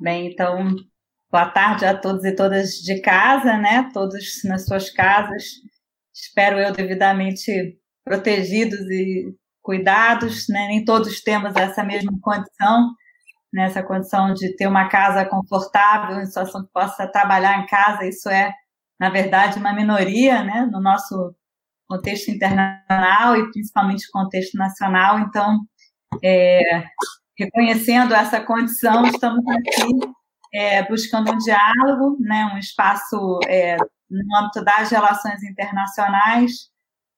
Bem, então, boa tarde a todos e todas de casa, né? Todos nas suas casas. Espero eu devidamente protegidos e cuidados, né? Nem todos temos essa mesma condição, nessa né? condição de ter uma casa confortável, em situação que possa trabalhar em casa. Isso é, na verdade, uma minoria, né? No nosso contexto internacional e principalmente contexto nacional. Então, é, reconhecendo essa condição, estamos aqui é, buscando um diálogo, né, um espaço é, no âmbito das relações internacionais,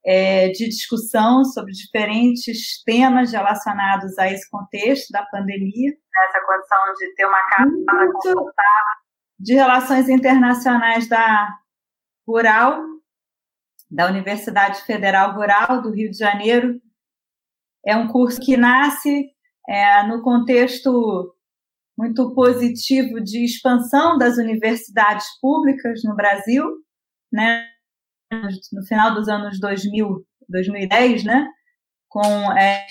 é, de discussão sobre diferentes temas relacionados a esse contexto da pandemia, essa condição de ter uma casa confortável, de relações internacionais da Rural, da Universidade Federal Rural do Rio de Janeiro. É um curso que nasce é, no contexto muito positivo de expansão das universidades públicas no Brasil, né? no final dos anos 2000, 2010, né? com é,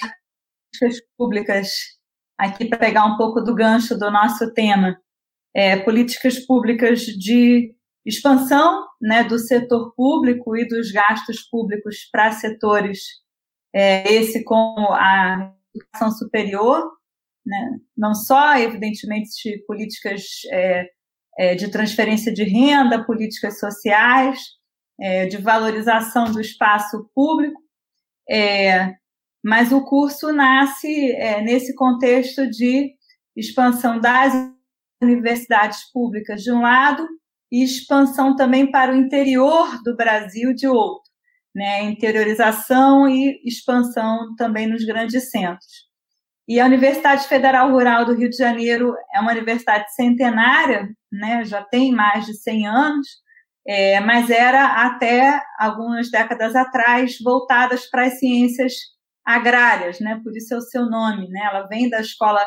políticas públicas, aqui para pegar um pouco do gancho do nosso tema, é, políticas públicas de expansão né, do setor público e dos gastos públicos para setores, é, esse com a educação superior, né? não só, evidentemente, políticas é, é, de transferência de renda, políticas sociais, é, de valorização do espaço público, é, mas o curso nasce é, nesse contexto de expansão das universidades públicas de um lado e expansão também para o interior do Brasil de outro né, interiorização e expansão também nos grandes centros. E a Universidade Federal Rural do Rio de Janeiro é uma universidade centenária, né, já tem mais de 100 anos, é, mas era até algumas décadas atrás voltadas para as ciências agrárias, né, por isso é o seu nome. Né, ela vem da Escola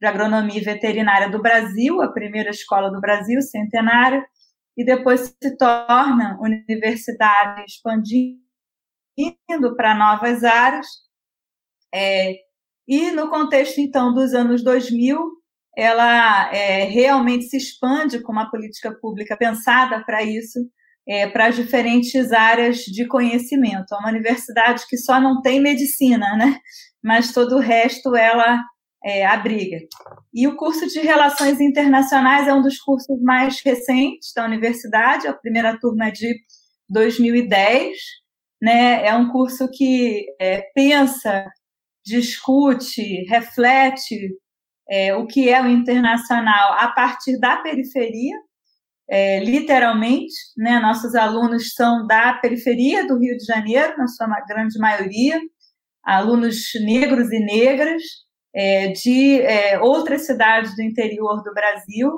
de Agronomia e Veterinária do Brasil, a primeira escola do Brasil, centenária, e depois se torna universidade expandindo indo para novas áreas. É, e no contexto, então, dos anos 2000, ela é, realmente se expande com uma política pública pensada para isso, é, para as diferentes áreas de conhecimento. É uma universidade que só não tem medicina, né? mas todo o resto ela é, abriga. E o curso de Relações Internacionais é um dos cursos mais recentes da universidade, a primeira turma é de 2010, né? É um curso que é, pensa, discute, reflete é, o que é o internacional a partir da periferia, é, literalmente, né? Nossos alunos são da periferia do Rio de Janeiro, na sua grande maioria, alunos negros e negras é, de é, outras cidades do interior do Brasil,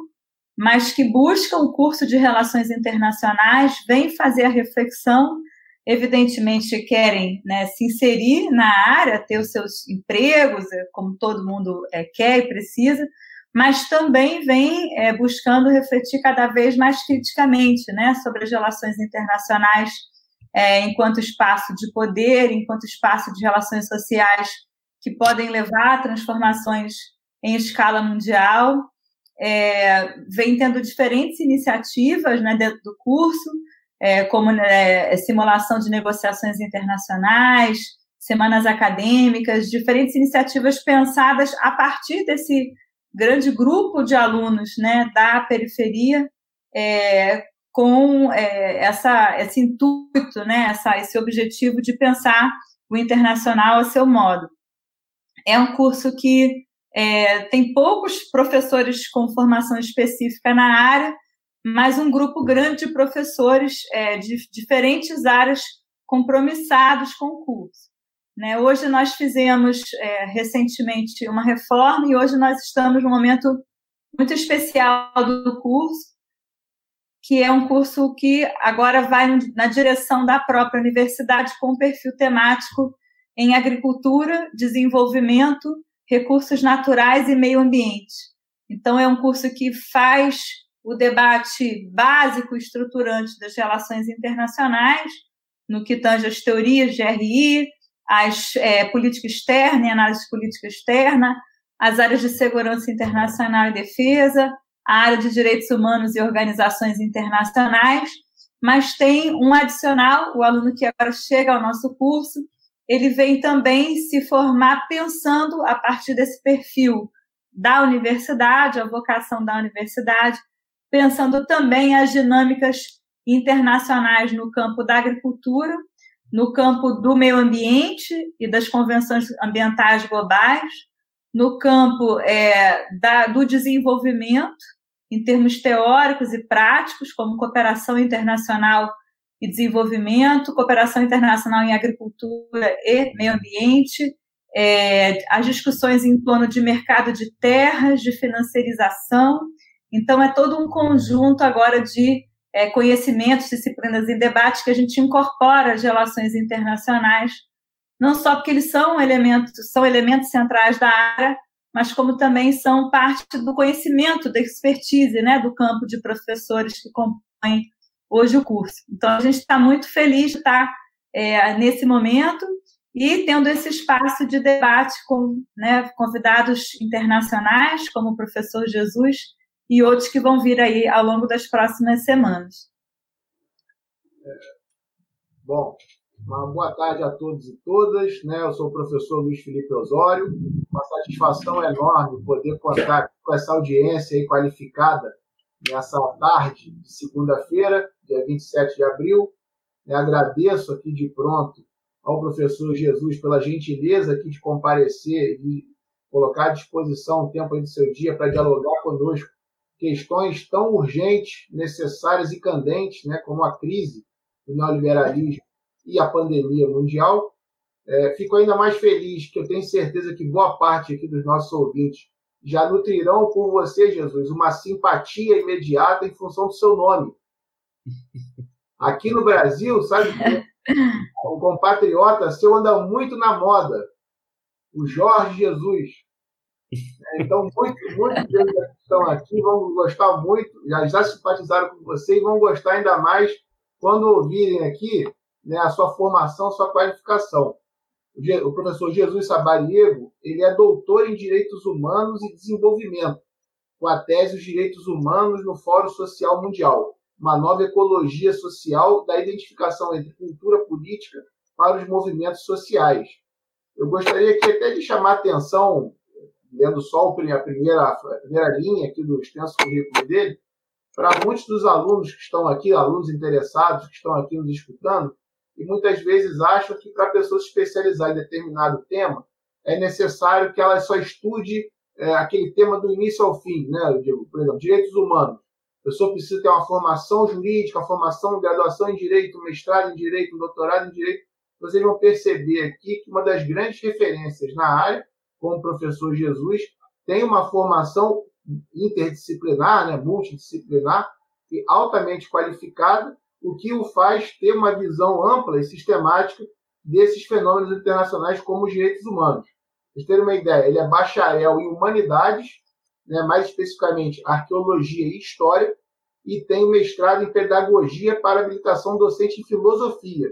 mas que buscam o curso de relações internacionais, vêm fazer a reflexão evidentemente querem né, se inserir na área, ter os seus empregos, é, como todo mundo é, quer e precisa, mas também vem é, buscando refletir cada vez mais criticamente né, sobre as relações internacionais é, enquanto espaço de poder, enquanto espaço de relações sociais que podem levar a transformações em escala mundial. É, vem tendo diferentes iniciativas né, dentro do curso, é, como né, é, simulação de negociações internacionais, semanas acadêmicas, diferentes iniciativas pensadas a partir desse grande grupo de alunos né, da periferia, é, com é, essa, esse intuito, né, essa, esse objetivo de pensar o internacional a seu modo. É um curso que é, tem poucos professores com formação específica na área, mas um grupo grande de professores é, de diferentes áreas compromissados com o curso. Né? Hoje nós fizemos é, recentemente uma reforma e hoje nós estamos num momento muito especial do curso, que é um curso que agora vai na direção da própria universidade com um perfil temático em agricultura, desenvolvimento, recursos naturais e meio ambiente. Então é um curso que faz o debate básico estruturante das relações internacionais, no que tange as teorias de RI, as é, política externa e análise política externa, as áreas de segurança internacional e defesa, a área de direitos humanos e organizações internacionais, mas tem um adicional, o aluno que agora chega ao nosso curso, ele vem também se formar pensando a partir desse perfil da universidade, a vocação da universidade, pensando também as dinâmicas internacionais no campo da agricultura, no campo do meio ambiente e das convenções ambientais globais, no campo é, da, do desenvolvimento, em termos teóricos e práticos, como cooperação internacional e desenvolvimento, cooperação internacional em agricultura e meio ambiente, é, as discussões em torno de mercado de terras, de financiarização. Então, é todo um conjunto agora de é, conhecimentos, disciplinas e debates que a gente incorpora as relações internacionais, não só porque eles são elementos, são elementos centrais da área, mas como também são parte do conhecimento, da expertise, né, do campo de professores que compõem hoje o curso. Então, a gente está muito feliz de estar é, nesse momento e tendo esse espaço de debate com né, convidados internacionais, como o professor Jesus, e outros que vão vir aí ao longo das próximas semanas. É, bom, uma boa tarde a todos e todas. Né? Eu sou o professor Luiz Felipe Osório. Uma satisfação enorme poder contar com essa audiência aí qualificada nessa tarde de segunda-feira, dia 27 de abril. Eu agradeço aqui de pronto ao professor Jesus pela gentileza aqui de comparecer e colocar à disposição um tempo do seu dia para dialogar conosco questões tão urgentes, necessárias e candentes, né, como a crise do neoliberalismo e a pandemia mundial. É, fico ainda mais feliz que eu tenho certeza que boa parte aqui dos nossos ouvintes já nutrirão por você, Jesus, uma simpatia imediata em função do seu nome. Aqui no Brasil, sabe, o compatriota seu anda muito na moda. O Jorge Jesus. Então, muitos, muitos deles que estão aqui vão gostar muito, já, já simpatizaram com você e vão gostar ainda mais quando ouvirem aqui né, a sua formação, a sua qualificação. O, o professor Jesus Sabariego, ele é doutor em Direitos Humanos e Desenvolvimento, com a tese Os Direitos Humanos no Fórum Social Mundial, uma nova ecologia social da identificação entre cultura política para os movimentos sociais. Eu gostaria aqui até de chamar a atenção lendo só a primeira, a primeira linha aqui do extenso currículo dele, para muitos dos alunos que estão aqui, alunos interessados que estão aqui nos escutando, e muitas vezes acham que para a pessoa se especializar em determinado tema, é necessário que ela só estude é, aquele tema do início ao fim, né? Eu digo, por exemplo, direitos humanos. A pessoa precisa ter uma formação jurídica, uma formação graduação em direito, um mestrado em direito, um doutorado em direito. Vocês vão perceber aqui que uma das grandes referências na área como o professor Jesus, tem uma formação interdisciplinar, né, multidisciplinar e altamente qualificada, o que o faz ter uma visão ampla e sistemática desses fenômenos internacionais como os direitos humanos. Para vocês terem uma ideia, ele é bacharel em humanidades, né, mais especificamente arqueologia e história, e tem mestrado em pedagogia para habilitação docente em filosofia.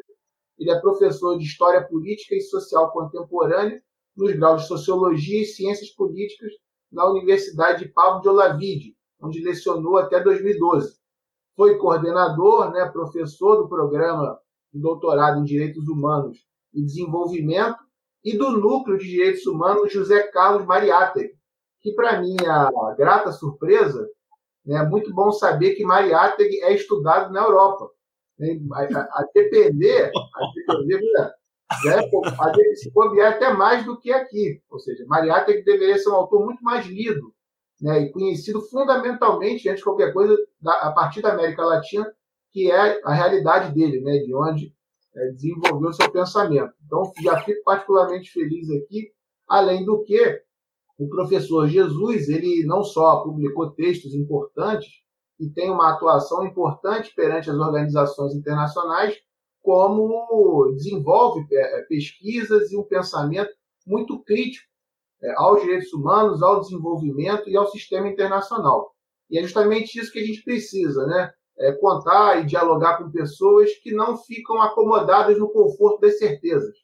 Ele é professor de história política e social contemporânea nos graus de Sociologia e Ciências Políticas na Universidade de Pablo de Olavide, onde lecionou até 2012. Foi coordenador, né, professor do programa de doutorado em Direitos Humanos e Desenvolvimento e do Núcleo de Direitos Humanos José Carlos Mariátegui, que, para minha grata surpresa, né, é muito bom saber que Mariátegui é estudado na Europa. A, a depender, a depender né, se bobear até mais do que aqui. Ou seja, Mariátegui deveria ser um autor muito mais lido né, e conhecido fundamentalmente, antes de qualquer coisa, a partir da América Latina, que é a realidade dele, né, de onde é, desenvolveu seu pensamento. Então, já fico particularmente feliz aqui, além do que o professor Jesus, ele não só publicou textos importantes e tem uma atuação importante perante as organizações internacionais, como desenvolve é, pesquisas e um pensamento muito crítico é, aos direitos humanos, ao desenvolvimento e ao sistema internacional. E é justamente isso que a gente precisa, né? É contar e dialogar com pessoas que não ficam acomodadas no conforto das certezas.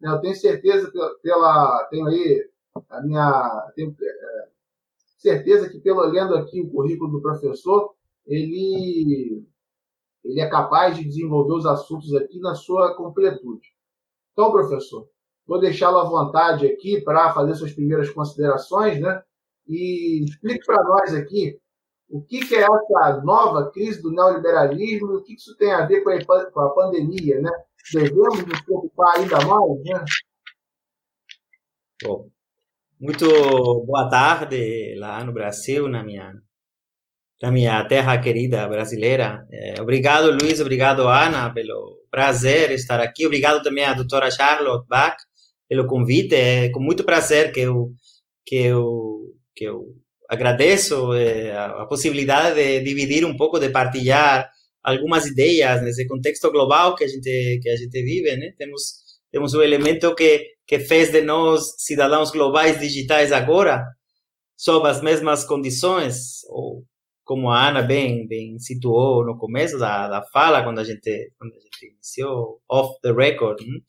Eu tenho certeza pela tenho aí a minha tenho, é, certeza que, pelo lendo aqui o currículo do professor, ele, ele é capaz de desenvolver os assuntos aqui na sua completude. Então, professor, vou deixá-lo à vontade aqui para fazer suas primeiras considerações, né? E explique para nós aqui o que, é essa nova crise do neoliberalismo e o que isso tem a ver com a, com a pandemia, né? Devemos nos preocupar ainda mais, né? Bom, muito boa tarde lá no Brasil, na minha, na minha terra querida brasileira. É, obrigado, Luiz, obrigado, Ana, pelo prazer estar aqui. Obrigado também à doutora Charlotte Bach pelo convite. É com muito prazer que eu, que eu, que eu agradeço é, a, a possibilidade de dividir um pouco, de partilhar algumas ideias nesse contexto global que a gente que a gente vive, né? Temos temos um elemento que que fez de nós cidadãos globais digitais agora, sob as mesmas condições, ou como a Ana bem, bem situou no começo da, da fala, quando a gente, quando a gente iniciou off the record, né?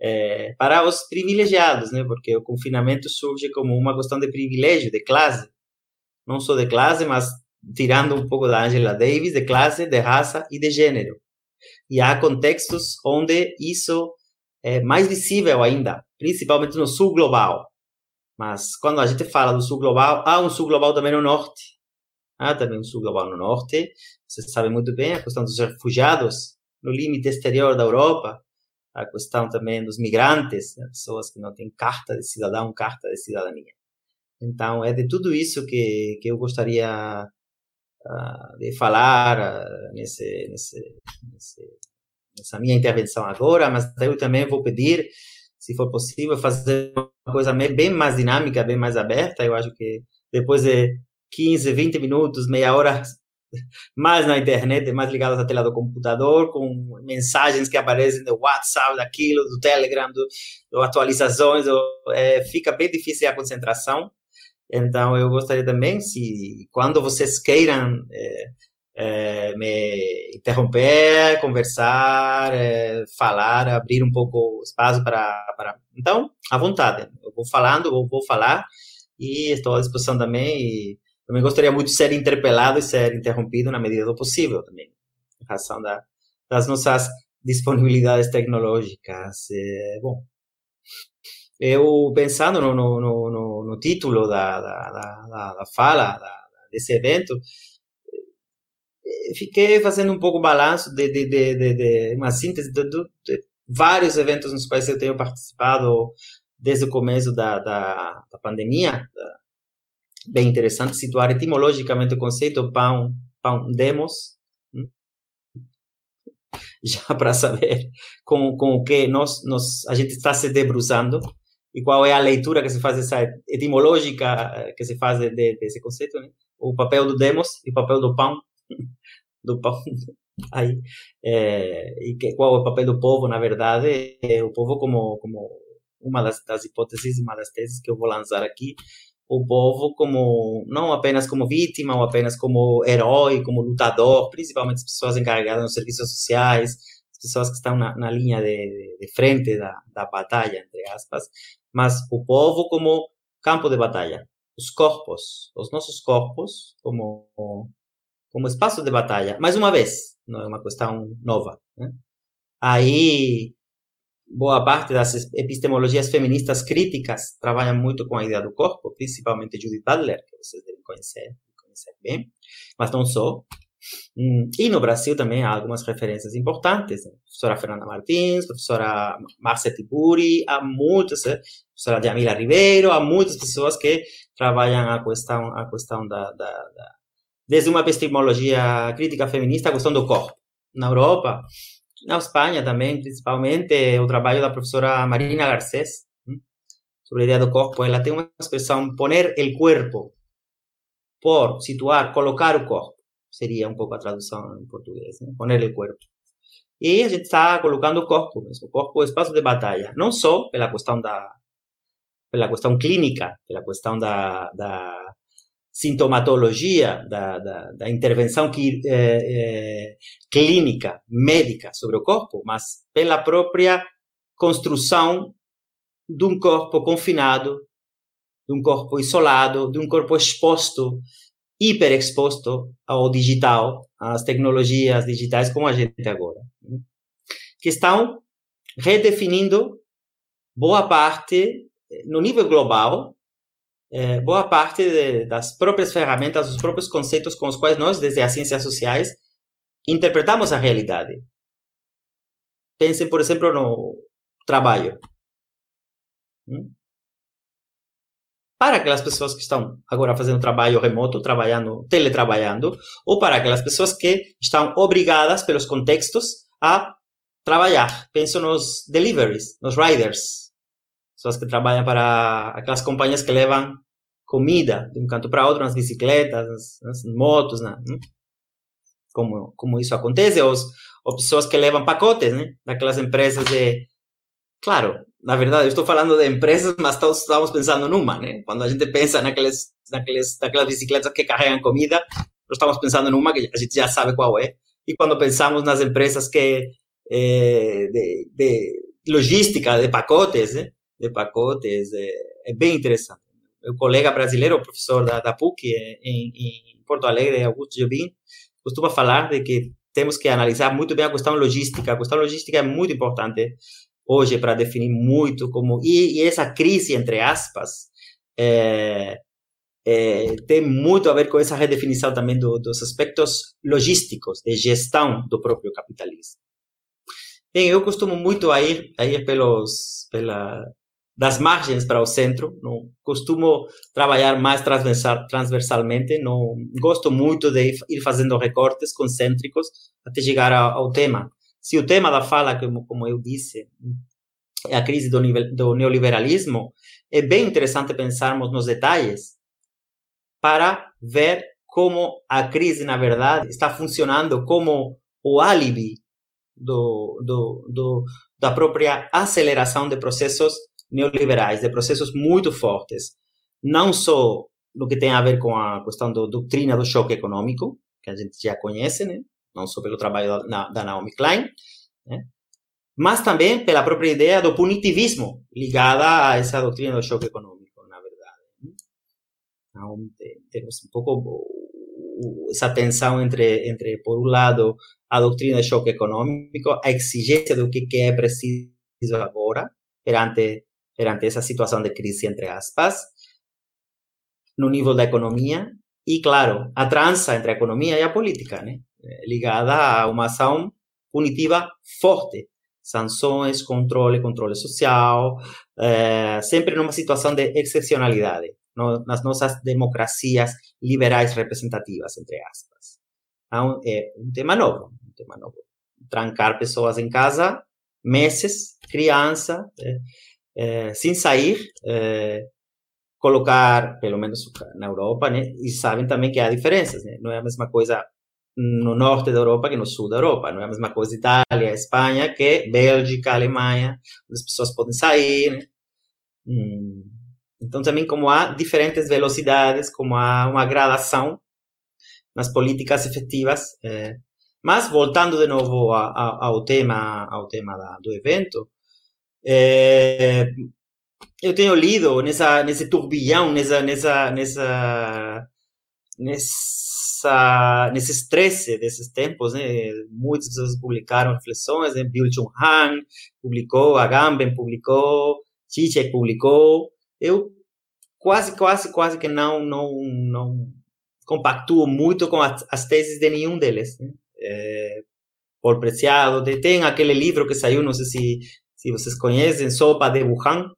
é, para os privilegiados, né? porque o confinamento surge como uma questão de privilégio, de classe, não só de classe, mas tirando um pouco da Angela Davis, de classe, de raça e de gênero. E há contextos onde isso é mais visível ainda, principalmente no sul global. Mas quando a gente fala do sul global, há um sul global também no norte. Há também um sul global no norte. Você sabe muito bem a questão dos refugiados no limite exterior da Europa, a questão também dos migrantes, né? pessoas que não têm carta de cidadão, carta de cidadania. Então, é de tudo isso que, que eu gostaria uh, de falar uh, nesse, nesse, nesse, nessa minha intervenção agora, mas eu também vou pedir se for possível, fazer uma coisa bem mais dinâmica, bem mais aberta. Eu acho que depois de 15, 20 minutos, meia hora mais na internet, mais ligados à tela do computador, com mensagens que aparecem do WhatsApp, daquilo, do Telegram, do, do atualizações, do, é, fica bem difícil a concentração. Então, eu gostaria também, se quando vocês queiram é, é, me interromper, conversar, é, falar, abrir um pouco espaço para, para. Então, à vontade. Eu vou falando, eu vou falar e estou à disposição também. E também gostaria muito de ser interpelado e ser interrompido na medida do possível também, em razão da, das nossas disponibilidades tecnológicas. É, bom, eu pensando no, no, no, no título da, da, da, da fala da, desse evento, fiquei fazendo um pouco balanço de, de, de, de, uma síntese de, vários eventos nos quais eu tenho participado desde o começo da, da, da pandemia. Bem interessante situar etimologicamente o conceito pão, pão demos, hum? já para saber com, com o que nós, nós, a gente está se debruçando e qual é a leitura que se faz essa etimológica eh, que se faz de, desse conceito, né? o papel do demos e o papel do pão do pão. Aí, é, e que, qual é o papel do povo, na verdade, é o povo como, como uma das, das hipóteses, uma das teses que eu vou lançar aqui, o povo como não apenas como vítima ou apenas como herói, como lutador, principalmente as pessoas encarregadas nos serviços sociais, as pessoas que estão na, na linha de, de, frente da, da batalha, entre aspas, mas o povo como campo de batalha, os corpos, os nossos corpos como como espaço de batalha. Mais uma vez, não é uma questão nova. Né? Aí, boa parte das epistemologias feministas críticas trabalham muito com a ideia do corpo, principalmente Judith Butler, que vocês devem conhecer, conhecer bem, mas não só. Hum, e no Brasil também há algumas referências importantes. Né? Professora Fernanda Martins, professora Marcia Tiburi, há muitas, eh, professora Jamila Ribeiro, há muitas pessoas que trabalham a questão, a questão da, da, da desde uma epistemologia crítica feminista, a questão do corpo. Na Europa, na Espanha também, principalmente, o trabalho da professora Marina Garcés sobre a ideia do corpo, ela tem uma expressão, poner el cuerpo, por situar, colocar o corpo, seria um pouco a tradução em português, né? poner el cuerpo. E a gente está colocando o corpo mesmo, o corpo é espaço de batalha, não só pela questão da pela questão clínica, pela questão da, da sintomatologia da, da, da intervenção que, é, é, clínica, médica sobre o corpo, mas pela própria construção de um corpo confinado de um corpo isolado, de um corpo exposto, hiperexposto ao digital, às tecnologias digitais como a gente agora, que estão redefinindo boa parte, no nível global, é, boa parte de, das próprias ferramentas, dos próprios conceitos com os quais nós, desde as ciências sociais, interpretamos a realidade. Pensem, por exemplo, no trabalho. Hum? Para aquelas pessoas que estão agora fazendo trabalho remoto, trabalhando, teletrabalhando, ou para aquelas pessoas que estão obrigadas pelos contextos a trabalhar. Penso nos deliveries, nos riders, pessoas que trabalham para aquelas companhias que levam comida de um canto para outro, nas bicicletas, nas, nas motos, né? como, como isso acontece, ou, ou pessoas que levam pacotes, né? Daquelas empresas de... Claro, na verdade, eu estou falando de empresas, mas estamos, estamos pensando numa, né? Quando a gente pensa naqueles, naqueles, naquelas bicicletas que carregam comida, nós estamos pensando numa que a gente já sabe qual é. E quando pensamos nas empresas que é, de, de, logística de pacotes, né? de pacotes, é, é, bem interessante. Meu colega brasileiro, professor da, da PUC em, em Porto Alegre, Augusto Jobim, costuma falar de que temos que analisar muito bem a questão logística. A questão logística é muito importante hoje para definir muito como e, e, essa crise entre aspas é, é, tem muito a ver com essa redefinição também do, dos aspectos logísticos de gestão do próprio capitalismo. Bem, eu costumo muito ir, ir pelos, pela, das margens para o centro, não costumo trabalhar mais transversal, transversalmente, não gosto muito de ir fazendo recortes concêntricos até chegar ao, ao tema. Se o tema da fala, como, como eu disse, é a crise do, do neoliberalismo, é bem interessante pensarmos nos detalhes para ver como a crise, na verdade, está funcionando como o álibi do, do, do, da própria aceleração de processos neoliberais, de processos muito fortes, não só no que tem a ver com a questão da doutrina do choque econômico, que a gente já conhece, né? não só pelo trabalho da, da Naomi Klein, né? mas também pela própria ideia do punitivismo ligada a essa doutrina do choque econômico, na verdade. Né? Então, temos um pouco essa tensão entre, entre, por um lado, a doutrina do choque econômico, a exigência do que é preciso agora, perante perante essa situação de crise, entre aspas, no nível da economia, e, claro, a trança entre a economia e a política, né? ligada a uma ação punitiva forte. Sanções, controle, controle social, é, sempre numa situação de excepcionalidade, no, nas nossas democracias liberais representativas, entre aspas. Então, é um tema novo, um tema novo. Trancar pessoas em casa, meses, criança, é, sem sair, é, colocar, pelo menos na Europa, né? E sabem também que há diferenças, né? Não é a mesma coisa no norte da Europa que no sul da Europa. Não é a mesma coisa Itália, Espanha, que Bélgica, Alemanha, onde as pessoas podem sair, né? Hum. Então, também como há diferentes velocidades, como há uma gradação nas políticas efetivas. É. Mas, voltando de novo a, a, ao tema, ao tema da, do evento, é, eu tenho lido nessa, nesse turbilhão, nessa, nessa, nessa, nessa, nesse estresse desses tempos, né? Muitas pessoas publicaram reflexões, né? Bill Chung Han publicou, Agamben publicou, Chichek publicou. Eu quase, quase, quase que não, não, não compactuo muito com as, as teses de nenhum deles. Né? É, por Preciado, tem aquele livro que saiu, não sei se se vocês conhecem, Sopa de Wuhan,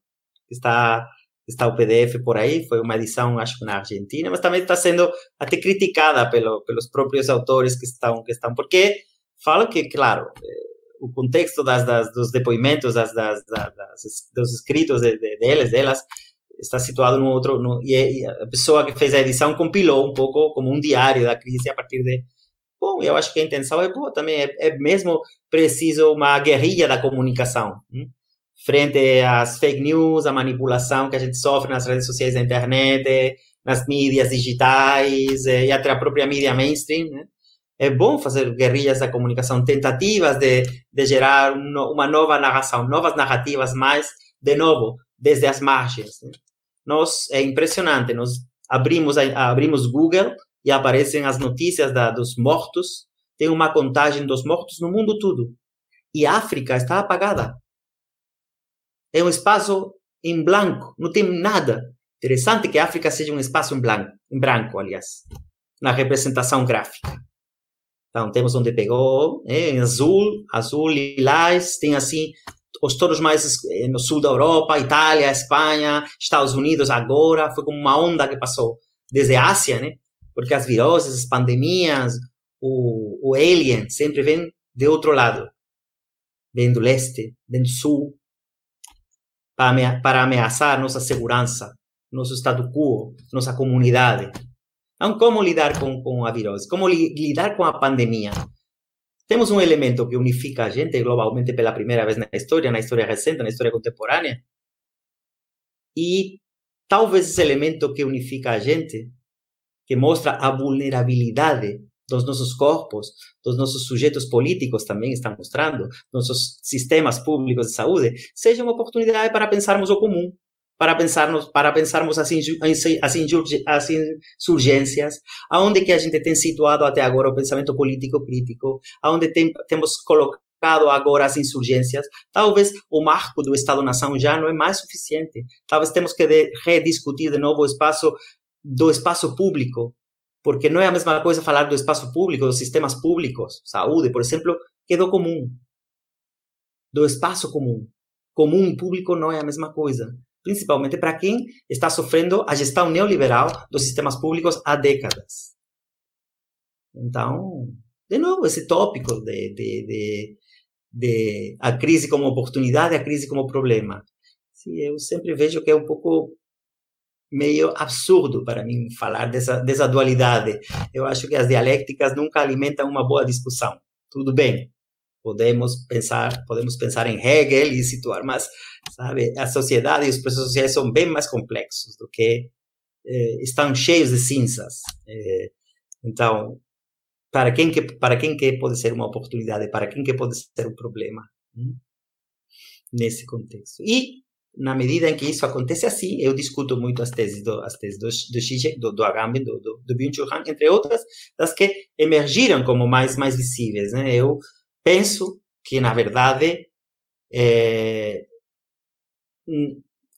está, está o PDF por aí, foi uma edição, acho que na Argentina, mas também está sendo até criticada pelo, pelos próprios autores que estão, que estão, porque falam que, claro, eh, o contexto das, das, dos depoimentos, das, das, das, dos escritos de, de, deles, delas, está situado no outro, no, e a pessoa que fez a edição compilou um pouco como um diário da crise a partir de Bom, eu acho que a intenção é boa também, é, é mesmo preciso uma guerrilha da comunicação, hein? frente às fake news, à manipulação que a gente sofre nas redes sociais da internet, nas mídias digitais e até a própria mídia mainstream, né? É bom fazer guerrilhas da comunicação, tentativas de, de gerar uma nova narração, novas narrativas, mas, de novo, desde as margens. Né? nós é impressionante, nós abrimos abrimos Google e aparecem as notícias da, dos mortos, tem uma contagem dos mortos no mundo todo. E a África está apagada. É um espaço em branco, não tem nada. Interessante que a África seja um espaço em branco, em branco aliás, na representação gráfica. Então, temos onde pegou, é, em azul, azul, lilás, tem assim os todos mais eh, no sul da Europa, Itália, Espanha, Estados Unidos agora, foi como uma onda que passou desde a Ásia, né? Porque as viroses, as pandemias, o, o alien sempre vem de outro lado, vem do leste, vem do sul, para, para ameaçar nossa segurança, nosso status quo, nossa comunidade. Então, como lidar com, com a virose? Como li, lidar com a pandemia? Temos um elemento que unifica a gente globalmente pela primeira vez na história, na história recente, na história contemporânea. E talvez esse elemento que unifica a gente, que mostra a vulnerabilidade dos nossos corpos, dos nossos sujeitos políticos também estão mostrando, nossos sistemas públicos de saúde, seja uma oportunidade para pensarmos o comum, para pensarmos para pensarmos assim assim assim surgências aonde que a gente tem situado até agora o pensamento político crítico aonde tem, temos colocado agora as insurgências. Talvez o marco do Estado-nação já não é mais suficiente. Talvez temos que rediscutir de novo o espaço do espaço público porque não é a mesma coisa falar do espaço público dos sistemas públicos saúde por exemplo que do comum do espaço comum comum e público não é a mesma coisa principalmente para quem está sofrendo a gestão neoliberal dos sistemas públicos há décadas. Então, de novo, esse tópico de, de, de, de a crise como oportunidade, a crise como problema. Sim, eu sempre vejo que é um pouco meio absurdo para mim falar dessa, dessa dualidade. Eu acho que as dialéticas nunca alimentam uma boa discussão. Tudo bem, podemos pensar, podemos pensar em Hegel e situar, mas sabe, a sociedade e os processos sociais são bem mais complexos do que eh, estão cheios de cinzas. Eh, então, para quem que para quem que pode ser uma oportunidade, para quem que pode ser um problema hum? nesse contexto. E na medida em que isso acontece assim, eu discuto muito as teses do, as teses do, do Zizek, do, do Agamben, do, do, do Byung-Chul Han, entre outras, das que emergiram como mais mais visíveis. Né? Eu penso que, na verdade, é,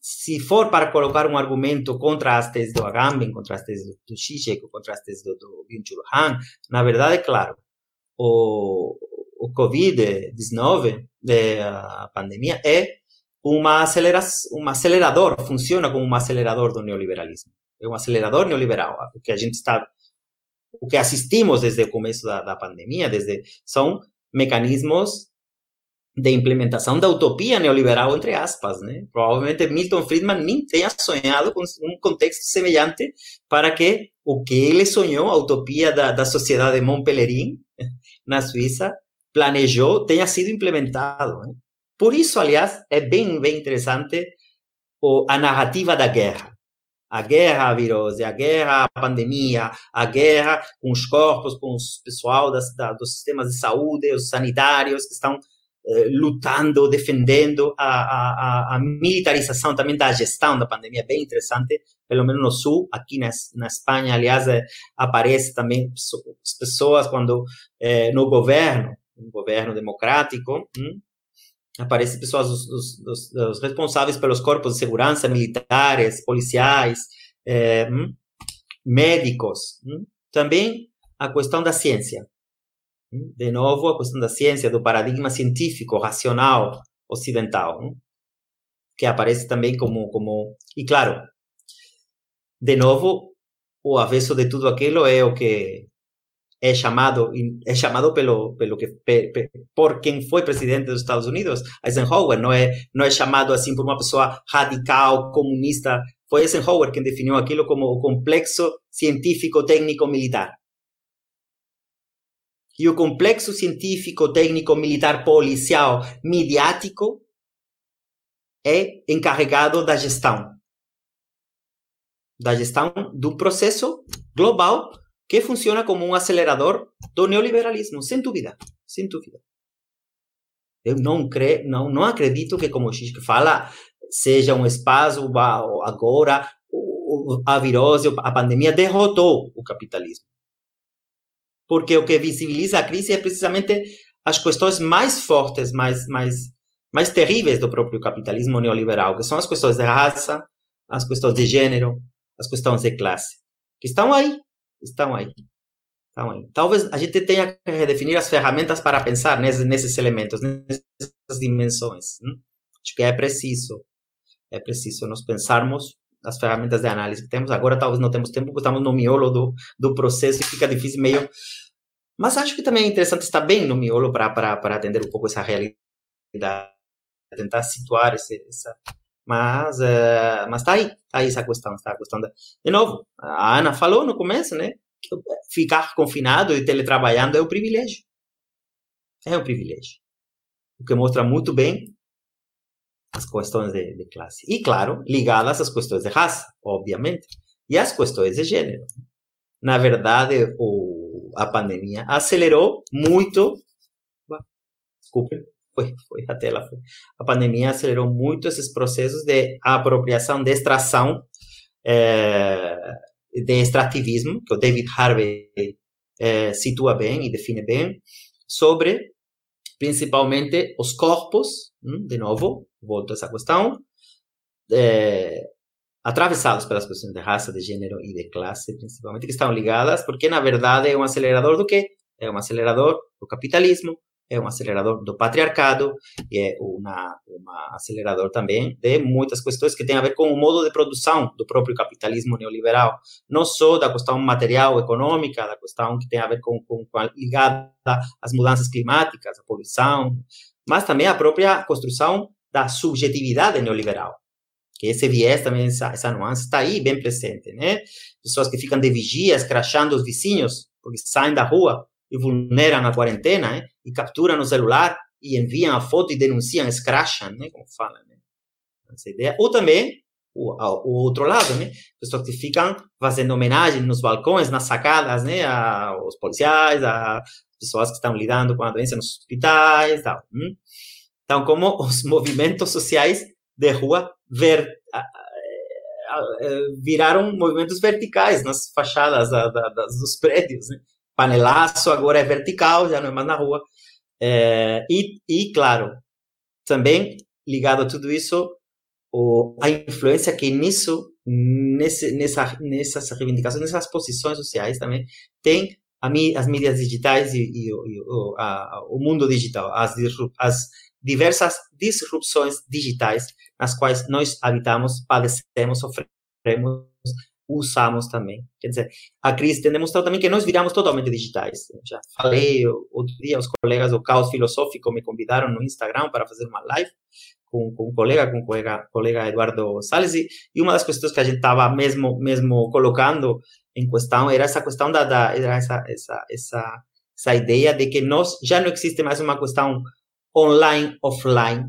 se for para colocar um argumento contra as teses do Agamben, contra as teses do Zizek, contra as teses do, do Byung-Chul Han, na verdade, é claro, o, o Covid-19, é, a pandemia, é uma aceleração, um acelerador, funciona como um acelerador do neoliberalismo. É um acelerador neoliberal, o que a gente está, o que assistimos desde o começo da, da pandemia, desde são mecanismos de implementação da utopia neoliberal, entre aspas, né? Provavelmente Milton Friedman nem tenha sonhado com um contexto semelhante para que o que ele sonhou, a utopia da, da sociedade de Montpellerin, na Suíça, planejou, tenha sido implementado. Né? Por isso, aliás, é bem, bem interessante a narrativa da guerra. A guerra, a virose, a guerra, a pandemia, a guerra com os corpos, com o pessoal das, da, dos sistemas de saúde, os sanitários que estão eh, lutando, defendendo a, a, a, militarização também da gestão da pandemia, bem interessante, pelo menos no sul, aqui na, na Espanha, aliás, eh, aparece também as pessoas quando eh, no governo, um governo democrático, hum, aparecem pessoas, os, os, os, responsáveis pelos corpos de segurança, militares, policiais, é, médicos. Hum, também a questão da ciência. Hum, de novo, a questão da ciência, do paradigma científico, racional, ocidental, que aparece também como, como... E claro, de novo, o avesso de tudo aquilo é o que é chamado é chamado pelo pelo que por quem foi presidente dos Estados Unidos Eisenhower. Não é não é chamado assim por uma pessoa radical comunista. Foi Eisenhower quem definiu aquilo como o complexo científico técnico militar. E o complexo científico técnico militar policial midiático é encarregado da gestão da gestão do processo global que funciona como um acelerador do neoliberalismo, sem dúvida, sem dúvida. Eu não, creio, não, não acredito que, como o Chico fala, seja um espaço agora a virose, a pandemia derrotou o capitalismo. Porque o que visibiliza a crise é precisamente as questões mais fortes, mais, mais, mais terríveis do próprio capitalismo neoliberal, que são as questões de raça, as questões de gênero, as questões de classe, que estão aí, estão aí. Estão aí. Talvez a gente tenha que redefinir as ferramentas para pensar nesses, nesses elementos, nessas dimensões. Hein? Acho que é preciso, é preciso nós pensarmos as ferramentas de análise que temos. Agora talvez não temos tempo, porque estamos no miolo do, do processo e fica difícil meio... Mas acho que também é interessante estar bem no miolo para atender um pouco essa realidade, tentar situar esse, essa... Mas, uh, mas está aí, está aí essa questão, está a questão da... De novo, a Ana falou no começo, né? Que ficar confinado e teletrabalhando é um privilégio. É um privilégio. O que mostra muito bem as questões de, de, classe. E, claro, ligadas às questões de raça, obviamente, e às questões de gênero. Na verdade, o, a pandemia acelerou muito. Desculpe, foi, foi a tela. Foi. A pandemia acelerou muito esses processos de apropriação, de extração, é, de extrativismo, que o David Harvey é, situa bem e define bem, sobre principalmente os corpos, de novo, volto a essa questão, é, atravessados pelas questões de raça, de gênero e de classe, principalmente, que estão ligadas, porque na verdade é um acelerador do quê? É um acelerador do capitalismo, é um acelerador do patriarcado e é uma, uma acelerador também de muitas questões que têm a ver com o modo de produção do próprio capitalismo neoliberal, não só da questão material econômica, da questão que tem a ver com, com, com ligada às mudanças climáticas, à poluição, mas também a própria construção da subjetividade neoliberal. Que esse viés também, essa, essa nuance está aí bem presente, né? Pessoas que ficam de vigias, crachando os vizinhos, porque saem da rua e vulneram a quarentena, né? e capturam no celular e enviam a foto e denunciam, escracham, né? Como fala, né? Essa ideia. Ou também o, o outro lado, né? Pessoas que ficam fazendo homenagem nos balcões, nas sacadas, né? Aos policiais, a pessoas que estão lidando com a doença nos hospitais, tal. Então, como os movimentos sociais de rua ver, viraram movimentos verticais nas fachadas da, da, das, dos prédios. Né? Panelaço agora é vertical, já não é mais na rua. É, e, e, claro, também ligado a tudo isso, o, a influência que nisso, nesse, nessa, nessas reivindicações, nessas posições sociais também, tem a, as mídias digitais e, e, e o, a, o mundo digital, as, as diversas disrupções digitais nas quais nós habitamos, padecemos, sofremos, usamos também. Quer dizer, a crise tem demonstrado também que nós viramos totalmente digitais. Já falei outro dia, os colegas do Caos Filosófico me convidaram no Instagram para fazer uma live com, com um colega, com o colega, colega Eduardo Salles, e, e uma das questões que a gente estava mesmo, mesmo colocando em questão era essa questão da, da era essa, essa, essa, essa ideia de que nós já não existe mais uma questão online, offline.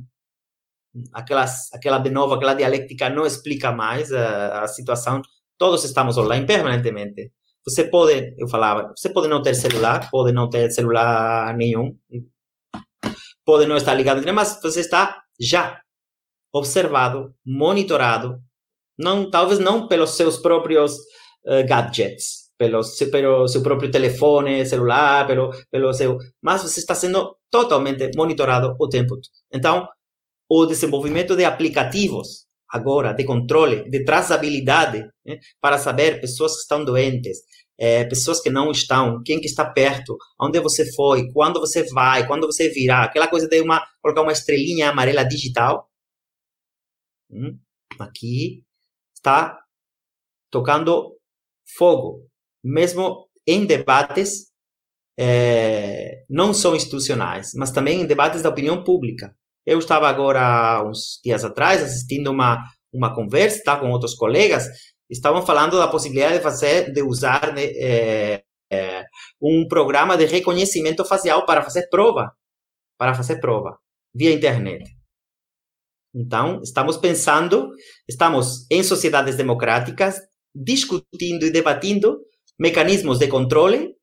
Aquelas, aquela, de novo, aquela dialética não explica mais a, a situação. Todos estamos online permanentemente. Você pode, eu falava, você pode não ter celular, pode não ter celular nenhum, pode não estar ligado, mas você está já observado, monitorado, não, talvez não pelos seus próprios uh, gadgets, pelo, pelo seu próprio telefone celular, pelo, pelo seu, mas você está sendo totalmente monitorado o tempo todo. Então, o desenvolvimento de aplicativos agora de controle, de traçabilidade, né, para saber pessoas que estão doentes, é, pessoas que não estão, quem que está perto, onde você foi, quando você vai, quando você virá, aquela coisa de uma colocar uma estrelinha amarela digital. Hum, aqui está tocando fogo mesmo em debates é, não só institucionais, mas também em debates da opinião pública. Eu estava agora, uns dias atrás, assistindo uma, uma conversa tá, com outros colegas, estavam falando da possibilidade de fazer, de usar né, é, é, um programa de reconhecimento facial para fazer prova, para fazer prova, via internet. Então, estamos pensando, estamos em sociedades democráticas, discutindo e debatendo mecanismos de controle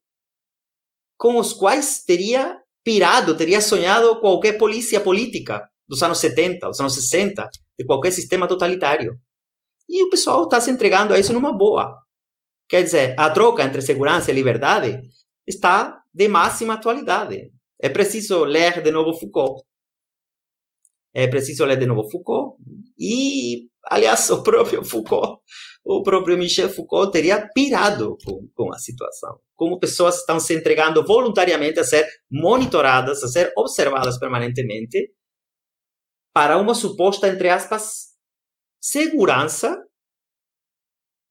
com os quais teria pirado, teria sonhado qualquer polícia política dos anos 70, dos anos 60, de qualquer sistema totalitário. E o pessoal está se entregando a isso numa boa. Quer dizer, a troca entre segurança e liberdade está de máxima atualidade. É preciso ler de novo Foucault. É preciso ler de novo Foucault. E, aliás, o próprio Foucault, o próprio Michel Foucault teria pirado com, com a situação. Como pessoas estão se entregando voluntariamente a ser monitoradas, a ser observadas permanentemente, para uma suposta, entre aspas, segurança.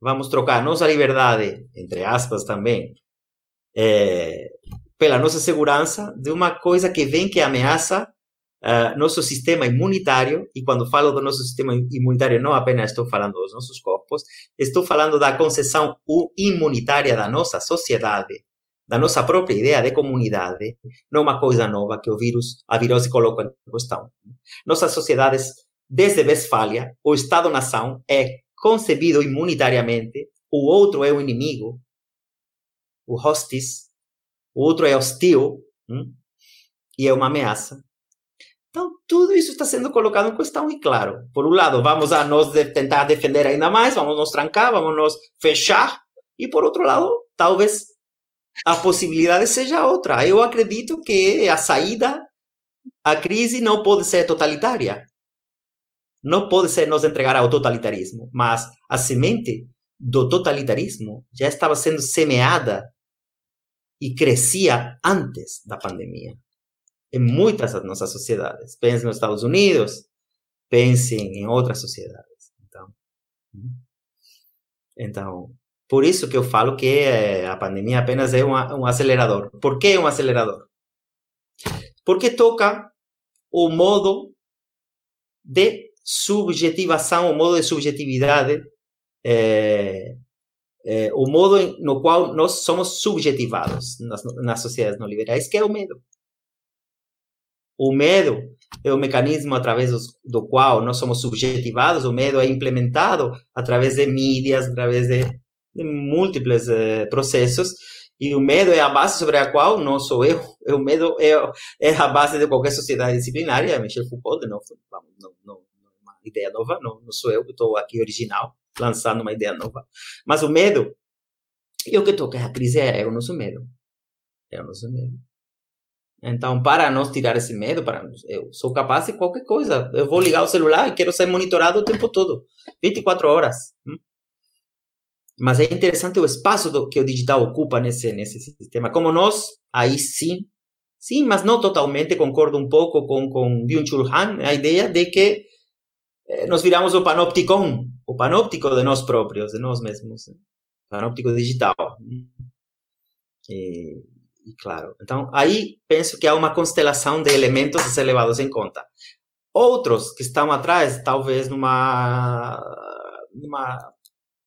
Vamos trocar nossa liberdade, entre aspas também, é, pela nossa segurança, de uma coisa que vem que ameaça uh, nosso sistema imunitário. E quando falo do nosso sistema imunitário, não apenas estou falando dos nossos corpos, estou falando da concessão imunitária da nossa sociedade, da nossa própria ideia de comunidade, não uma coisa nova que o vírus, a virose coloca em questão. Nossas sociedades, desde Westfália, o Estado-nação é concebido imunitariamente, o outro é o inimigo, o hostis, o outro é hostil hum? e é uma ameaça. Então, tudo isso está sendo colocado em questão e, claro, por um lado, vamos a nós de tentar defender ainda mais, vamos nos trancar, vamos nos fechar, e por outro lado, talvez a possibilidade seja outra. Eu acredito que a saída à crise não pode ser totalitária. Não pode ser nos entregar ao totalitarismo, mas a semente do totalitarismo já estava sendo semeada e crescia antes da pandemia. Em muitas das nossas sociedades. Pense nos Estados Unidos, pense em outras sociedades. Então, então por isso que eu falo que eh, a pandemia apenas é uma, um acelerador. Por que um acelerador? Porque toca o modo de subjetivação, o modo de subjetividade é, é, o modo no qual nós somos subjetivados nas, nas sociedades neoliberais, que é o medo. O medo é o mecanismo através do, do qual nós somos subjetivados, o medo é implementado através de mídias, através de, de múltiplos eh, processos, e o medo é a base sobre a qual não sou eu, o medo é, é a base de qualquer sociedade disciplinária, Michel Foucault, não, não, não, uma ideia nova, não, não sou eu que estou aqui original, lançando uma ideia nova. Mas o medo, e o que toca a crise é, é o nosso medo. É o nosso medo. Então, para nós tirar esse medo, para eu sou capaz de qualquer coisa. Eu vou ligar o celular e quero ser monitorado o tempo todo, 24 horas. Hum? Mas é interessante o espaço do, que o digital ocupa nesse, nesse sistema. Como nós, aí sim, sim, mas não totalmente, concordo um pouco com, com Byung-Chul Han, a ideia de que eh, nos viramos o panopticon, o panóptico de nós próprios, de nós mesmos. Panóptico digital. E, e, claro, então aí penso que há uma constelação de elementos a ser levados em conta. Outros que estão atrás, talvez numa, numa,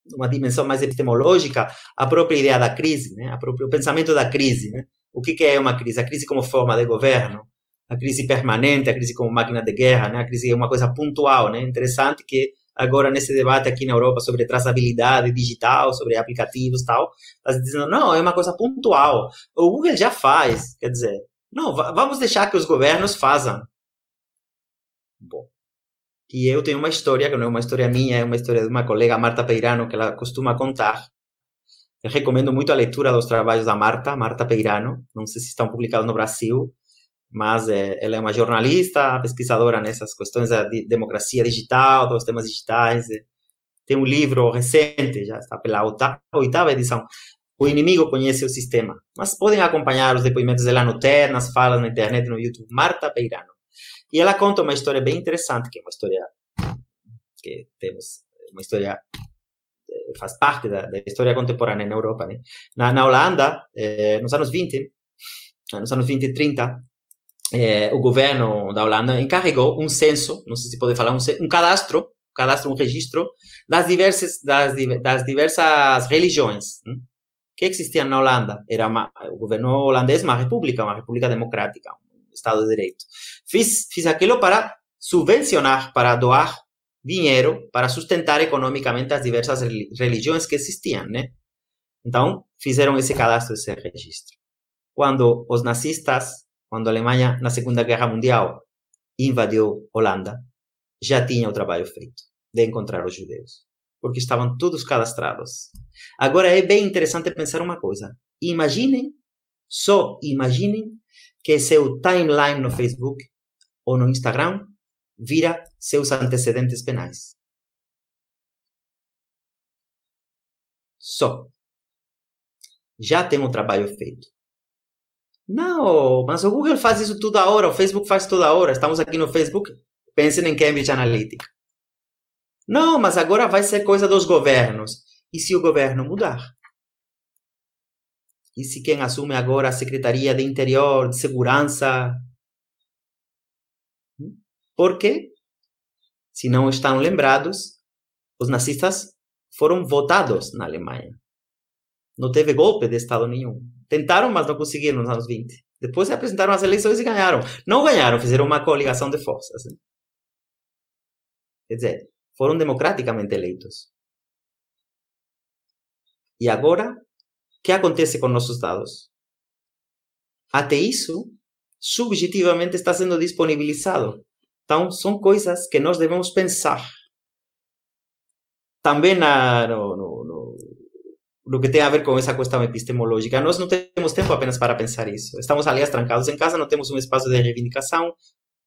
numa dimensão mais epistemológica, a própria ideia da crise, né? a próprio, o pensamento da crise. Né? O que, que é uma crise? A crise como forma de governo, a crise permanente, a crise como máquina de guerra, né? a crise é uma coisa pontual, né? interessante que agora nesse debate aqui na Europa sobre traçabilidade digital, sobre aplicativos e tal, está dizendo, não, é uma coisa pontual. O Google já faz, quer dizer, não, vamos deixar que os governos façam. Bom, e eu tenho uma história, que não é uma história minha, é uma história de uma colega, Marta Peirano, que ela costuma contar. Eu recomendo muito a leitura dos trabalhos da Marta, Marta Peirano, não sei se estão publicados no Brasil, mas é, ela é uma jornalista, pesquisadora nessas questões da democracia digital, dos temas digitais. É. Tem um livro recente, já está pela oitava edição, O Inimigo Conhece o Sistema. Mas podem acompanhar os depoimentos dela no TER, nas falas na internet, no YouTube, Marta Peirano. E ela conta uma história bem interessante, que é uma história que temos, uma história eh, faz parte da, da história contemporânea na Europa. Né? Na, na Holanda, eh, nos anos 20, nos anos 20 e 30, é, o governo da Holanda encarregou um censo, não sei se pode falar, um, um cadastro, cadastro, um registro das diversas, das, das diversas religiões hein, que existiam na Holanda. Era uma, o governo holandês uma república, uma república democrática, um Estado de Direito. Fiz, fiz aquilo para subvencionar, para doar dinheiro para sustentar economicamente as diversas religiões que existiam, né? Então, fizeram esse cadastro, esse registro. Quando os nazistas quando a Alemanha, na Segunda Guerra Mundial, invadiu Holanda, já tinha o trabalho feito de encontrar os judeus. porque estavam todos cadastrados. Agora é bem interessante pensar uma coisa. Imaginem, só imaginem que seu timeline no Facebook ou no Instagram vira seus antecedentes penais. Só. Já tem um trabalho feito. Não, mas o Google faz isso toda hora, o Facebook faz toda hora. Estamos aqui no Facebook, pensem em Cambridge Analytica. Não, mas agora vai ser coisa dos governos. E se o governo mudar? E se quem assume agora a Secretaria de Interior, de Segurança? Por quê? Se não estão lembrados, os nazistas foram votados na Alemanha. Não teve golpe de Estado nenhum. Tentaram, mas não conseguiram nos anos 20. Depois se apresentaram as eleições e ganharam. Não ganharam, fizeram uma coligação de forças. Quer dizer, foram democraticamente eleitos. E agora, o que acontece com nossos dados? Até isso, subjetivamente está sendo disponibilizado. Então, são coisas que nós devemos pensar. Também na, no, no, no, que tem a ver com essa questão epistemológica, nós não temos tempo apenas para pensar isso. Estamos, aliás, trancados em casa, não temos um espaço de reivindicação,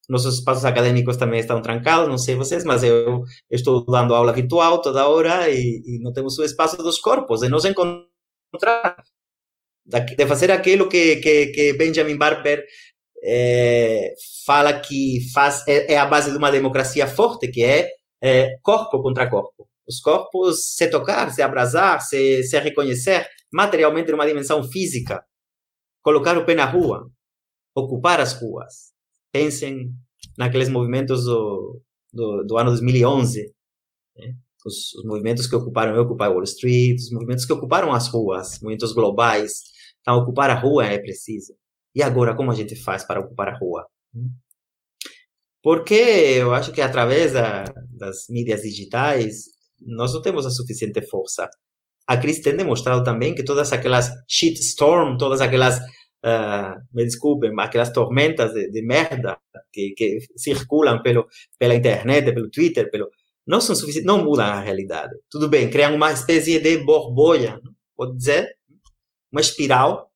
nossos espaços acadêmicos também estão trancados, não sei vocês, mas eu, estou dando aula virtual toda hora e, não temos o espaço dos corpos, de nos encontrar, de fazer aquilo que, que, que Benjamin Barber é, fala que faz, é, a base de uma democracia forte, que é, corpo contra corpo. Os corpos se tocar, se abraçar, se, se reconhecer materialmente numa dimensão física, colocar o pé na rua, ocupar as ruas, pensem naqueles movimentos do, do, do ano 2011, né? os, os, movimentos que ocuparam Occupy Wall Street, os movimentos que ocuparam as ruas, movimentos globais. Então, ocupar a rua é preciso. E agora, como a gente faz para ocupar a rua? Porque eu acho que através da, das mídias digitais, nós não temos a suficiente força. A crise tem demonstrado também que todas aquelas shitstorm, todas aquelas uh, me desculpem, aquelas tormentas de, de merda que, que, circulam pelo, pela internet, pelo Twitter, pelo, não são suficientes, não mudam a realidade. Tudo bem, criam uma espécie de borbolha, pode dizer, uma espiral,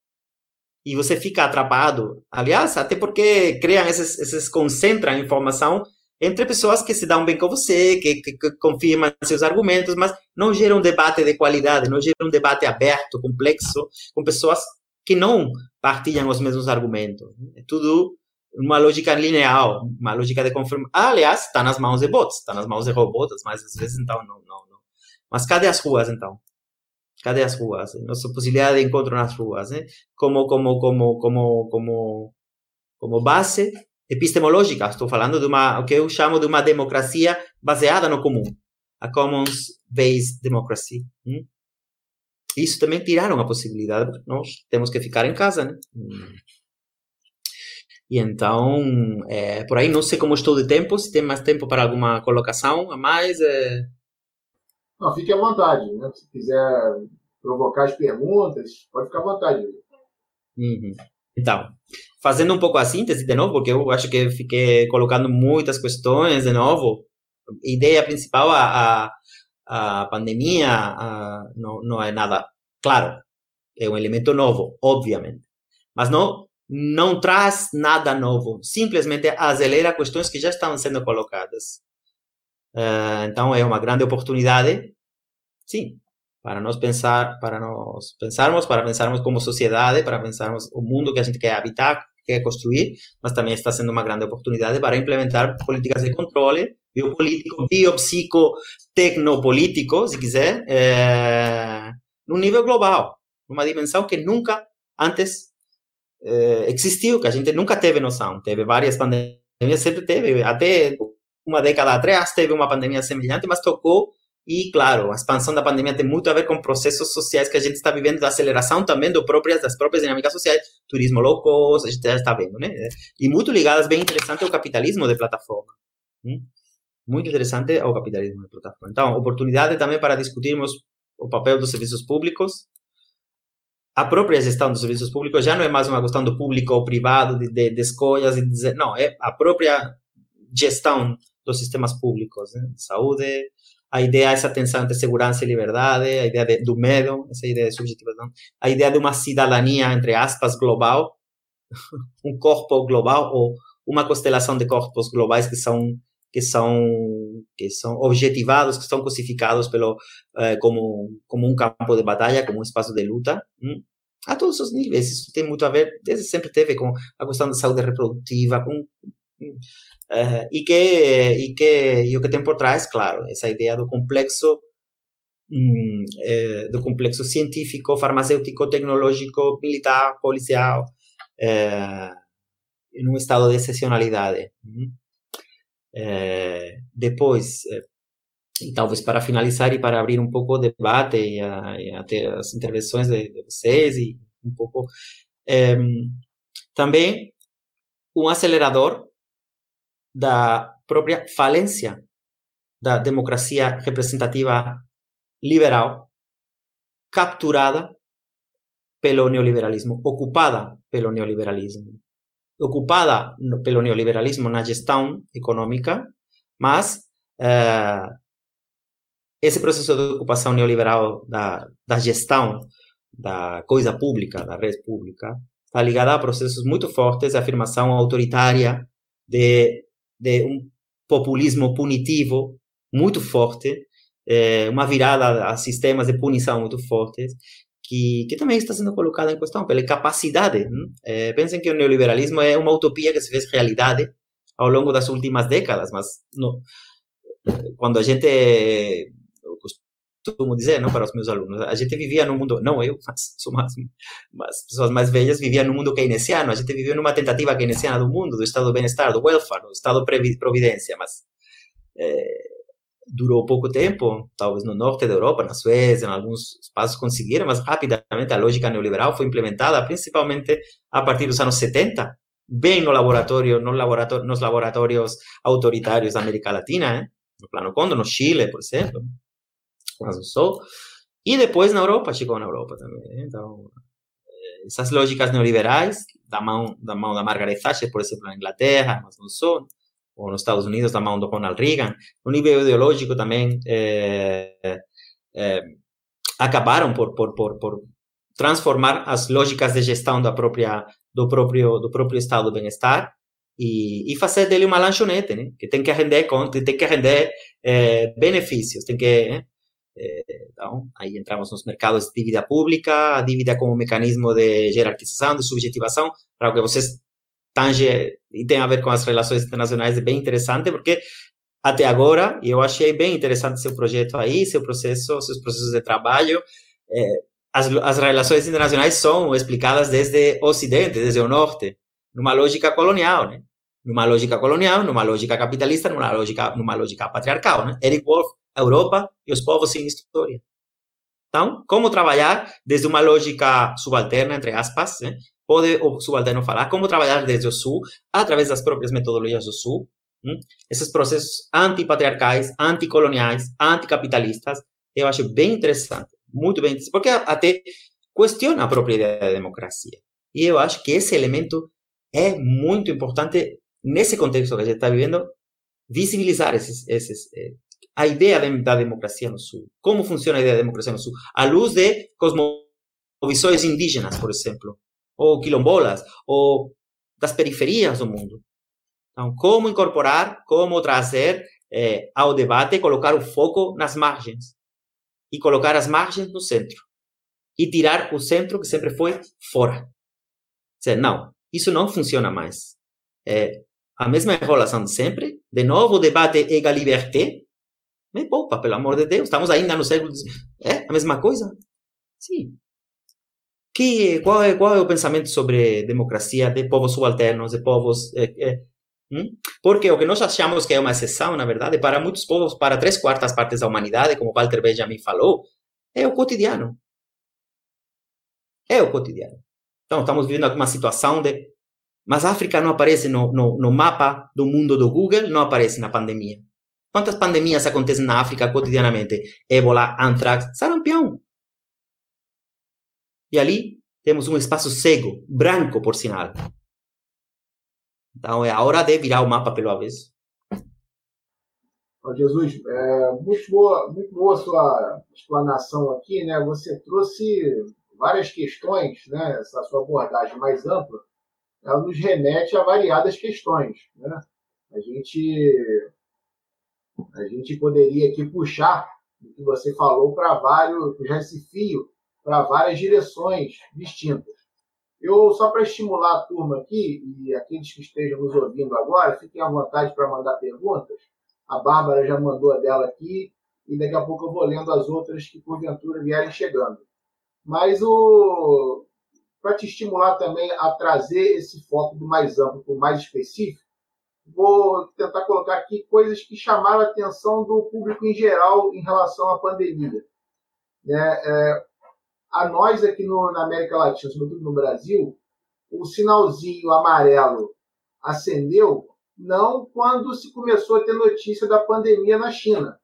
e você fica atrapado. Aliás, até porque criam esses, esses concentram informação entre pessoas que se dão bem com você, que, que, que, confirmam seus argumentos, mas não geram um debate de qualidade, não geram um debate aberto, complexo, com pessoas que não partilham os mesmos argumentos. É tudo uma lógica linear, uma lógica de confirmação. Ah, aliás, está nas mãos de bots, está nas mãos de robôs, mas às vezes então não, não, não. Mas cadê as ruas então? Cadê as ruas? Nossa possibilidade de encontro nas ruas, né? Como, como, como, como, como, como base epistemológica. Estou falando de uma, o que eu chamo de uma democracia baseada no comum, a commons-based democracy. Hum? Isso também tiraram a possibilidade, nós temos que ficar em casa, né? E então, é, por aí, não sei como estou de tempo, se tem mais tempo para alguma colocação a mais. É... Não, fique à vontade, né? Se quiser provocar as perguntas, pode ficar à vontade. Uhum. Então, fazendo um pouco a síntese de novo, porque eu acho que fiquei colocando muitas questões de novo. Ideia principal, a, a a pandemia a, não, não é nada, claro, é um elemento novo, obviamente, mas não, não traz nada novo, simplesmente acelera questões que já estão sendo colocadas. Uh, então é uma grande oportunidade, sim, para nós pensar, para nós pensarmos, para pensarmos como sociedade, para pensarmos o mundo que a gente quer habitar, quer construir, mas também está sendo uma grande oportunidade para implementar políticas de controle biopolítico, biopsico, tecnopolítico, se quiser, é, num nível global, numa dimensão que nunca antes é, existiu, que a gente nunca teve noção. Teve várias pandemias, sempre teve, até uma década atrás teve uma pandemia semelhante, mas tocou e, claro, a expansão da pandemia tem muito a ver com processos sociais que a gente está vivendo, da aceleração também do próprias, das próprias dinâmicas sociais, turismo low cost, a gente já está vendo, né? E muito ligadas, bem interessante, ao capitalismo de plataforma. Hum? muito interessante ao capitalismo de plataforma. Então, oportunidade também para discutirmos o papel dos serviços públicos. A própria gestão dos serviços públicos já não é mais uma questão do público ou privado, de, de, de escolhas, e dizer, não, é a própria gestão dos sistemas públicos, né? de saúde, a ideia essa tensão entre segurança e liberdade, a ideia de, do medo, essa ideia de subjetivação, a ideia de uma cidadania, entre aspas, global, um corpo global ou uma constelação de corpos globais que são que são que são objetivados, que são cosificados pelo eh, como como um campo de batalha, como um espaço de luta, hum? a todos os níveis. Isso tem muito a ver, desde sempre teve com a questão da saúde reprodutiva, com eh, e que e que e o que tem por trás, claro, essa ideia do complexo hum, eh, do complexo científico, farmacêutico, tecnológico, militar, policial, eh, em um estado de excepcionalidade. Hum? É, depois, é, e talvez para finalizar e para abrir um pouco o debate e, a, e até as intervenções de, de, vocês e um pouco é, também um acelerador da própria falência da democracia representativa liberal capturada pelo neoliberalismo, ocupada pelo neoliberalismo. Ocupada pelo neoliberalismo na gestão econômica, mas uh, esse processo de ocupação neoliberal da, da gestão da coisa pública, da rede pública, está ligada a processos muito fortes de afirmação autoritária, de, de um populismo punitivo muito forte, é, uma virada a sistemas de punição muito fortes, que, que também está sendo colocada em questão pela capacidade. É, pensem que o neoliberalismo é uma utopia que se fez realidade ao longo das últimas décadas, mas no, quando a gente, costumo dizer não, para os meus alunos, a gente vivia num mundo, não eu, mas sou mais, mas pessoas mais velhas viviam num mundo keynesiano, a gente vivia numa tentativa keynesiana do mundo, do estado do bem-estar, do welfare, do estado de providência, mas é, durou pouco tempo, talvez no norte da Europa, na Suécia, em alguns espaços conseguiram, mas rapidamente a lógica neoliberal foi implementada, principalmente a partir dos anos 70, bem no laboratório, no laboratório nos laboratórios autoritários da América Latina, hein? no Plano Condor, no Chile, por exemplo, não só. E depois na Europa, chegou na Europa também. Então, essas lógicas neoliberais, da mão da mão da Margaret Thatcher, por exemplo, na Inglaterra, mas não só, ou nos Estados Unidos da mão do Ronald Reagan, no nível ideológico também é, é, acabaram por, por, por, por transformar as lógicas de gestão da própria do próprio do próprio estado do bem-estar e, e fazer dele uma lanchonete, né? Que tem que render conta, tem que render é, benefícios, tem que né? Então aí entramos nos mercados de dívida pública, dívida como mecanismo de jerarquização, de subjetivação, para que vocês tange e tem a ver com as relações internacionais é bem interessante porque até agora eu achei bem interessante seu projeto aí, seu processo, seus processos de trabalho. É, as, as relações internacionais são explicadas desde o Ocidente, desde o Norte, numa lógica colonial, né? Numa lógica colonial, numa lógica capitalista, numa lógica, numa lógica patriarcal, né? Eric Wolff, Europa e os povos sem história. Então, como trabalhar desde uma lógica subalterna, entre aspas, né? pode o subalterno falar como trabalhar desde o Sul, através das próprias metodologias do Sul, hum? esses processos antipatriarcais, anticoloniais, anticapitalistas, eu acho bem interessante, muito bem interessante, porque até questiona a própria ideia da democracia. E eu acho que esse elemento é muito importante nesse contexto que a gente está vivendo, visibilizar esses, esses eh, a ideia da democracia no Sul. Como funciona a ideia da democracia no Sul? À luz de cosmovisões indígenas, por exemplo ou quilombolas, ou das periferias do mundo. Então, como incorporar, como trazer é, ao debate, colocar o foco nas margens e colocar as margens no centro e tirar o centro que sempre foi fora. Dizer, não, isso não funciona mais. É a mesma enrolação de sempre, de novo o debate égalité, me poupa, pelo amor de Deus, estamos ainda no século É a mesma coisa? Sim, que, qual, é, qual é o pensamento sobre democracia de povos subalternos, de povos. É, é, hum? Porque o que nós achamos que é uma exceção, na verdade, para muitos povos, para três quartas partes da humanidade, como Walter Benjamin falou, é o cotidiano. É o cotidiano. Então, estamos vivendo uma situação de. Mas a África não aparece no, no, no mapa do mundo do Google, não aparece na pandemia. Quantas pandemias acontecem na África cotidianamente? Ébola, antrax, sarampião. E ali temos um espaço cego, branco, por sinal. Então é a hora de virar o mapa pelo avesso. Jesus, é, muito, boa, muito boa sua explanação aqui, né? Você trouxe várias questões, né? Essa sua abordagem mais ampla, ela nos remete a variadas questões, né? A gente, a gente poderia aqui puxar o que você falou para vários, puxar esse fio para várias direções distintas. Eu, só para estimular a turma aqui, e aqueles que estejam nos ouvindo agora, fiquem à vontade para mandar perguntas. A Bárbara já mandou a dela aqui, e daqui a pouco eu vou lendo as outras que porventura vierem chegando. Mas o para te estimular também a trazer esse foco do mais amplo para o mais específico, vou tentar colocar aqui coisas que chamaram a atenção do público em geral em relação à pandemia. É, é, a nós aqui no, na América Latina, sobretudo no Brasil, o sinalzinho amarelo acendeu não quando se começou a ter notícia da pandemia na China.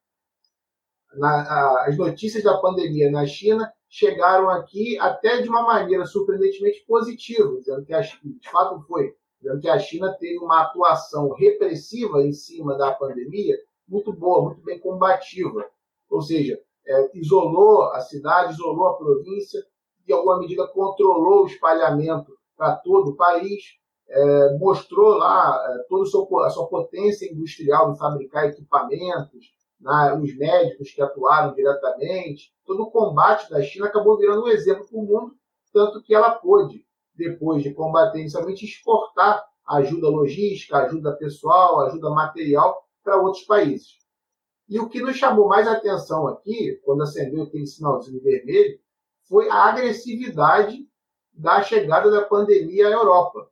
Na, a, as notícias da pandemia na China chegaram aqui até de uma maneira surpreendentemente positiva, dizendo que de fato foi, dizendo que a China teve uma atuação repressiva em cima da pandemia muito boa, muito bem combativa. Ou seja, é, isolou a cidade, isolou a província, de alguma medida controlou o espalhamento para todo o país, é, mostrou lá é, toda a sua, a sua, potência industrial em fabricar equipamentos, na, os médicos que atuaram diretamente. Todo o combate da China acabou virando um exemplo para o mundo, tanto que ela pôde, depois de combater inicialmente, exportar ajuda logística, ajuda pessoal, ajuda material para outros países. E o que nos chamou mais atenção aqui, quando acendeu aquele sinalzinho vermelho, foi a agressividade da chegada da pandemia à Europa.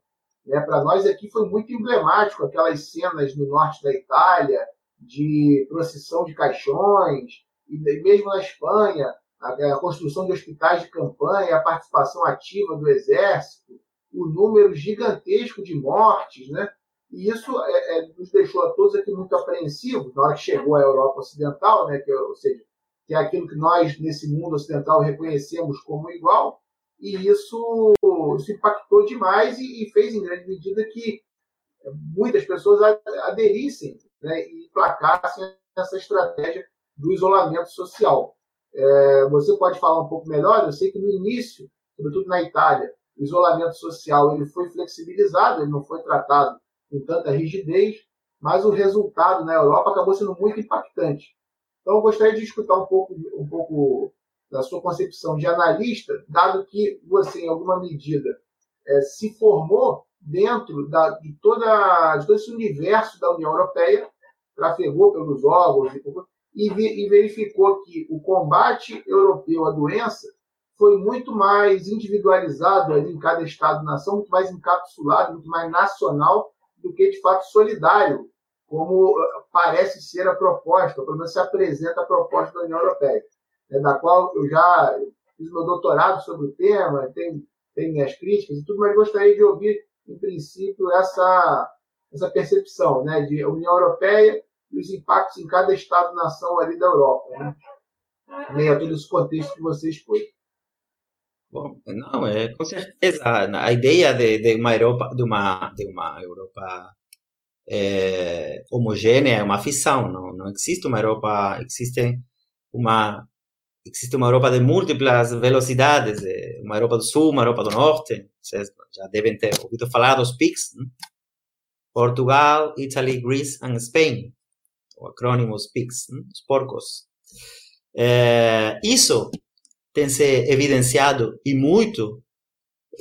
Né? Para nós aqui foi muito emblemático aquelas cenas no norte da Itália de procissão de caixões, e mesmo na Espanha, a, construção de hospitais de campanha, a participação ativa do exército, o número gigantesco de mortes, né? E isso é, é, nos deixou a todos aqui muito apreensivos na hora que chegou à Europa Ocidental, né, que, ou seja, que é aquilo que nós, nesse mundo ocidental, reconhecemos como igual, e isso, isso impactou demais e, e fez, em grande medida, que muitas pessoas aderissem né, e placassem essa estratégia do isolamento social. É, você pode falar um pouco melhor? Eu sei que no início, sobretudo na Itália, o isolamento social ele foi flexibilizado, ele não foi tratado com tanta rigidez, mas o resultado na Europa acabou sendo muito impactante. Então, eu gostaria de escutar um pouco, um pouco da sua concepção de analista, dado que você, em alguma medida, é, se formou dentro da, de, toda, de todo esse universo da União Europeia, trafegou pelos órgãos e, e verificou que o combate europeu à doença foi muito mais individualizado ali em cada Estado-nação, muito mais encapsulado, muito mais nacional do que, de fato, solidário, como eh, parece ser a proposta, menos se apresenta a proposta da União Europeia, né, da qual eu já fiz meu doutorado sobre o tema, tenho, tenho minhas críticas e tudo, mas gostaria de ouvir, em princípio, essa, essa percepção né, de União Europeia e os impactos em cada Estado-nação ali da Europa, né, meio a todo esse contexto que você expôs. Bom, não, é com certeza a ideia de, de uma Europa, de uma de uma Europa é, homogênea é uma ficção, não, não existe uma Europa, existe uma existe uma Europa de múltiplas velocidades, uma Europa do Sul, uma Europa do Norte, vocês já devem ter ouvido falar dos PICs, né? Portugal, Italy, Greece and Spain, o acrônimo né? os porcos. É, isso tem se evidenciado e muito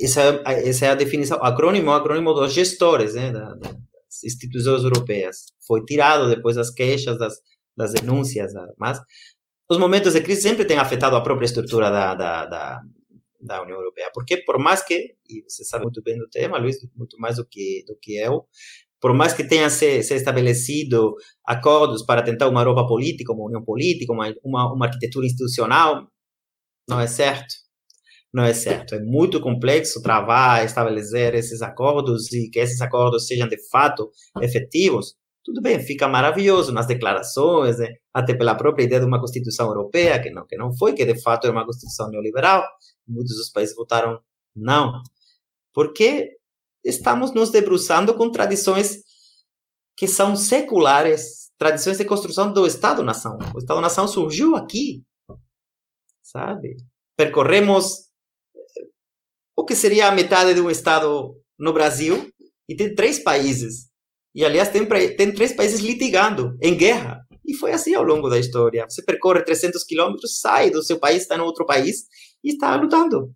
essa, essa é a definição acrônimo acrônimo dos gestores né, da, das instituições europeias foi tirado depois das queixas das, das denúncias mas os momentos de crise sempre têm afetado a própria estrutura da, da, da, da União Europeia porque por mais que e você sabe muito bem do tema Luiz muito mais do que do que eu por mais que tenha se, se estabelecido acordos para tentar uma Europa política, uma união política, uma, uma, uma arquitetura institucional, não é certo. Não é certo. É muito complexo travar, estabelecer esses acordos e que esses acordos sejam de fato efetivos. Tudo bem, fica maravilhoso nas declarações, né? até pela própria ideia de uma Constituição Europeia, que não, que não foi, que de fato era uma Constituição neoliberal. Muitos dos países votaram não. Porque estamos nos debruçando com tradições que são seculares, tradições de construção do Estado-nação. O Estado-nação surgiu aqui, sabe? Percorremos eh, o que seria a metade de um Estado no Brasil e tem três países. E, aliás, tem, tem três países litigando, em guerra. E foi assim ao longo da história. Você percorre 300 quilômetros, sai do seu país, está em outro país e está lutando.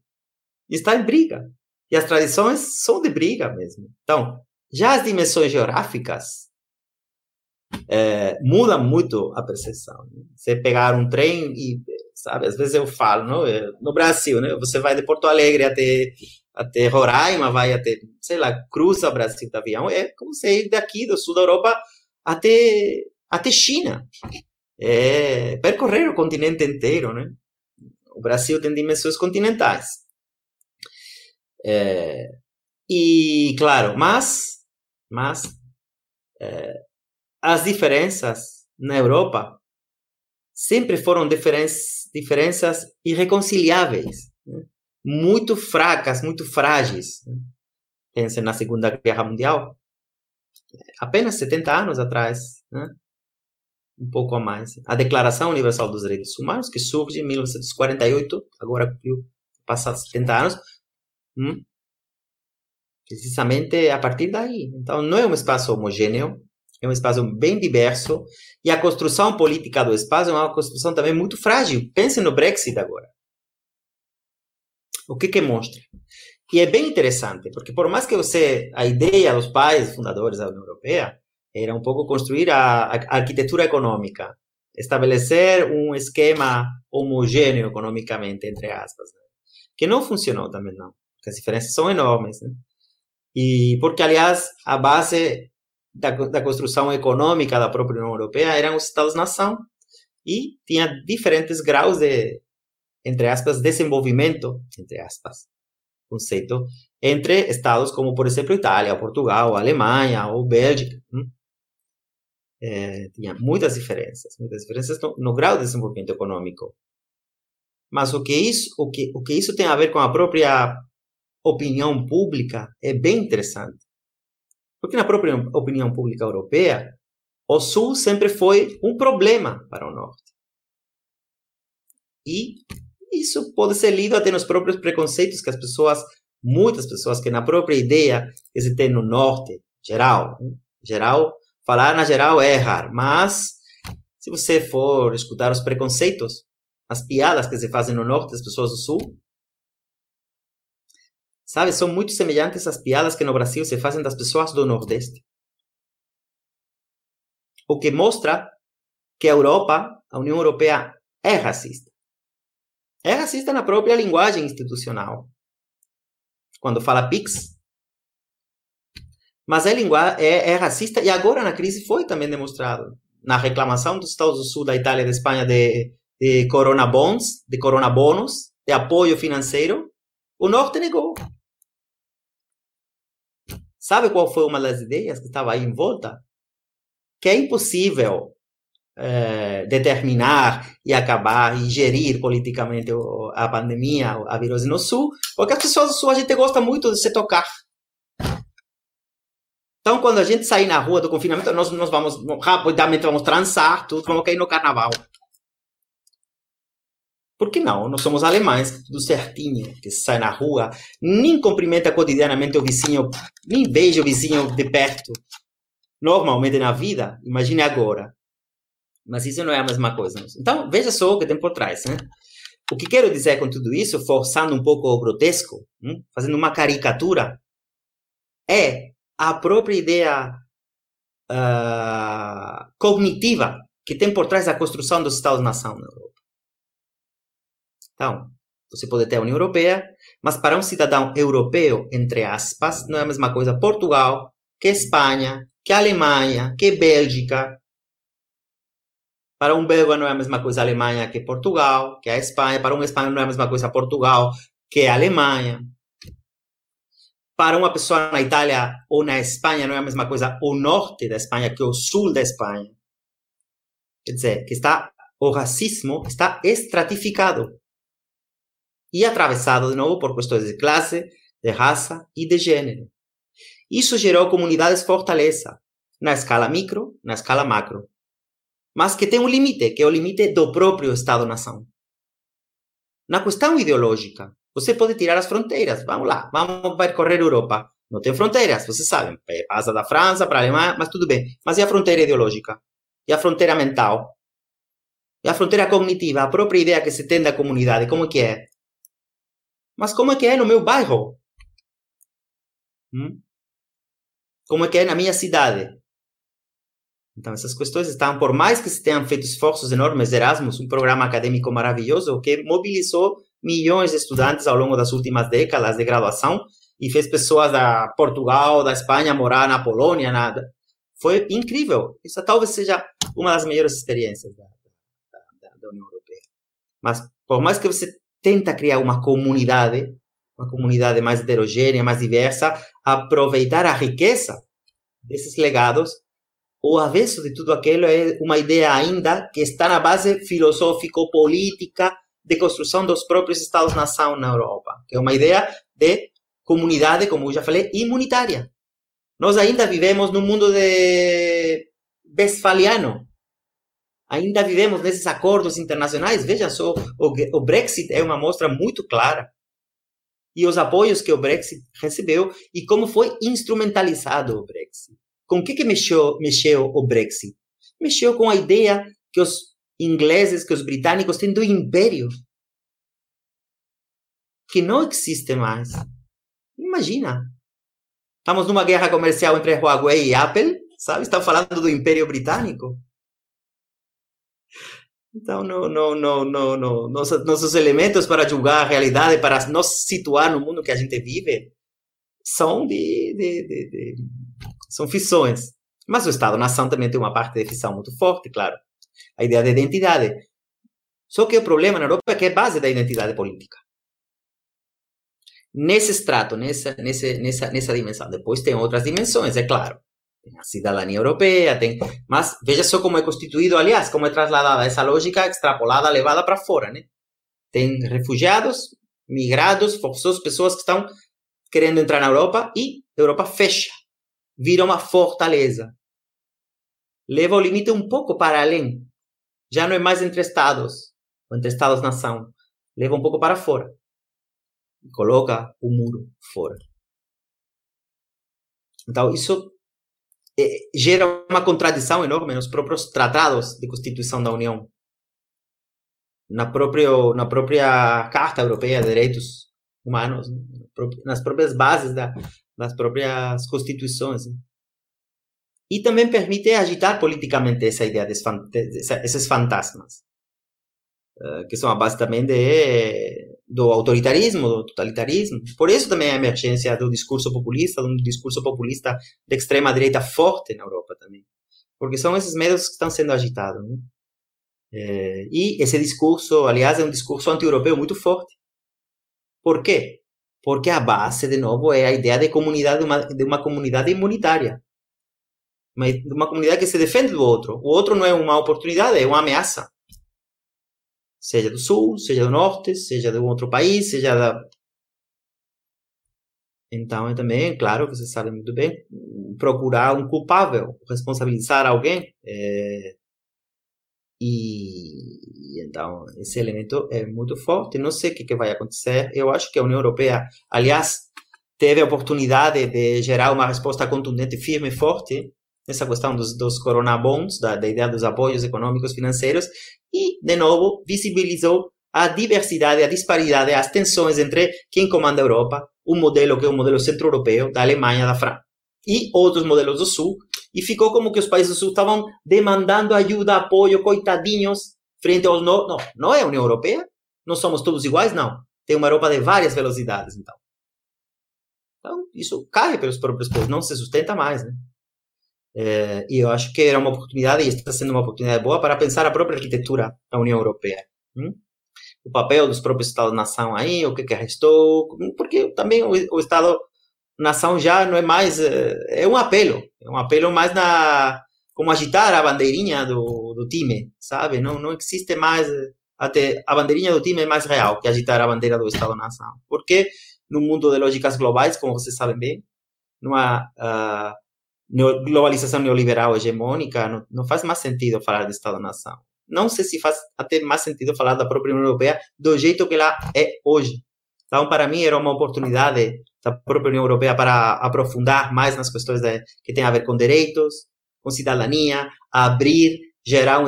Está em briga. E as tradições são de briga mesmo. Então, já as dimensões geográficas é, mudam muito a percepção. Né? Você pegar um trem e, sabe, às vezes eu falo, não? É, no Brasil, né? Você vai de Porto Alegre até até Roraima, vai até, sei lá, cruza o Brasil de avião, é como você ir daqui do sul da Europa até até China. É percorrer o continente inteiro, né? O Brasil tem dimensões continentais. É, e, claro, mas, mas é, as diferenças na Europa sempre foram diferenças, diferenças irreconciliáveis, né? muito fracas, muito frágeis. Né? Pense na Segunda Guerra Mundial, apenas 70 anos atrás, né? um pouco a mais. A Declaração Universal dos Direitos Humanos, que surge em 1948, agora cumpriu passados 70 anos, hum? precisamente a partir daí. Então, não é um espaço homogêneo, é um espaço bem diverso, e a construção política do espaço é uma construção também muito frágil. Pense no Brexit agora. O que que mostra? E é bem interessante, porque por mais que você, a ideia dos pais fundadores da União Europeia era um pouco construir a, a arquitetura econômica, estabelecer um esquema homogêneo economicamente, entre aspas, né? que não funcionou também não, as diferenças são enormes, né? E porque, aliás, a base da, da construção econômica da própria União Europeia eram os Estados-nação e tinha diferentes graus de, entre aspas, desenvolvimento, entre aspas, conceito, entre estados como, por exemplo, Itália, Portugal, Alemanha ou Bélgica. Hum? É, tinha muitas diferenças, muitas diferenças no, no, grau de desenvolvimento econômico. Mas o que isso, o que, o que isso tem a ver com a própria opinião pública é bem interessante. Porque na própria opinião pública europeia, o Sul sempre foi um problema para o Norte. E isso pode ser lido até nos próprios preconceitos que as pessoas, muitas pessoas que na própria ideia que se tem no Norte, geral, né? geral, falar na geral é errar, mas se você for escutar os preconceitos, as piadas que se fazem no Norte das pessoas do Sul, Sabe, são muito semelhantes às piadas que no Brasil se fazem das pessoas do Nordeste. O que mostra que a Europa, a União Europeia, é racista. É racista na própria linguagem institucional. Quando fala PIX. Mas é, é, é racista e agora na crise foi também demonstrado. Na reclamação dos Estados do Sul, da Itália e da Espanha de, de Corona Bonds, de Corona Bônus, de apoio financeiro, o Norte negou. Sabe qual foi uma das ideias que estava aí em volta? Que é impossível é, determinar e acabar e gerir politicamente a pandemia, a virose no Sul, porque as pessoas do Sul a gente gosta muito de se tocar. Então, quando a gente sair na rua do confinamento, nós, nós vamos rapidamente vamos transar, tudo, vamos cair no carnaval. Por que não? Nós somos alemães, tudo certinho, que sai na rua, nem cumprimenta cotidianamente o vizinho, nem veja o vizinho de perto. Normalmente na vida, imagine agora. Mas isso não é a mesma coisa. Então, veja só o que tem por trás. Né? O que quero dizer com tudo isso, forçando um pouco o grotesco, hein? fazendo uma caricatura, é a própria ideia uh, cognitiva que tem por trás da construção dos Estados-nação na Europa. Então, você pode ter a União Europeia, mas para um cidadão europeu, entre aspas, não é a mesma coisa Portugal, que Espanha, que Alemanha, que Bélgica. Para um belga não é a mesma coisa a Alemanha que Portugal, que a Espanha. Para um espanhol não é a mesma coisa Portugal que a Alemanha. Para uma pessoa na Itália ou na Espanha não é a mesma coisa o norte da Espanha que o sul da Espanha. Quer dizer, que está o racismo está estratificado e atravessado de novo por questões de classe, de raça e de gênero. Isso gerou comunidades fortaleza, na escala micro, na escala macro. Mas que tem um limite, que é o limite do próprio Estado-nação. Na questão ideológica, você pode tirar as fronteiras. Vamos lá, vamos percorrer a Europa. Não tem fronteiras, vocês sabem. Passa da França para a Alemanha, mas tudo bem. Mas e a fronteira ideológica? E a fronteira mental? E a fronteira cognitiva? A própria ideia que se tem da comunidade? Como que é? Mas como é que é no meu bairro? Hum? Como é que é na minha cidade? Então, essas questões estão, por mais que se tenham feito esforços enormes, Erasmus, um programa acadêmico maravilhoso que mobilizou milhões de estudantes ao longo das últimas décadas de graduação e fez pessoas da Portugal, da Espanha morar na Polônia, nada. Foi incrível. Isso talvez seja uma das melhores experiências da, da, da União Europeia. Mas, por mais que você tenta criar uma comunidade, uma comunidade mais heterogênea, mais diversa, aproveitar a riqueza desses legados o avesso de tudo aquilo é uma ideia ainda que está na base filosófico-política de construção dos próprios Estados-nação na Europa, que é uma ideia de comunidade, como eu já falei, imunitária. Nós ainda vivemos num mundo de westfaliano. Ainda vivemos nesses acordos internacionais. Veja só, o, Brexit é uma mostra muito clara. E os apoios que o Brexit recebeu e como foi instrumentalizado o Brexit. Com o que, que mexeu, mexeu o Brexit? Mexeu com a ideia que os ingleses, que os britânicos têm do império, que não existe mais. Imagina. Estamos numa guerra comercial entre Huawei e Apple, sabe? Estão falando do Império Britânico. Então, não, não, não, não, não. Nossos, elementos para julgar a realidade, para nos situar no mundo que a gente vive, são de, de, de, de são fissões. Mas o Estado-nação também tem uma parte de fissão muito forte, claro. A ideia de identidade. Só que o problema na Europa é que é base da identidade política. Nesse extrato, nessa, nessa, nessa, nessa dimensão. Depois tem outras dimensões, é claro. Tem a cidadania europeia, tem... Mas veja só como é constituído, aliás, como é trasladada essa lógica extrapolada, levada para fora, né? Tem refugiados, migrados, forçosos, pessoas que estão querendo entrar na Europa e a Europa fecha vira uma fortaleza. Leva o limite um pouco para além. Já não é mais entre estados, ou entre estados-nação. Leva um pouco para fora. Coloca o muro fora. Então, isso gera uma contradição enorme nos próprios tratados de constituição da União. Na, próprio, na própria Carta Europeia de Direitos Humanos, nas próprias bases da, das próprias constituições. Né? E também permite agitar politicamente essa ideia desses fantasmas, eh, que são a base também de, do autoritarismo, do totalitarismo. Por isso também a emergência do discurso populista, de um discurso populista de extrema direita forte na Europa também. Porque são esses medos que estão sendo agitados. Né? É, e esse discurso, aliás, é um discurso anti-europeu muito forte. Por quê? porque a base, de novo, é a ideia de comunidade, de uma, de uma comunidade imunitária. Uma, uma comunidade que se defende do outro. O outro não é uma oportunidade, é uma ameaça. Seja do sul, seja do norte, seja de outro país, seja da. Então, é também, claro, você sabe muito bem, procurar um culpável, responsabilizar alguém. É... E então, esse elemento é muito forte. Não sei o que, que vai acontecer. Eu acho que a União Europeia, aliás, teve a oportunidade de gerar uma resposta contundente, firme e forte nessa questão dos, dos da, da ideia dos apoios econômicos financeiros, e, de novo, visibilizou a diversidade, a disparidade, as tensões entre quem comanda a Europa, um modelo que é o um modelo centro-europeu, da Alemanha, da França, e outros modelos do Sul, e ficou como que os países do Sul estavam demandando ajuda, apoio, coitadinhos, frente aos... No... Não, não é a União Europeia? Não somos todos iguais? Não. Tem uma Europa de várias velocidades, então. Então, isso cai pelos próprios pesos, não se sustenta mais, né? E eu acho que era uma oportunidade, e está sendo uma oportunidade boa, para pensar a própria arquitetura da União Europeia. Hum? O papel dos próprios Estados-nação aí, o que, que restou, porque também o, o Estado-nação já não é mais. É, é um apelo, é um apelo mais na, como agitar a bandeirinha do, do time, sabe? Não, não existe mais, até a bandeirinha do time é mais real que agitar a bandeira do Estado-nação. Porque no mundo de lógicas globais, como vocês sabem bem, numa, uh, globalização neoliberal hegemônica, não, não faz mais sentido falar de Estado-nação. Não sei se faz até mais sentido falar da própria União Europeia do jeito que ela é hoje. Então, para mim, era uma oportunidade da própria União Europeia para aprofundar mais nas questões de, que têm a ver com direitos, com cidadania, abrir, gerar um,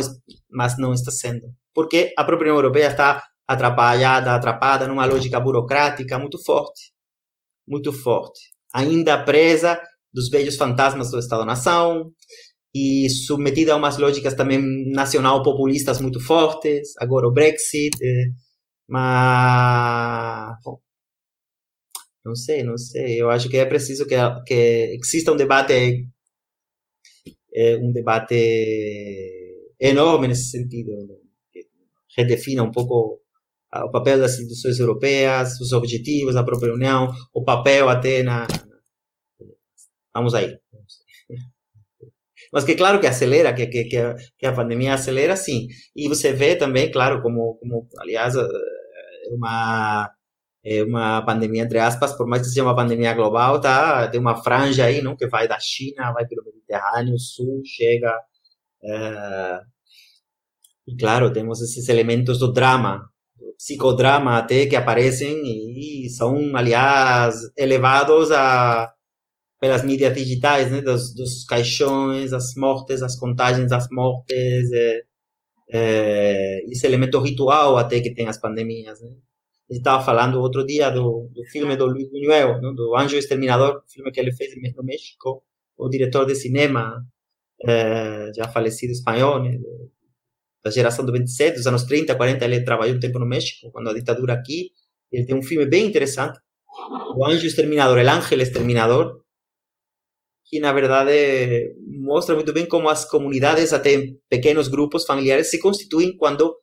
mas não está sendo. Porque a própria União Europeia está atrapalhada, atrapada numa lógica burocrática muito forte. Muito forte. Ainda presa dos velhos fantasmas do Estado-nação e submetida a umas lógicas também nacional-populistas muito fortes. Agora o Brexit. Eh, mas. Bom, não sei, não sei. Eu acho que é preciso que, que exista um debate. É, um debate enorme nesse sentido. Que redefina um pouco o papel das instituições europeias, os objetivos da própria União, o papel até na. Vamos aí. Mas que claro que acelera, que, que, que a pandemia acelera, sim. E você vê também, claro, como, como aliás, é uma, é uma pandemia, entre aspas, por mais que seja uma pandemia global, tá? Tem uma franja aí, não? Que vai da China, vai pelo Mediterrâneo, Sul, chega. É... E claro, temos esses elementos do drama, psicodrama até que aparecem e são, aliás, elevados a pelas mídias digitais, né, dos, dos caixões, as mortes, as contagens das mortes, é, é, esse elemento ritual até que tem as pandemias, né. Gente estava falando outro dia do, do filme do Luiz Buñuel, né, do Anjo Exterminador, filme que ele fez no México, o diretor de cinema, é, já falecido espanhol, né, da geração do 27, dos anos 30, 40, ele trabalhou um tempo no México, quando a ditadura aqui. Ele tem um filme bem interessante, O Anjo Exterminador, El Ángel Exterminador, que na verdade mostra muito bem como as comunidades, até pequenos grupos familiares, se constituem quando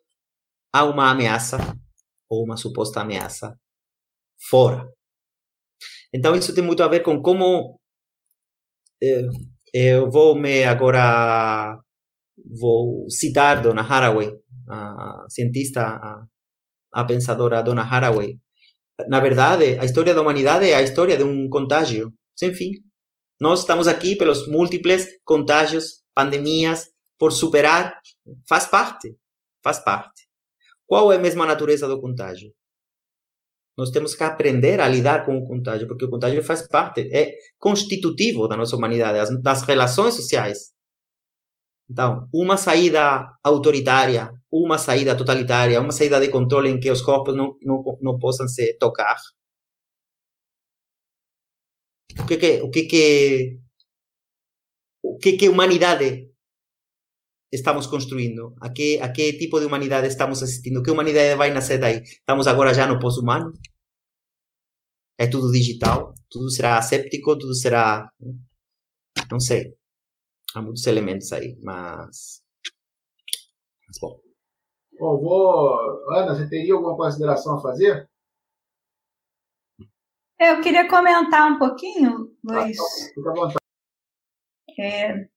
há uma ameaça ou uma suposta ameaça fora. Então isso tem muito a ver com como eh, eu vou me agora vou citar Donna Haraway, a cientista, a, a pensadora Donna Haraway. Na verdade, a história da humanidade é a história de um contágio sem fim. Nós estamos aqui pelos múltiplos contágios, pandemias, por superar. Faz parte, faz parte. Qual é a mesma natureza do contágio? Nós temos que aprender a lidar com o contágio, porque o contágio faz parte, é constitutivo da nossa humanidade, das relações sociais. Então, uma saída autoritária, uma saída totalitária, uma saída de controle em que os corpos não, não, não possam se tocar. O que que, o que que, o que que humanidade estamos construindo? A que, a que tipo de humanidade estamos assistindo? Que humanidade vai nascer daí? Estamos agora já no pós-humano? É tudo digital? Tudo será asséptico? Tudo será... Não sei há muitos elementos aí, mas. Mas bom. Bom, vou. Ana, você teria alguma consideração a fazer? Eu queria comentar um pouquinho, Luiz. Ah, à vontade. É,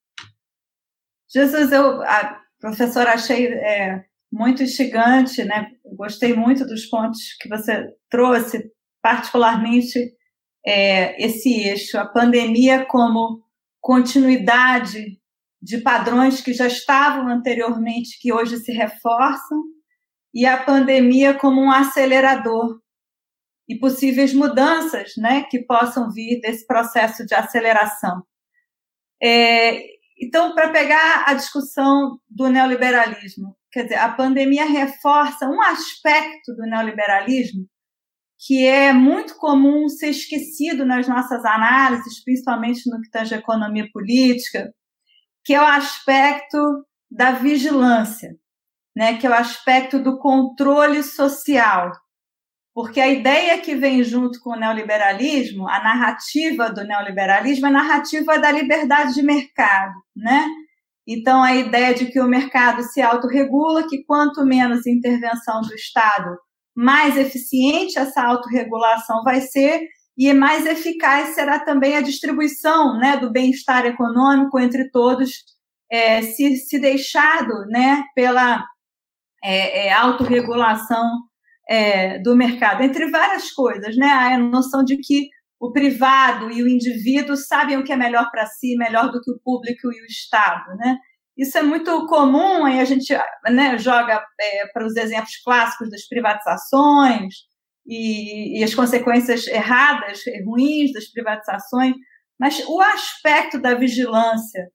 Jesus, eu, a professora, achei é, muito instigante, né? Gostei muito dos pontos que você trouxe, particularmente é, esse eixo, a pandemia como continuidade de padrões que já estavam anteriormente, que hoje se reforçam, e a pandemia como um acelerador e possíveis mudanças né, que possam vir desse processo de aceleração. É, então, para pegar a discussão do neoliberalismo, quer dizer, a pandemia reforça um aspecto do neoliberalismo que é muito comum ser esquecido nas nossas análises, principalmente no que tange a economia política, que é o aspecto da vigilância, né, que é o aspecto do controle social. Porque a ideia que vem junto com o neoliberalismo, a narrativa do neoliberalismo, é a narrativa da liberdade de mercado, né? Então, a ideia de que o mercado se autorregula, que quanto menos intervenção do Estado mais eficiente essa autorregulação vai ser e mais eficaz será também a distribuição né, do bem-estar econômico entre todos, é, se, se deixado né, pela é, é, autorregulação é, do mercado, entre várias coisas, né? A noção de que o privado e o indivíduo sabem o que é melhor para si, melhor do que o público e o Estado, né? Isso é muito comum, aí a gente né, joga é, para os exemplos clássicos das privatizações e, e as consequências erradas, ruins das privatizações, mas o aspecto da vigilância,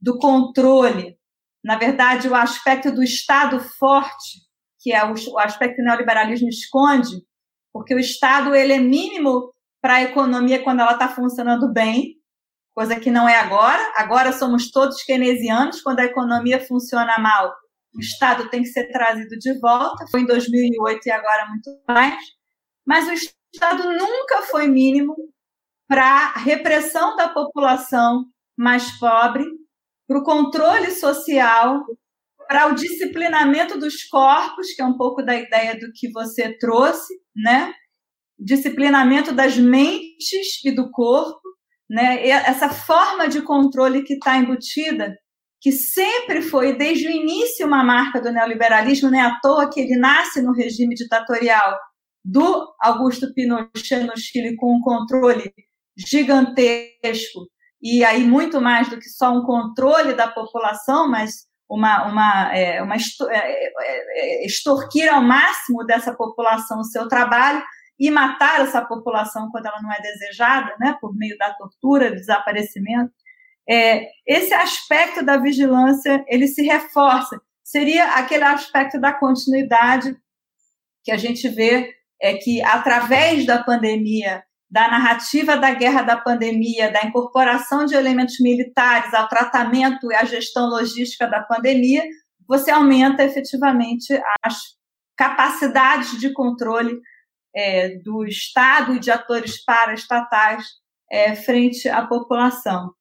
do controle, na verdade, o aspecto do Estado forte, que é o, aspecto que o neoliberalismo esconde, porque o Estado ele é mínimo para a economia quando ela está funcionando bem, coisa que não é agora. Agora somos todos keynesianos, quando a economia funciona mal, o Estado tem que ser trazido de volta. Foi em 2008 e agora muito mais. Mas o Estado nunca foi mínimo para a repressão da população mais pobre, para o controle social, para o disciplinamento dos corpos, que é um pouco da ideia do que você trouxe, né? Disciplinamento das mentes e do corpo, né? essa forma de controle que está embutida, que sempre foi, desde o início, uma marca do neoliberalismo, não é à toa que ele nasce no regime ditatorial do Augusto Pinochet no Chile com um controle gigantesco, e aí muito mais do que só um controle da população, mas uma, uma, é, uma é, é, é, extorquir ao máximo dessa população o seu trabalho, e matar essa população quando ela não é desejada, né, por meio da tortura, desaparecimento. É, esse aspecto da vigilância ele se reforça. Seria aquele aspecto da continuidade que a gente vê é que através da pandemia, da narrativa da guerra da pandemia, da incorporação de elementos militares ao tratamento e à gestão logística da pandemia, você aumenta efetivamente as capacidades de controle é, do Estado e de atores paraestatais é, frente à população.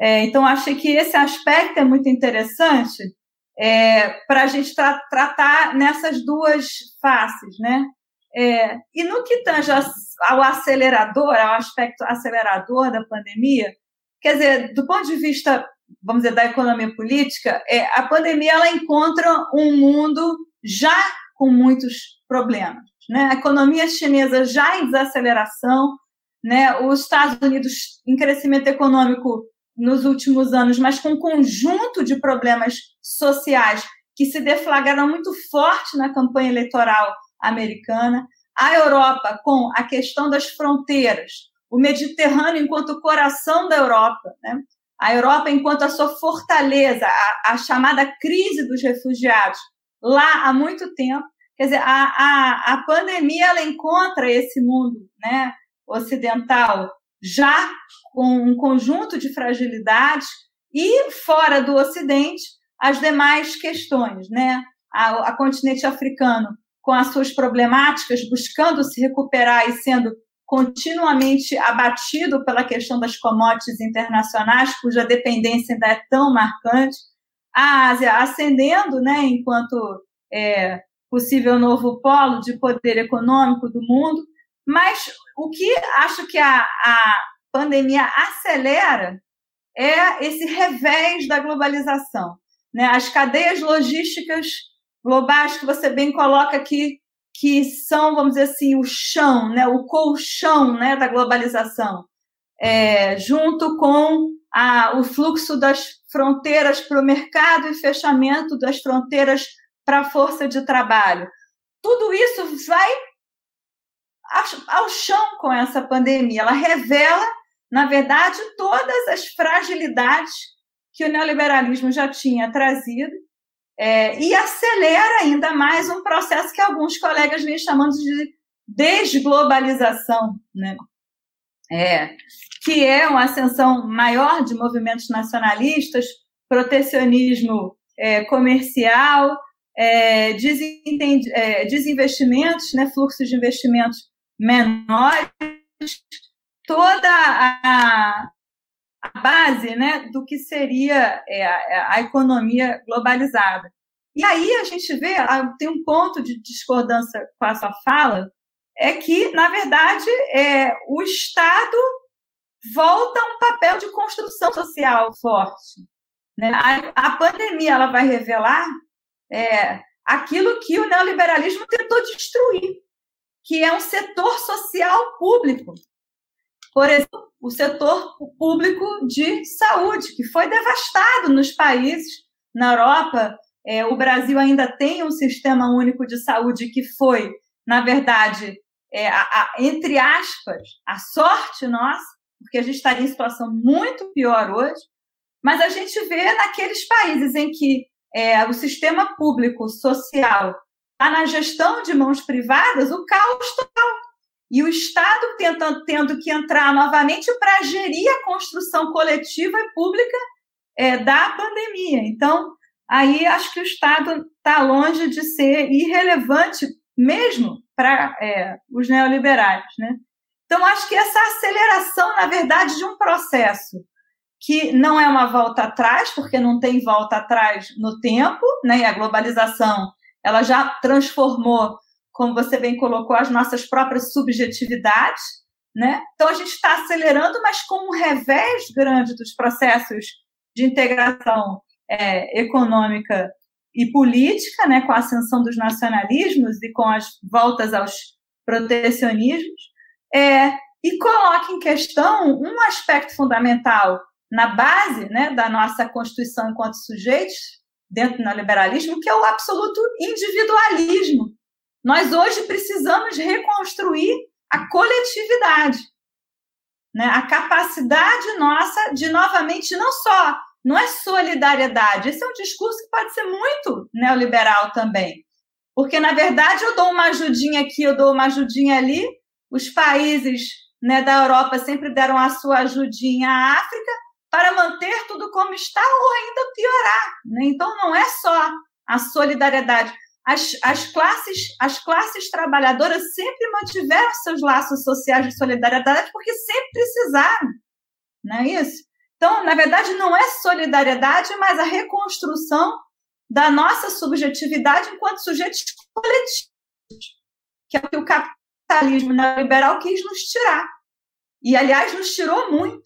É, então, achei que esse aspecto é muito interessante é, para a gente tra tratar nessas duas faces, né? É, e no que tange ao acelerador, ao aspecto acelerador da pandemia, quer dizer, do ponto de vista, vamos dizer, da economia política, é, a pandemia ela encontra um mundo já com muitos problemas. Né? A economia chinesa já em desaceleração, né? os Estados Unidos em crescimento econômico nos últimos anos, mas com um conjunto de problemas sociais que se deflagraram muito forte na campanha eleitoral americana. A Europa com a questão das fronteiras, o Mediterrâneo enquanto coração da Europa, né? a Europa enquanto a sua fortaleza, a, a chamada crise dos refugiados, lá há muito tempo, Quer dizer, a, a, a pandemia ela encontra esse mundo né, ocidental já com um conjunto de fragilidades e fora do Ocidente as demais questões, né? A, a continente africano com as suas problemáticas, buscando se recuperar e sendo continuamente abatido pela questão das commodities internacionais, cuja dependência ainda é tão marcante. A Ásia ascendendo, né, enquanto é, possível novo polo de poder econômico do mundo, mas o que acho que a, a pandemia acelera é esse revés da globalização. Né? As cadeias logísticas globais que você bem coloca aqui, que são, vamos dizer assim, o chão, né? o colchão né? da globalização, é, junto com a, o fluxo das fronteiras para o mercado e fechamento das fronteiras para a força de trabalho. Tudo isso vai ao chão com essa pandemia. Ela revela, na verdade, todas as fragilidades que o neoliberalismo já tinha trazido é, e acelera ainda mais um processo que alguns colegas vêm chamando de desglobalização, né? É, que é uma ascensão maior de movimentos nacionalistas, protecionismo é, comercial, é, é, desinvestimentos, né, fluxos de investimentos menores, toda a, a base né, do que seria é, a, a, economia globalizada. E aí a gente vê, tem um ponto de discordância com a sua fala, é que, na verdade, é, o Estado volta a um papel de construção social forte. Né? A, a pandemia ela vai revelar é, aquilo que o neoliberalismo tentou destruir, que é um setor social público. Por exemplo, o setor público de saúde, que foi devastado nos países, na Europa, é, o Brasil ainda tem um sistema único de saúde que foi, na verdade, é, a, a, entre aspas, a sorte nossa, porque a gente estaria em situação muito pior hoje, mas a gente vê naqueles países em que é, o sistema público social está na gestão de mãos privadas, o caos total. E o Estado tenta, tendo que entrar novamente para gerir a construção coletiva e pública é, da pandemia. Então, aí acho que o Estado está longe de ser irrelevante mesmo para é, os neoliberais. Né? Então, acho que essa aceleração, na verdade, de um processo que não é uma volta atrás, porque não tem volta atrás no tempo, né? E a globalização ela já transformou, como você bem colocou, as nossas próprias subjetividades, né? Então a gente está acelerando, mas com um revés grande dos processos de integração é, econômica e política, né? Com a ascensão dos nacionalismos e com as voltas aos protecionismos, é, e coloca em questão um aspecto fundamental na base né, da nossa Constituição enquanto sujeitos, dentro do neoliberalismo, que é o absoluto individualismo. Nós hoje precisamos reconstruir a coletividade, né? a capacidade nossa de novamente não só não é solidariedade, esse é um discurso que pode ser muito neoliberal também, porque na verdade eu dou uma ajudinha aqui, eu dou uma ajudinha ali, os países né, da Europa sempre deram a sua ajudinha à África, para manter tudo como está ou ainda piorar. Né? Então, não é só a solidariedade. As, as, classes, as classes trabalhadoras sempre mantiveram seus laços sociais de solidariedade porque sempre precisaram. Não é isso? Então, na verdade, não é solidariedade, mas a reconstrução da nossa subjetividade enquanto sujeitos coletivos, que é o que o capitalismo neoliberal quis nos tirar. E, aliás, nos tirou muito.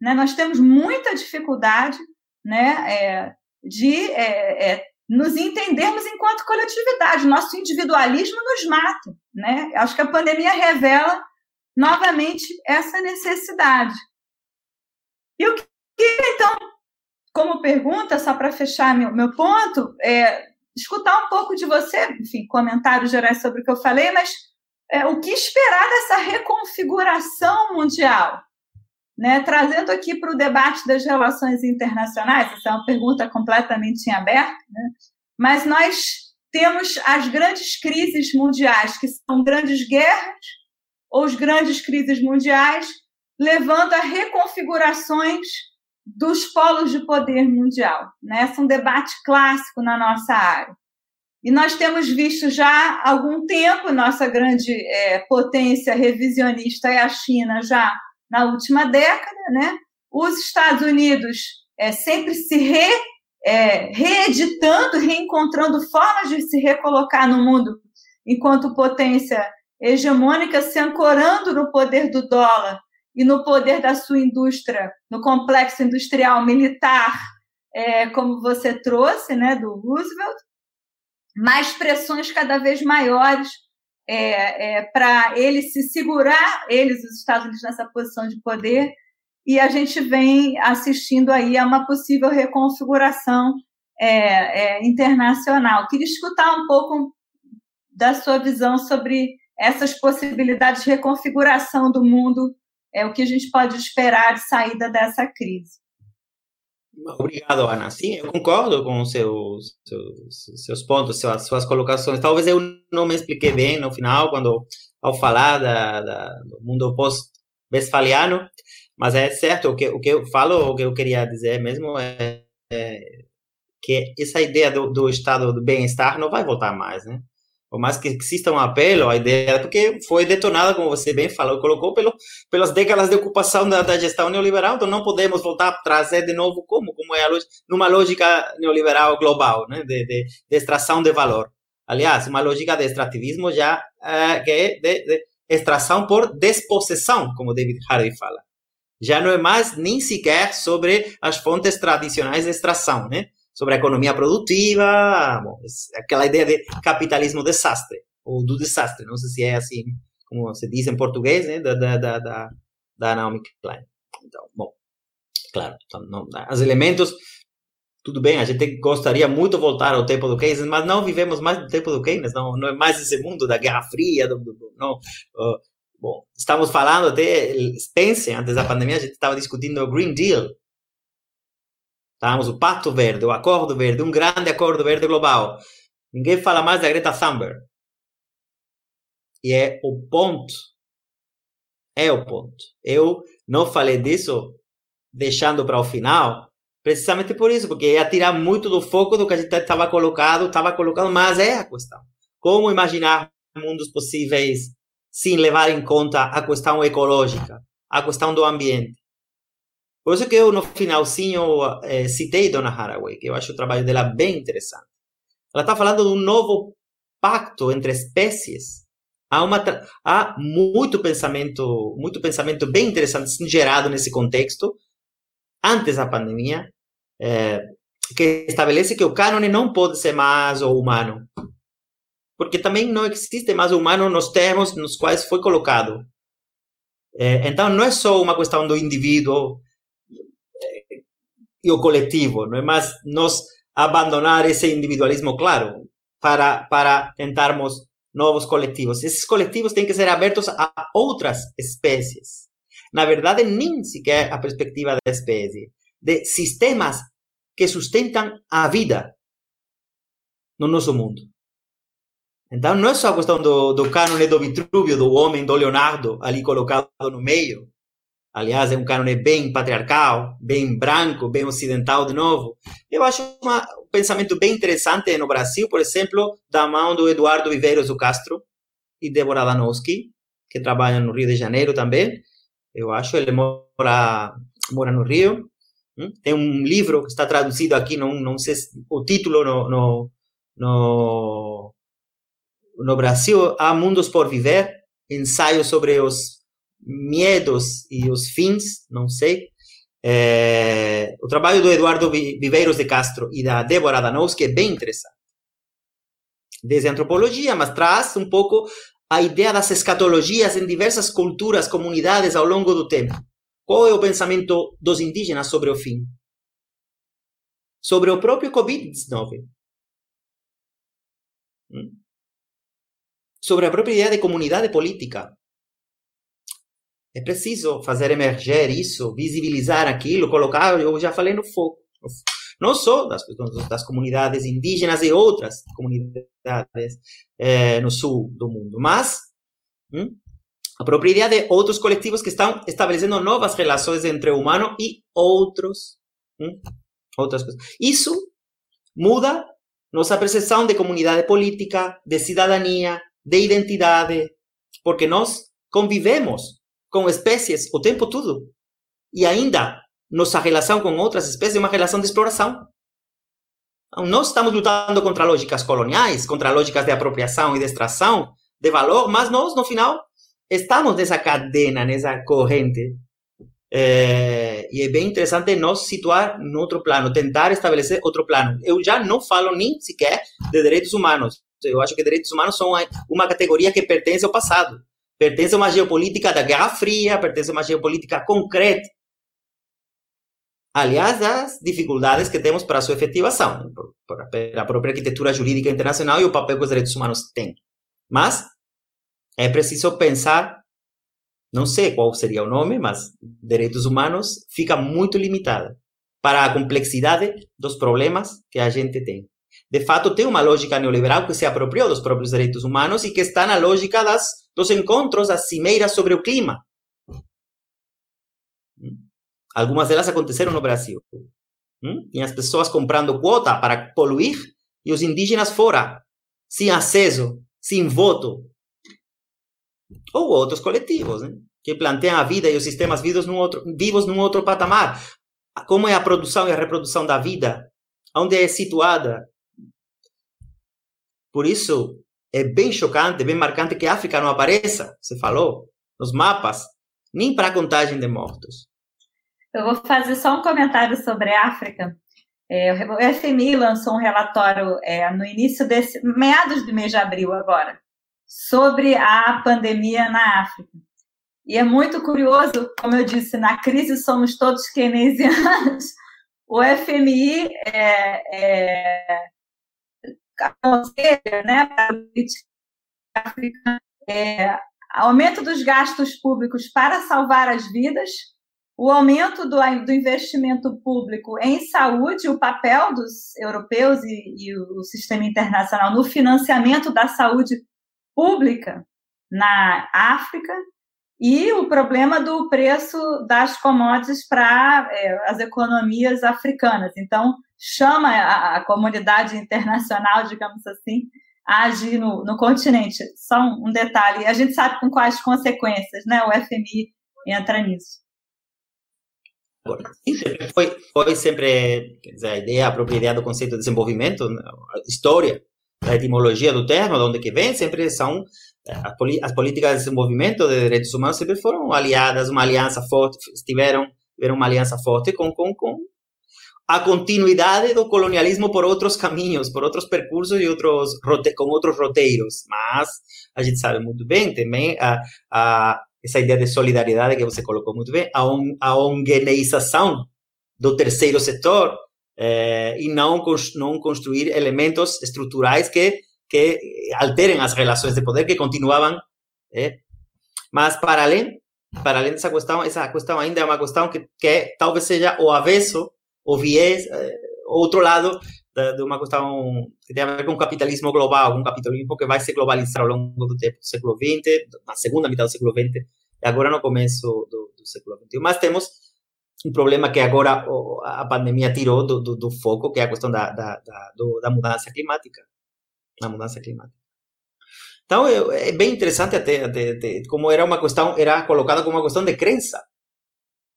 Né? Nós temos muita dificuldade né, é, de é, é, nos entendermos enquanto coletividade. Nosso individualismo nos mata. Né? Acho que a pandemia revela novamente essa necessidade. E o que, então, como pergunta, só para fechar meu, meu ponto, é escutar um pouco de você, enfim, comentários gerais sobre o que eu falei, mas é, o que esperar dessa reconfiguração mundial? Né, trazendo aqui para o debate das relações internacionais, essa é uma pergunta completamente em aberto, né, mas nós temos as grandes crises mundiais, que são grandes guerras ou as grandes crises mundiais, levando a reconfigurações dos polos de poder mundial. Né? Esse é um debate clássico na nossa área. E nós temos visto já há algum tempo, nossa grande é, potência revisionista é a China, já na última década, né? Os Estados Unidos é, sempre se re, é, reeditando, reencontrando formas de se recolocar no mundo enquanto potência hegemônica, se ancorando no poder do dólar e no poder da sua indústria, no complexo industrial militar, é, como você trouxe, né, do Roosevelt, mais pressões cada vez maiores é, é, para eles se segurar, eles, os Estados Unidos, nessa posição de poder, e a gente vem assistindo aí a uma possível reconfiguração é, é, internacional. Queria escutar um pouco da sua visão sobre essas possibilidades de reconfiguração do mundo, é o que a gente pode esperar de saída dessa crise. Obrigado, Ana. Sim, eu concordo com seus, seus, seus pontos, suas, suas colocações. Talvez eu não me expliquei bem no final, quando ao falar da, da do mundo pós-westfaliano, mas é certo, o que, o que eu falo, o que eu queria dizer mesmo é, é que essa ideia do, do estado do bem-estar não vai voltar mais, né? Por mais que exista um apelo, a ideia, porque foi detonada, como você bem falou, colocou pelo, pelas décadas de ocupação da, da gestão neoliberal, então não podemos voltar a trazer de novo como, como é a lógica, numa lógica neoliberal global, né, de, de, de extração de valor. Aliás, uma lógica de extrativismo já é, que é de, de extração por despossessão, como David Harvey fala. Já não é mais nem sequer sobre as fontes tradicionais de extração, né? Sobre a economia produtiva, bom, aquela ideia de capitalismo desastre, ou do desastre, não sei se é assim como se diz em português, né, da, da, da, da Naomi Klein. Então, bom, claro, então, não, os elementos, tudo bem, a gente gostaria muito voltar ao tempo do Keynes, mas não vivemos mais no tempo do Keynes, não, não é mais esse mundo da Guerra Fria, do, do, não, uh, bom, estamos falando até, pensem, antes da pandemia a gente estava discutindo o Green Deal, estávamos o Pacto Verde, o Acordo Verde, um grande Acordo Verde global, ninguém fala mais da Greta Thunberg, e é o ponto é o ponto. Eu não falei disso deixando para o final, precisamente por isso, porque ia tirar muito do foco do que a gente estava colocado, estava colocando, mas é a questão. Como imaginar mundos possíveis sem levar em conta a questão ecológica, a questão do ambiente? Por isso que eu, no finalzinho, eh, citei Donna Haraway, que eu acho o trabalho dela bem interessante. Ela está falando de um novo pacto entre espécies há uma há muito pensamento muito pensamento bem interessante gerado nesse contexto antes da pandemia é, que estabelece que o cânone não pode ser mais o humano. Porque também não existe mais o humano nos termos nos quais foi colocado. É, então não é só uma questão do indivíduo e o coletivo não é mais nós abandonar esse individualismo claro para para tentarmos novos coletivos. Esses coletivos têm que ser abertos a outras espécies. Na verdade, nem sequer a perspectiva da espécie, de sistemas que sustentam a vida no nosso mundo. Então, não é só a questão do, do cânone do Vitrúvio, do homem, do Leonardo, ali colocado no meio, Aliás, é um cânone bem patriarcal, bem branco, bem ocidental de novo. Eu acho uma, um pensamento bem interessante no Brasil, por exemplo, da mão do Eduardo Viveiros do Castro e Débora Danowski, que trabalham no Rio de Janeiro também. Eu acho, ele mora, mora no Rio. Hum? Tem um livro que está traduzido aqui, não, não sei o título no, no, no, no Brasil, Há Mundos por Viver, ensaio sobre os medos e os fins, não sei. É, o trabalho do Eduardo Viveiros de Castro e da Débora Danowski é bem interessante. Desde a antropologia, mas traz um pouco a ideia das escatologias em diversas culturas, comunidades ao longo do tempo. Qual é o pensamento dos indígenas sobre o fim? Sobre o próprio Covid-19. Hum? Sobre a própria ideia de comunidade política. É preciso fazer emerger isso, visibilizar aquilo, colocar, eu já falei no foco. Não só das, das comunidades indígenas e outras comunidades é, no sul do mundo, mas hum, a própria ideia de outros coletivos que estão estabelecendo novas relações entre o humano e outros, hum, outras coisas. Isso muda nossa percepção de comunidade política, de cidadania, de identidade, porque nós convivemos com espécies o tempo todo. E ainda, nossa relação com outras espécies é uma relação de exploração. Então, nós estamos lutando contra lógicas coloniais, contra lógicas de apropriação e de extração de valor, mas nós, no final, estamos nessa cadena, nessa corrente. É, e é bem interessante nós situar no outro plano, tentar estabelecer outro plano. Eu já não falo nem sequer de direitos humanos. Eu acho que direitos humanos são uma categoria que pertence ao passado pertence a uma geopolítica da Guerra Fria, pertence a uma geopolítica concreta. Aliás, as dificuldades que temos para a sua efetivação, por, por a própria arquitetura jurídica internacional e o papel que os direitos humanos têm. Mas é preciso pensar, não sei qual seria o nome, mas direitos humanos fica muito limitada para a complexidade dos problemas que a gente tem de fato tem uma lógica neoliberal que se apropriou dos próprios direitos humanos e que está na lógica das, dos encontros, das cimeiras sobre o clima. Algumas delas aconteceram no Brasil. E as pessoas comprando quota para poluir e os indígenas fora, sem acesso, sem voto. Ou outros coletivos, né? que planteiam a vida e os sistemas vivos num outro, vivos num outro patamar. Como é a produção e a reprodução da vida? Onde é situada? Por isso, é bem chocante, bem marcante que a África não apareça, você falou, nos mapas, nem para a contagem de mortos. Eu vou fazer só um comentário sobre a África. É, o FMI lançou um relatório é, no início desse, meados do mês de abril agora, sobre a pandemia na África. E é muito curioso, como eu disse, na crise somos todos keynesianos. O FMI é, é aconselha, né, para a política africana, é, aumento dos gastos públicos para salvar as vidas, o aumento do, do investimento público em saúde, o papel dos europeus e, e o sistema internacional no financiamento da saúde pública na África, e o problema do preço das commodities para é, as economias africanas. Então, chama a, a, comunidade internacional, digamos assim, a agir no, no continente. Só um, um detalhe, a gente sabe com quais consequências né, o FMI entra nisso. Foi, foi sempre dizer, a ideia, a própria ideia do conceito de desenvolvimento, a história, a etimologia do termo, de onde que vem, sempre são as, políticas de desenvolvimento de direitos humanos sempre foram aliadas, uma aliança forte, tiveram, tiveram uma aliança forte com, com, com a continuidade do colonialismo por outros caminhos, por outros percursos e outros com outros roteiros. Mas a gente sabe muito bem também a, a, essa ideia de solidariedade que você colocou muito bem, a, on, a homogeneização do terceiro setor eh, e não, não construir elementos estruturais que que alteren as relações de poder que continuavam. É? Mas, para além, para além dessa questão, essa questão ainda é uma questão que, que talvez seja o avesso, o viés, é, outro lado de, uma questão que tem a ver com o capitalismo global, um capitalismo que vai se globalizar ao longo do tempo século XX, na segunda metade do século XX, e agora no começo do, do século XXI. Mas temos um problema que agora a pandemia tirou do, do, do foco, que é a questão da, da, da, da mudança climática na mudança climática. Então, é, bem interessante até, até, até, como era uma questão, era colocada como uma questão de crença.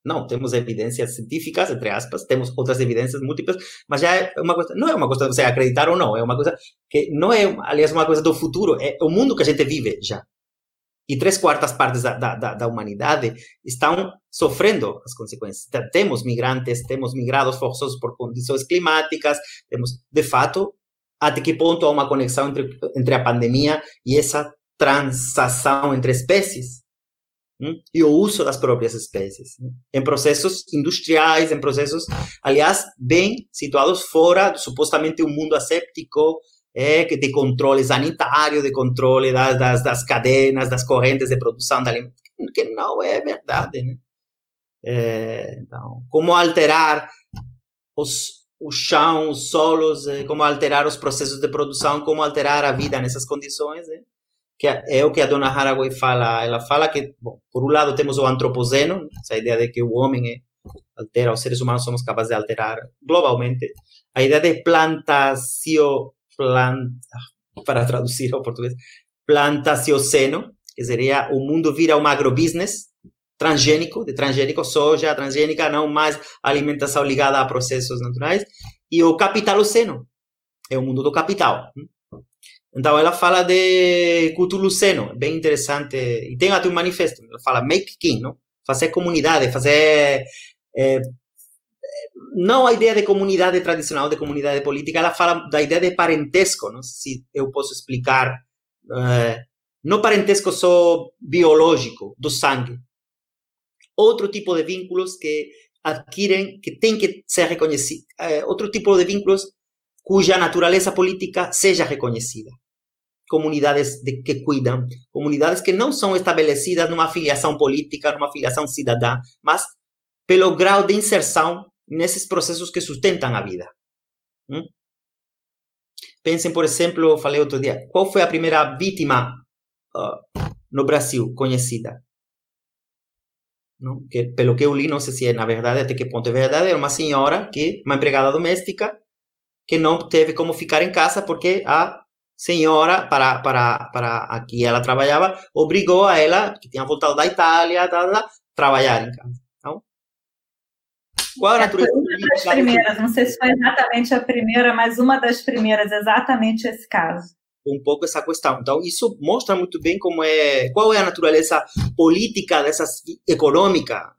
Não, temos evidências científicas, entre aspas, temos outras evidências múltiplas, mas já é uma coisa, não é uma coisa de você acreditar ou não, é uma coisa que não é, aliás, uma coisa do futuro, é o mundo que a gente vive já. E três quartas partes da, da, da humanidade estão sofrendo as consequências. Temos migrantes, temos migrados forçosos por condições climáticas, temos, de fato, até que ponto há uma conexão entre, entre a pandemia e essa transação entre espécies? E o uso das próprias espécies em processos industriais, em processos, aliás, bem situados fora supostamente um mundo asséptico é, de controle sanitário, de controle das, das, das cadenas, das correntes de produção de alimentos, que não é verdade. Né? É, então, como alterar os o chão, os solos, eh, como alterar os processos de produção, como alterar a vida nessas condições, né? Que é, o que a dona Haraway fala. Ela fala que, bom, por um lado temos o antropoceno, essa ideia de que o homem é, altera, os seres humanos somos capazes de alterar globalmente. A ideia de plantacio, plant, para traduzir ao português, plantacioceno, que seria o mundo vira um agrobusiness, transgênico, de transgênico, soja transgênica, não mais alimentação ligada a processos naturais, e o capitaloceno, é o mundo do capital. Então ela fala de Cthulhuceno, bem interessante, e tem até um manifesto, ela fala make king, não? fazer comunidade, fazer... É, não a ideia de comunidade tradicional, de comunidade política, ela fala da ideia de parentesco, não sei se eu posso explicar, é, não parentesco só biológico, do sangue, outro tipo de vínculos que adquirem, que tem que ser reconhecido, eh, outro tipo de vínculos cuja natureza política seja reconhecida. Comunidades de, que cuidam, comunidades que não são estabelecidas numa filiação política, numa filiação cidadã, mas pelo grau de inserção nesses processos que sustentam a vida. Hum? Pensem, por exemplo, falei outro dia, qual foi a primeira vítima uh, no Brasil conhecida? que pelo que eu li, não sei se é na verdade, até que ponto é verdade, era uma senhora que, uma empregada doméstica, que não teve como ficar em casa porque a senhora, para, para, para aqui ela trabalhava, obrigou a ela, que tinha voltado da Itália, a trabalhar em casa. Então, qual a natureza? É, uma das primeiras, não sei se foi exatamente a primeira, mas uma das primeiras, exatamente esse caso um pouco essa questão. Então, isso mostra muito bem como é, qual é a natureza política dessas econômica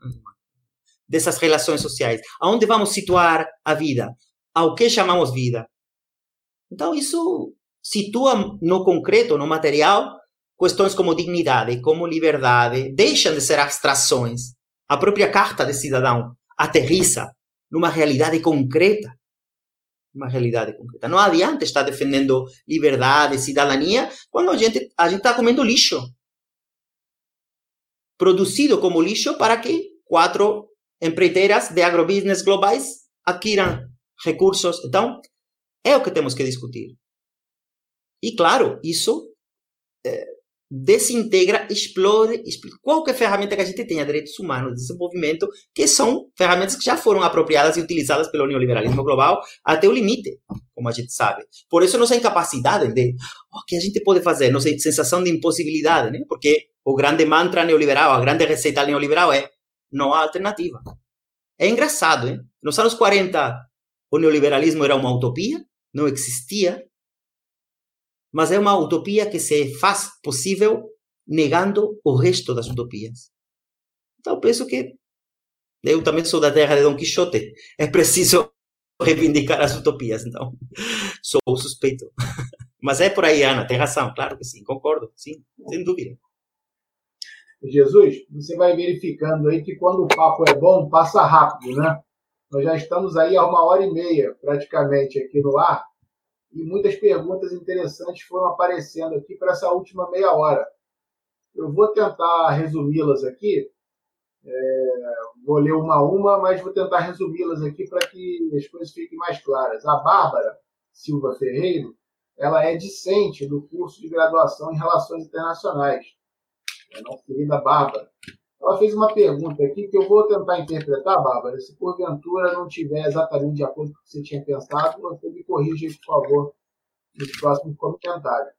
dessas relações sociais. Aonde vamos situar a vida? Ao que chamamos vida? Então, isso situa no concreto, no material, questões como dignidade, como liberdade, deixam de ser abstrações. A própria Carta de Cidadão aterriza numa realidade concreta. Uma realidade concreta. Não adianta estar defendendo liberdade, cidadania, quando a gente a está comendo lixo. Produzido como lixo para que quatro empreiteiras de agrobusiness globais adquiram recursos. Então, é o que temos que discutir. E, claro, isso é, desintegra, explode, explode qualquer ferramenta que a gente tenha, direitos humanos, desenvolvimento, que são ferramentas que já foram apropriadas e utilizadas pelo neoliberalismo global até o limite, como a gente sabe. Por isso, nossa incapacidade de o que a gente pode fazer, nossa sensação de impossibilidade, né? porque o grande mantra neoliberal, a grande receita neoliberal é não há alternativa. É engraçado, hein? Nos anos 40, o neoliberalismo era uma utopia, não existia, mas é uma utopia que se faz possível negando o resto das utopias. Então, penso que eu também sou da terra de Dom Quixote. É preciso reivindicar as utopias, então sou suspeito. Mas é por aí, Ana, tem razão, claro que sim, concordo, sim, sem dúvida. Jesus, você vai verificando aí que quando o papo é bom, passa rápido, né? Nós já estamos aí há uma hora e meia, praticamente, aqui no ar, e muitas perguntas interessantes foram aparecendo aqui para essa última meia hora. Eu vou tentar resumi-las aqui, é, vou ler uma a uma, mas vou tentar resumi-las aqui para que as coisas fiquem mais claras. A Bárbara Silva Ferreiro, ela é discente do curso de graduação em Relações Internacionais. É nossa querida Bárbara. Ela fez uma pergunta aqui que eu vou tentar interpretar, Bárbara. Se porventura não tiver exatamente de acordo com o que você tinha pensado, você me corrija, por favor, nos próximos comentários.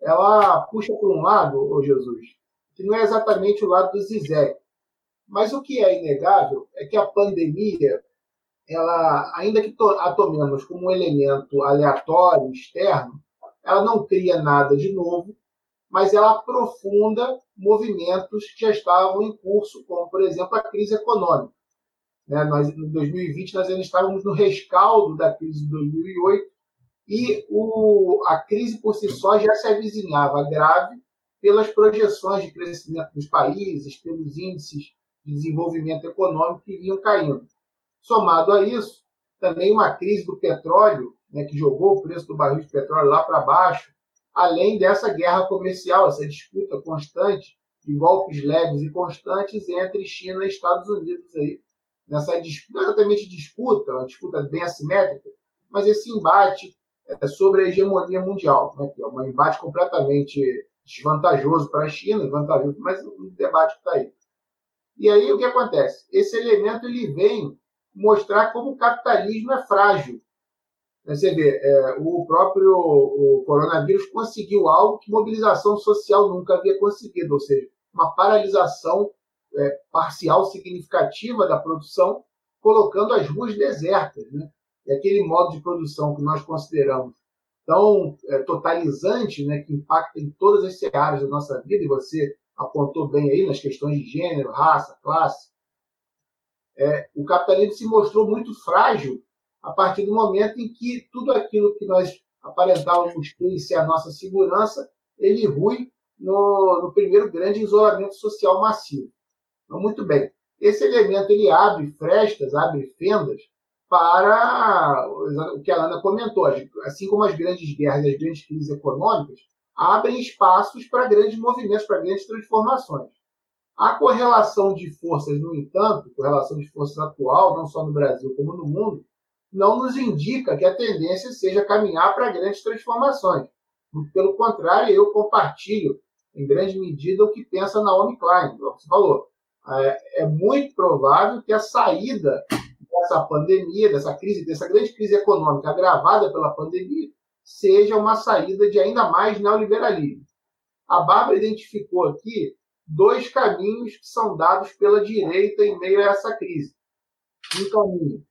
Ela puxa por um lado, ô Jesus, que não é exatamente o lado do Zizek. Mas o que é inegável é que a pandemia, ela, ainda que a tomemos como um elemento aleatório, externo, ela não cria nada de novo, mas ela aprofunda movimentos que já estavam em curso, como, por exemplo, a crise econômica. Né? Nós, em 2020, nós ainda estávamos no rescaldo da crise de 2008 e o, a crise por si só já se avizinhava grave pelas projeções de crescimento dos países, pelos índices de desenvolvimento econômico que vinham caindo. Somado a isso, também uma crise do petróleo, né, que jogou o preço do barril de petróleo lá para baixo, além dessa guerra comercial, essa disputa constante, de golpes leves e constantes entre China e Estados Unidos aí. Nessa disputa, não exatamente disputa, uma disputa bem assimétrica, mas esse embate é sobre a hegemonia mundial, né, que é um embate completamente desvantajoso para a China, vantajoso, mas o debate está aí. E aí o que acontece? Esse elemento ele vem mostrar como o capitalismo é frágil, você vê, é, o próprio o coronavírus conseguiu algo que mobilização social nunca havia conseguido, ou seja, uma paralisação é, parcial significativa da produção, colocando as ruas desertas. Né? E aquele modo de produção que nós consideramos tão é, totalizante, né, que impacta em todas as áreas da nossa vida, e você apontou bem aí nas questões de gênero, raça, classe, é, o capitalismo se mostrou muito frágil a partir do momento em que tudo aquilo que nós aparentávamos ter ser a nossa segurança, ele rui no, no primeiro grande isolamento social massivo. Então, muito bem. Esse elemento ele abre frestas, abre fendas para o que a Ana comentou. Assim como as grandes guerras e as grandes crises econômicas, abrem espaços para grandes movimentos, para grandes transformações. A correlação de forças, no entanto, correlação de forças atual, não só no Brasil como no mundo, não nos indica que a tendência seja caminhar para grandes transformações. Pelo contrário, eu compartilho em grande medida o que pensa Naomi Klein, como você falou. É, é muito provável que a saída dessa pandemia, dessa crise, dessa grande crise econômica agravada pela pandemia, seja uma saída de ainda mais neoliberalismo. A Bárbara identificou aqui dois caminhos que são dados pela direita em meio a essa crise. Um caminho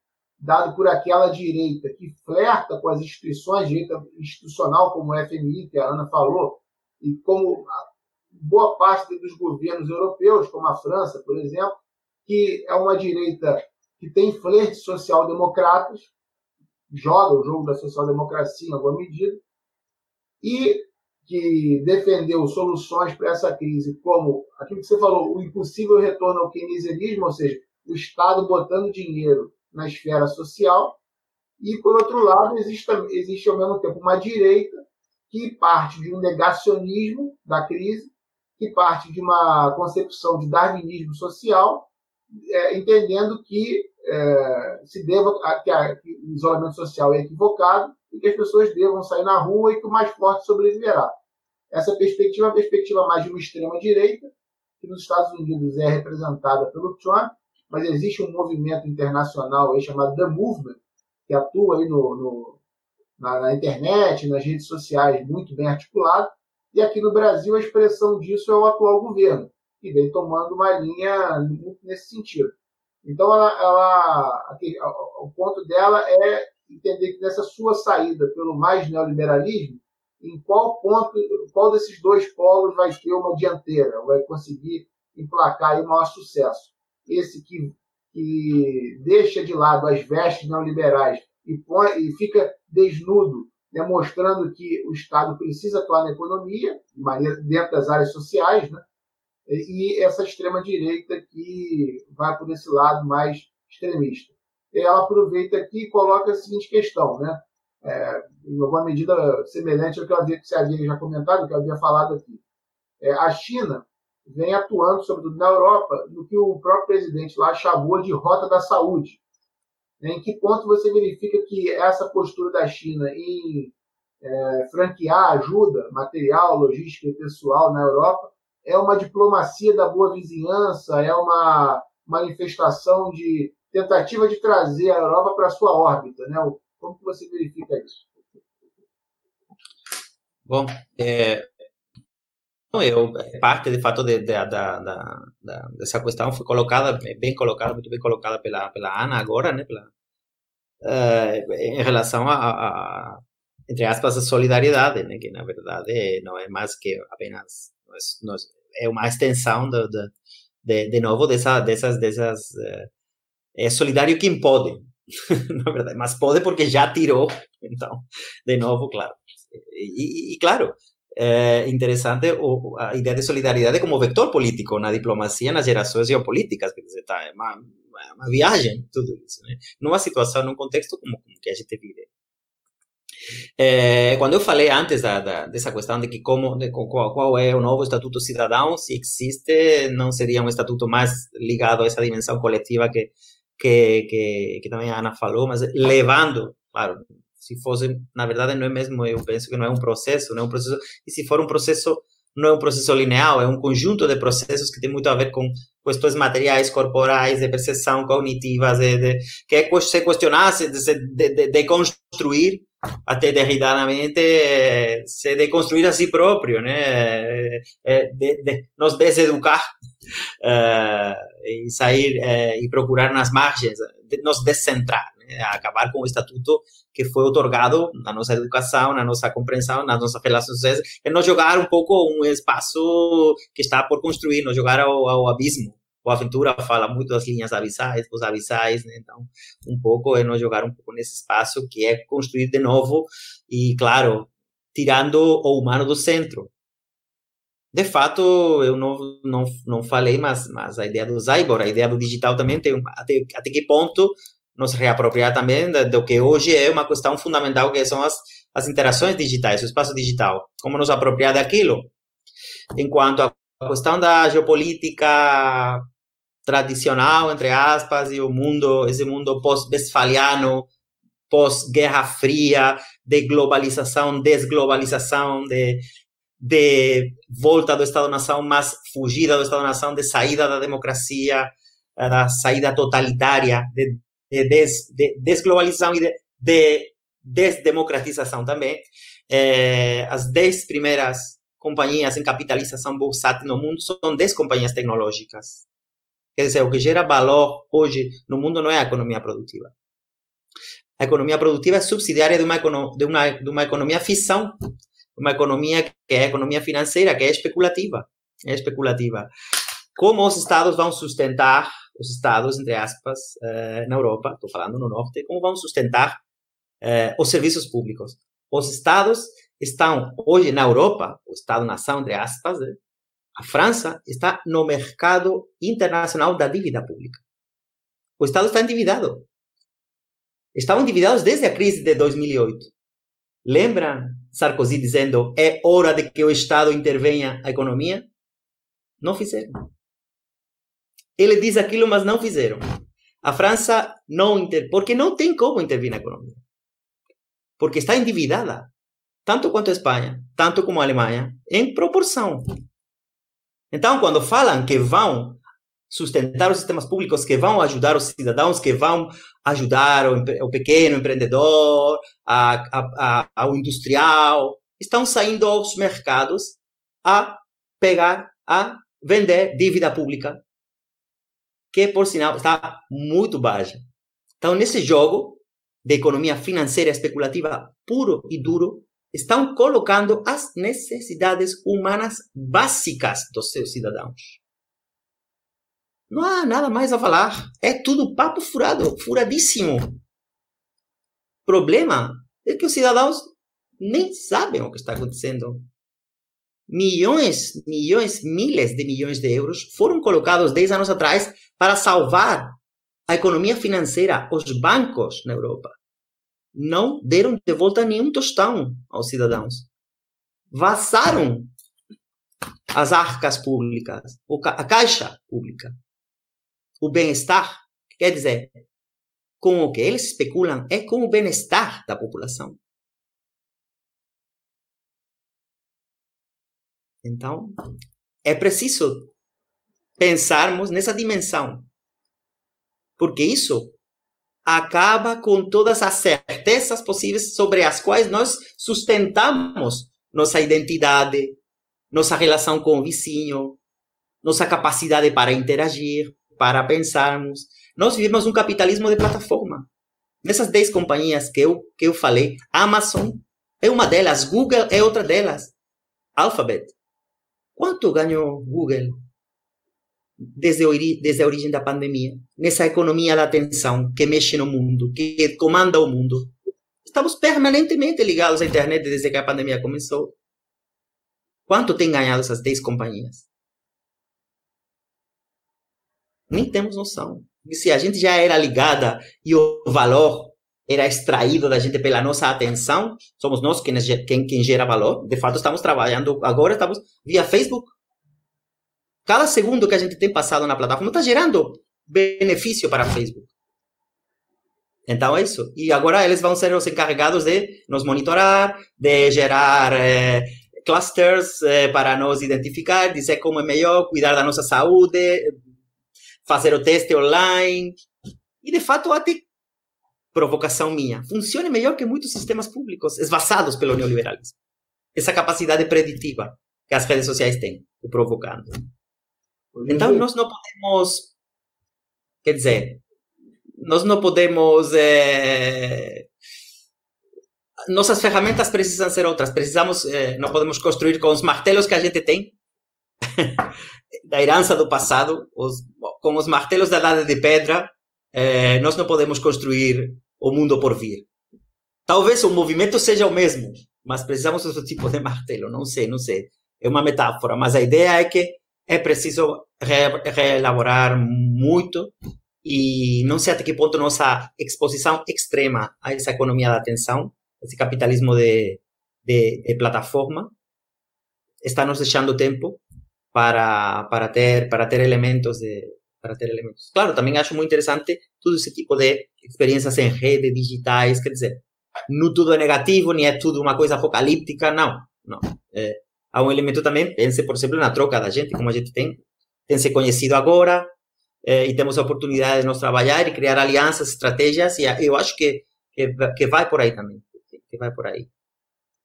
dado por aquela direita que flerta com as instituições, direita institucional, como o FMI, que a Ana falou, e como boa parte dos governos europeus, como a França, por exemplo, que é uma direita que tem flertes social-democratas, joga o jogo da social-democracia em alguma medida, e que defendeu soluções para essa crise, como aquilo que você falou, o impossível retorno ao keynesianismo, ou seja, o Estado botando dinheiro na esfera social, e, por outro lado, existe, existe ao mesmo tempo uma direita que parte de um negacionismo da crise, que parte de uma concepção de darwinismo social, é, entendendo que é, se deva que, a, que o isolamento social é equivocado e que as pessoas devam sair na rua e que o mais forte sobreviverá. Essa perspectiva é uma perspectiva mais de uma extrema direita, que nos Estados Unidos é representada pelo Trump, mas existe um movimento internacional aí chamado The Movement, que atua aí no, no na, na, internet, nas redes sociais, muito bem articulado. E aqui no Brasil a expressão disso é o atual governo, que vem tomando uma linha nesse sentido. Então, ela, ela o ponto dela é entender que nessa sua saída pelo mais neoliberalismo, em qual ponto, qual desses dois polos vai ter uma dianteira, vai conseguir emplacar aí o maior sucesso? Esse que que deixa de lado as vestes neoliberais e, põe, e fica desnudo, né, mostrando que o Estado precisa atuar na economia, de maneira, dentro das áreas sociais, né, e essa extrema-direita que vai por esse lado mais extremista. Ela aproveita aqui e coloca a seguinte questão, né, é, em alguma medida semelhante ao que, eu havia, que você havia já comentado, que eu havia falado aqui. É, a China vem atuando, sobretudo na Europa, no que o próprio presidente lá chamou de rota da saúde. Em que ponto você verifica que essa postura da China em é, franquear ajuda material, logística e pessoal na Europa é uma diplomacia da boa vizinhança, é uma manifestação de tentativa de trazer a Europa para sua órbita, né? Como que você verifica isso? Bom, é, eu, parte de fato de, de, dessa questão foi colocada, bem colocada, muito bem colocada pela, pela Ana agora, né, pela, uh, em relação a, a, entre aspas, a solidariedade, né, que na verdade não é mais que apenas, é, não é uma extensão de, de novo dessa, dessas, dessas, uh, é solidário quem pode, na verdade, mas pode porque já tirou, então, de novo, claro. E, e, e claro, é interessante o, a ideia de solidariedade como vector político na diplomacia, nas gerações geopolíticas, quer dizer, tá, é uma, uma viagem, tudo isso, né? numa situação, num contexto como, como que a gente vive. É, quando eu falei antes da, da, dessa questão de que como de qual, qual, é o novo estatuto cidadão, se existe, não seria um estatuto mais ligado a essa dimensão coletiva que que, que, que também a Ana falou, mas levando, claro, se fosse, na verdade, não é mesmo, eu penso que não é um processo, não é um processo, e se for um processo, não é um processo linear, é um conjunto de processos que tem muito a ver com questões materiais, corporais, de percepção cognitivas, de, de, que é se questionar, se, de, de, de construir até derridadamente se deconstruir a si próprio, né? De, de nos deseducar uh, e sair uh, e procurar nas margens, de nos descentrar? Acabar com o estatuto que foi otorgado na nossa educação, na nossa compreensão, nas nossas relações e nos jogar um pouco um espaço que está por construir, nos jogar ao, ao abismo o Aventura fala muito das linhas abissais, dos abissais, né? então um pouco é nós jogar um pouco nesse espaço que é construir de novo e, claro, tirando o humano do centro. De fato, eu não, não, não falei, mas, mas a ideia do cyborg, a ideia do digital também tem até, até que ponto nos reapropriar também do que hoje é uma questão fundamental, que são as, as interações digitais, o espaço digital. Como nos apropriar daquilo? Enquanto a questão da geopolítica tradicional, entre aspas, e o mundo, esse mundo pós-westfaliano, pós-Guerra Fria, de globalização, desglobalização, de, de volta do Estado-nação, mas fugida do Estado-nação, de saída da democracia, eh, da saída totalitária, de, de, des, de desglobalização e de, de desdemocratização também. É, as dez primeiras companhias em capitalização bursátil no mundo são dez companhias tecnológicas. Quer dizer, o que gera valor hoje no mundo não é a economia produtiva. A economia produtiva é subsidiária de uma, de uma, de uma economia ficção, uma economia que é a economia financeira, que é especulativa. É especulativa. Como os estados vão sustentar, os estados, entre aspas, eh, na Europa, estou falando no norte, como vão sustentar eh, os serviços públicos? Os estados estão hoje na Europa, o Estado-nação, entre aspas, né? a França está no mercado internacional da dívida pública. O Estado está endividado. Estavam endividados desde a crise de 2008. Lembra Sarkozy dizendo é hora de que o Estado intervenha a economia? Não fizeram. Ele diz aquilo, mas não fizeram. A França não inter... porque não tem como intervir na economia. Porque está endividada, tanto quanto a Espanha, tanto como a Alemanha, em proporção. Então, quando falam que vão sustentar os sistemas públicos, que vão ajudar os cidadãos, que vão ajudar o, o pequeno empreendedor, a, a, a, ao industrial, estão saindo aos mercados a pegar, a vender dívida pública, que, por sinal, está muito baixa. Então, nesse jogo de economia financeira especulativa puro e duro, estão colocando as necessidades humanas básicas dos seus cidadãos. Não há nada mais a falar. É tudo papo furado, furadíssimo. Problema é que os cidadãos nem sabem o que está acontecendo. Milhões, milhões, milhares de milhões de euros foram colocados 10 anos atrás para salvar a economia financeira, os bancos na Europa não deram de volta nenhum tostão aos cidadãos. Vazaram as arcas públicas, a caixa pública, o bem-estar. Quer dizer, com o que eles especulam é com o bem-estar da população. Então, é preciso pensarmos nessa dimensão. Porque isso acaba com todas as certezas possíveis sobre as quais nós sustentamos nossa identidade, nossa relação com o vizinho, nossa capacidade para interagir, para pensarmos. Nós vivemos um capitalismo de plataforma. Nessas 10 companhias que eu, que eu falei, Amazon é uma delas, Google é outra delas, Alphabet. Quanto ganhou Google desde, desde a origem da pandemia, nessa economia da atenção que mexe no mundo, que comanda o mundo. Estamos permanentemente ligados à internet desde que a pandemia começou. Quanto tem ganhado essas 10 companhias? Nem temos noção. E se a gente já era ligada e o valor era extraído da gente pela nossa atenção, somos nós quem, quem, quem gera valor. De fato, estamos trabalhando agora, estamos via Facebook, Cada segundo que a gente tem passado na plataforma está gerando benefício para Facebook. Então é isso. E agora eles vão ser os encarregados de nos monitorar, de gerar é, clusters é, para nos identificar, dizer como é melhor, cuidar da nossa saúde, fazer o teste online. E de fato, até provocação minha, funciona melhor que muitos sistemas públicos esvasados pelo neoliberalismo. Essa capacidade preditiva que as redes sociais têm, provocando. Então, nós não podemos. Quer dizer, nós não podemos. É, nossas ferramentas precisam ser outras. Precisamos. É, não podemos construir com os martelos que a gente tem, da herança do passado, os, com os martelos da idade de pedra, é, nós não podemos construir o mundo por vir. Talvez o movimento seja o mesmo, mas precisamos de outro tipo de martelo. Não sei, não sei. É uma metáfora, mas a ideia é que é preciso re reelaborar muito e não sei até que ponto nossa exposição extrema a essa economia da atenção, esse capitalismo de, de, de plataforma, está nos deixando tempo para, para ter para ter elementos de para ter elementos. Claro, também acho muito interessante todo esse tipo de experiências em rede, digitais, quer dizer, não tudo é negativo, nem é tudo uma coisa apocalíptica, não. não. É, há um elemento também, pense, por exemplo, na troca da gente, como a gente tem, tem se conhecido agora, eh, e temos a oportunidade de nos trabalhar e criar alianças, estratégias, e eu acho que, que, que vai por aí também, que vai por aí.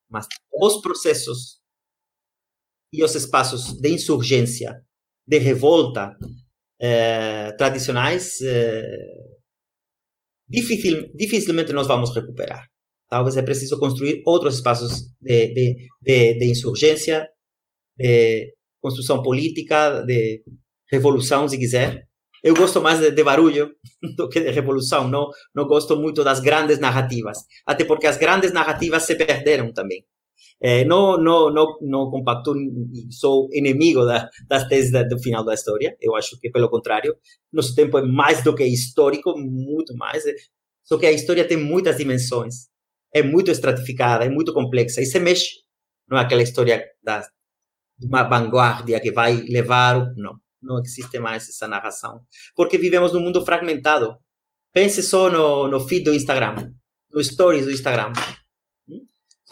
Mas os processos e os espaços de insurgência, de revolta eh, tradicionais, eh, dificil, dificilmente nós vamos recuperar. Talvez é preciso construir outros espaços de, de, de, de insurgência, de construção política, de revolução, se quiser. Eu gosto mais de, de, barulho do que de revolução. Não, não gosto muito das grandes narrativas. Até porque as grandes narrativas se perderam também. É, não, não, não, não compacto e sou inimigo da, das teses do final da história. Eu acho que, pelo contrário, nosso tempo é mais do que histórico, muito mais. Só que a história tem muitas dimensões. É muito estratificada, é muito complexa. E se mexe. Não é aquela história da, de uma vanguarda que vai levar. Não, não existe mais essa narração. Porque vivemos num mundo fragmentado. Pense só no, no feed do Instagram, no stories do Instagram.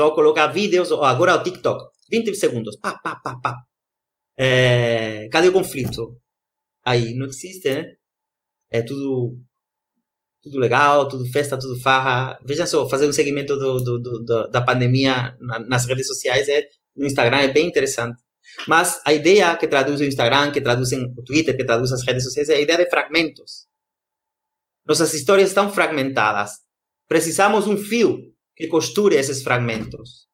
Só colocar vídeos, agora o TikTok, 20 segundos, pá, pá, pá, pá. É, cadê o conflito? Aí, não existe, né? É tudo, tudo legal, tudo festa, tudo farra. Veja só, fazer um segmento do, do, do, da pandemia nas redes sociais, é, no Instagram, é bem interessante. Mas a ideia que traduz o Instagram, que traduz o Twitter, que traduz as redes sociais, é a ideia de fragmentos. Nossas histórias estão fragmentadas. Precisamos um fio que costure esses fragmentos.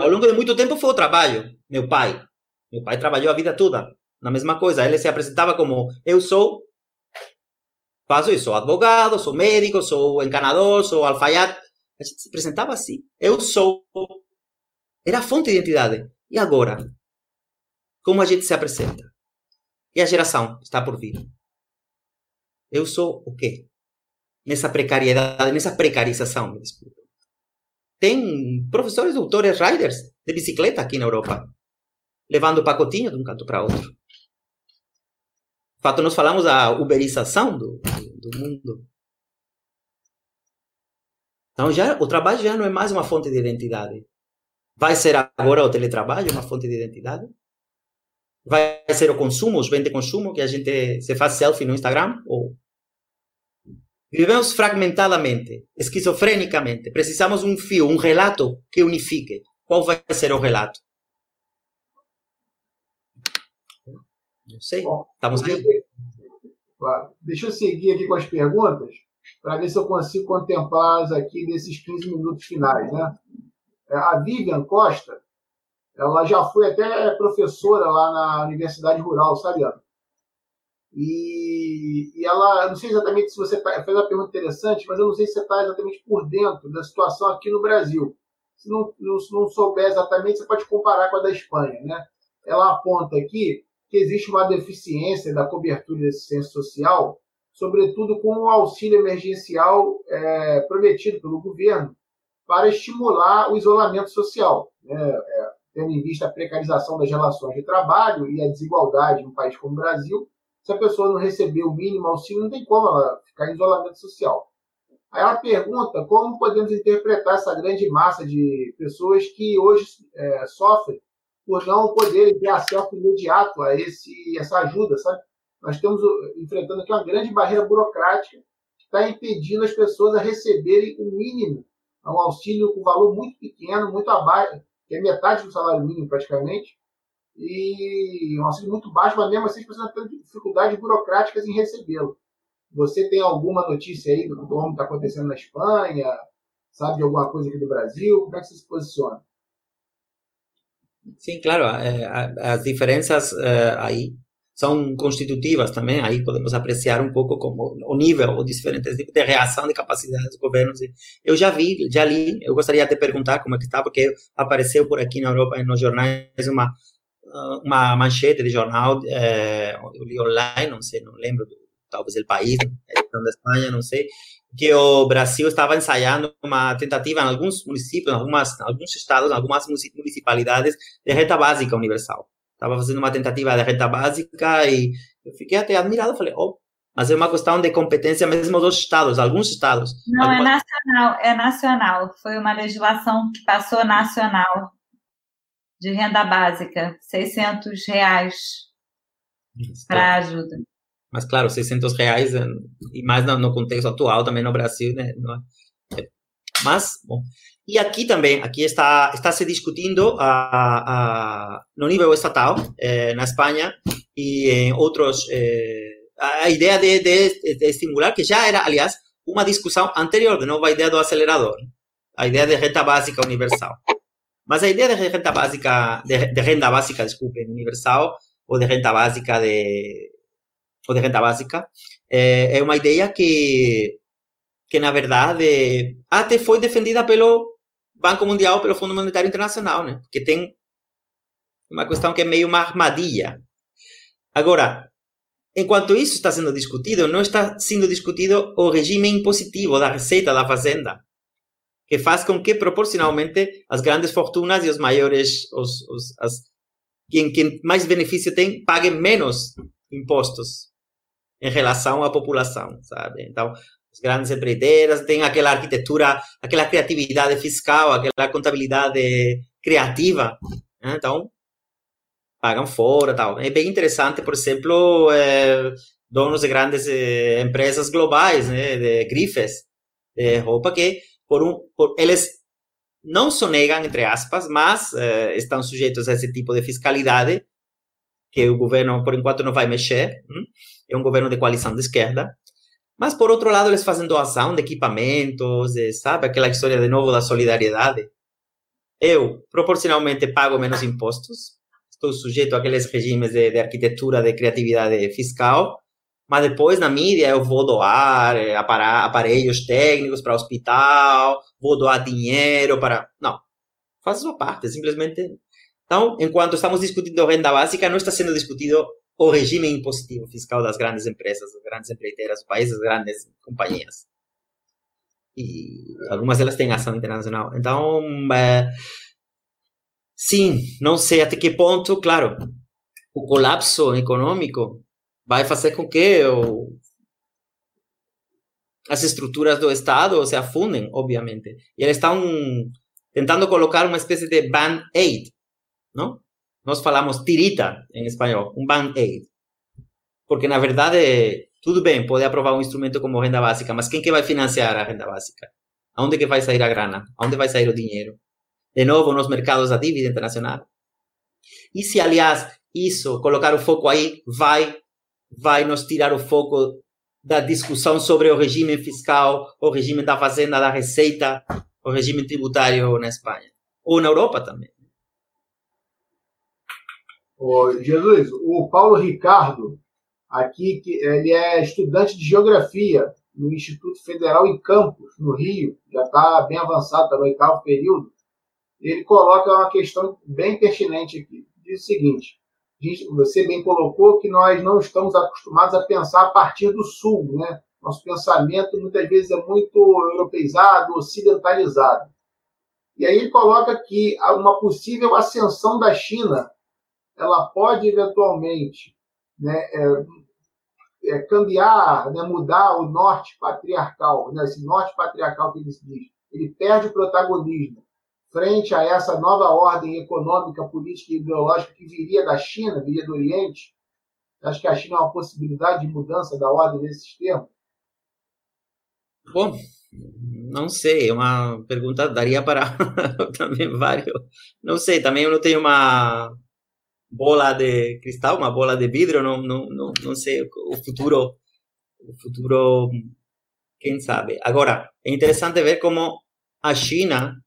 Ao longo de muito tempo foi o trabalho. Meu pai. Meu pai trabalhou a vida toda na mesma coisa. Ele se apresentava como: eu sou. Faço isso, sou advogado, sou médico, sou encanador, sou alfaiate. A gente se apresentava assim. Eu sou. Era a fonte de identidade. E agora? Como a gente se apresenta? E a geração está por vir? Eu sou o quê? Nessa precariedade, nessa precarização, desculpa. Tem professores, doutores, riders de bicicleta aqui na Europa, levando pacotinho de um canto para outro. De fato, nós falamos da uberização do, do mundo. Então, já, o trabalho já não é mais uma fonte de identidade. Vai ser agora o teletrabalho uma fonte de identidade? Vai ser o consumo, os bens de consumo, que a gente se faz selfie no Instagram? Ou Vivemos fragmentadamente, esquizofrenicamente. Precisamos um fio, um relato que unifique. Qual vai ser o relato? Não sei. Estamos aí. Claro. Deixa eu seguir aqui com as perguntas para ver se eu consigo contemplá-las aqui nesses 15 minutos finais. Né? É, a Vivian Costa, ela já foi até professora lá na Universidade Rural, sabe, Ana? E, e ela, não sei exatamente se você tá, fez uma pergunta interessante, mas eu não sei se você está exatamente por dentro da situação aqui no Brasil. Se não, não, não souber exatamente, você pode comparar com a da Espanha. Né? Ela aponta aqui que existe uma deficiência da cobertura de assistência social, sobretudo com o auxílio emergencial é, prometido pelo governo para estimular o isolamento social, né? é, tendo em vista a precarização das relações de trabalho e a desigualdade em um país como o Brasil, se a pessoa não receber o mínimo auxílio, não tem como ela ficar em isolamento social. Aí ela pergunta como podemos interpretar essa grande massa de pessoas que hoje é, sofrem por não poderem ter acesso imediato a esse, essa ajuda, sabe? Nós estamos enfrentando aqui uma grande barreira burocrática que está impedindo as pessoas a receberem o mínimo, um auxílio com valor muito pequeno, muito abaixo, que é metade do salário mínimo praticamente, e um auxílio muito baixo, mas mesmo assim as pessoas têm dificuldades burocráticas em recebê-lo. Você tem alguma notícia aí do que está acontecendo na Espanha? Sabe de alguma coisa aqui do Brasil? Como é que você se posiciona? Sim, claro, eh, as diferenças eh, aí são constitutivas também, aí podemos apreciar um pouco como o nível, os diferentes tipos de reação de capacidade dos governos. Eu já vi, já li, eu gostaria de perguntar como é que está, porque apareceu por aqui na Europa, nos jornais, uma uma manchete de jornal, é, eu li online, não sei, não lembro, talvez do país, da Espanha, não sei, que o Brasil estava ensaiando uma tentativa em alguns municípios, em algumas, alguns estados, em algumas municipalidades, de renta básica universal. Estava fazendo uma tentativa de renta básica e eu fiquei até admirado, falei, oh, mas é uma questão de competência mesmo dos estados, alguns estados. Não, algumas... é nacional, é nacional. Foi uma legislação que passou nacional de renda básica, 600 reais para ajuda. Mas, claro, 600 reais, eh, e mais no, contexto atual também no Brasil, né? É, é, mas, bom. E aqui também, aqui está, está se discutindo a, a, no nível estatal, eh, na Espanha, e em outros, eh, a ideia de, de, de, estimular, que já era, aliás, uma discussão anterior, de novo a ideia do acelerador, a ideia de renta básica universal. Mas a ideia de renda básica, de, de renda básica, desculpe, universal, ou de renda básica de, ou de renda básica, é, é uma ideia que, que na verdade, até foi defendida pelo Banco Mundial pelo Fundo Monetário Internacional, né? Tem uma questão que é meio uma armadilha. Agora, enquanto isso está sendo discutido, não está sendo discutido o regime impositivo da receita da fazenda, que faz com que proporcionalmente as grandes fortunas e os maiores, os, os, as, quem, quem mais benefício tem, paguem menos impostos em relação à população, sabe? Então, as grandes empreiteiras têm aquela arquitetura, aquela criatividade fiscal, aquela contabilidade criativa. Né? Então, pagam fora tal. É bem interessante, por exemplo, é, donos de grandes é, empresas globais, né, de grifes de roupa que por um, por, eles não sonegam, entre aspas, mas é, estão sujeitos a esse tipo de fiscalidade que o governo, por enquanto, não vai mexer. Hum? É um governo de coalição de esquerda. Mas, por outro lado, eles fazem doação de equipamentos, sabe? Aquela história de novo da solidariedade. Eu, proporcionalmente, pago menos impostos, estou sujeito àqueles regimes de, de arquitetura de criatividade fiscal, mas depois na mídia eu vou doar eh, aparelhos técnicos para hospital, vou doar dinheiro para. Não. Faz sua parte, simplesmente. Então, enquanto estamos discutindo renda básica, não está sendo discutido o regime impositivo fiscal das grandes empresas, das grandes empreiteiras do país, das grandes companhias. E algumas delas têm ação internacional. Então, é, Sim, não sei até que ponto, claro, o colapso econômico vai fazer com que o, as estruturas do Estado se afundem, obviamente. E eles estão tentando colocar uma espécie de band-aid, não? Nós falamos tirita em espanhol, um band-aid. Porque, na verdade, tudo bem, pode aprovar um instrumento como renda básica, mas quem que vai financiar a renda básica? Aonde que vai sair a grana? Aonde vai sair o dinheiro? de novo nos mercados da dívida internacional. E se, aliás, isso, colocar o foco aí, vai, vai nos tirar o foco da discussão sobre o regime fiscal, o regime da fazenda, da receita, o regime tributário na Espanha. Ou na Europa também. Jesus, o Paulo Ricardo, aqui, ele é estudante de geografia no Instituto Federal em Campos, no Rio, já está bem avançado, está no oitavo período ele coloca uma questão bem pertinente aqui. Diz o seguinte: você bem colocou que nós não estamos acostumados a pensar a partir do sul, né? Nosso pensamento muitas vezes é muito europeizado, ocidentalizado. E aí ele coloca que uma possível ascensão da China, ela pode eventualmente né, é, é, cambiar, né, mudar o norte patriarcal, né, esse norte patriarcal que ele diz. Ele perde o protagonismo frente a essa nova ordem econômica, política e ideológica que viria da China, viria do Oriente? Acho que a China é uma possibilidade de mudança da ordem nesse termos? Bom, não sei, é uma pergunta daria para também vários. Não sei, também eu não tenho uma bola de cristal, uma bola de vidro, não, não, não, não sei o futuro, o futuro, quem sabe. Agora, é interessante ver como a China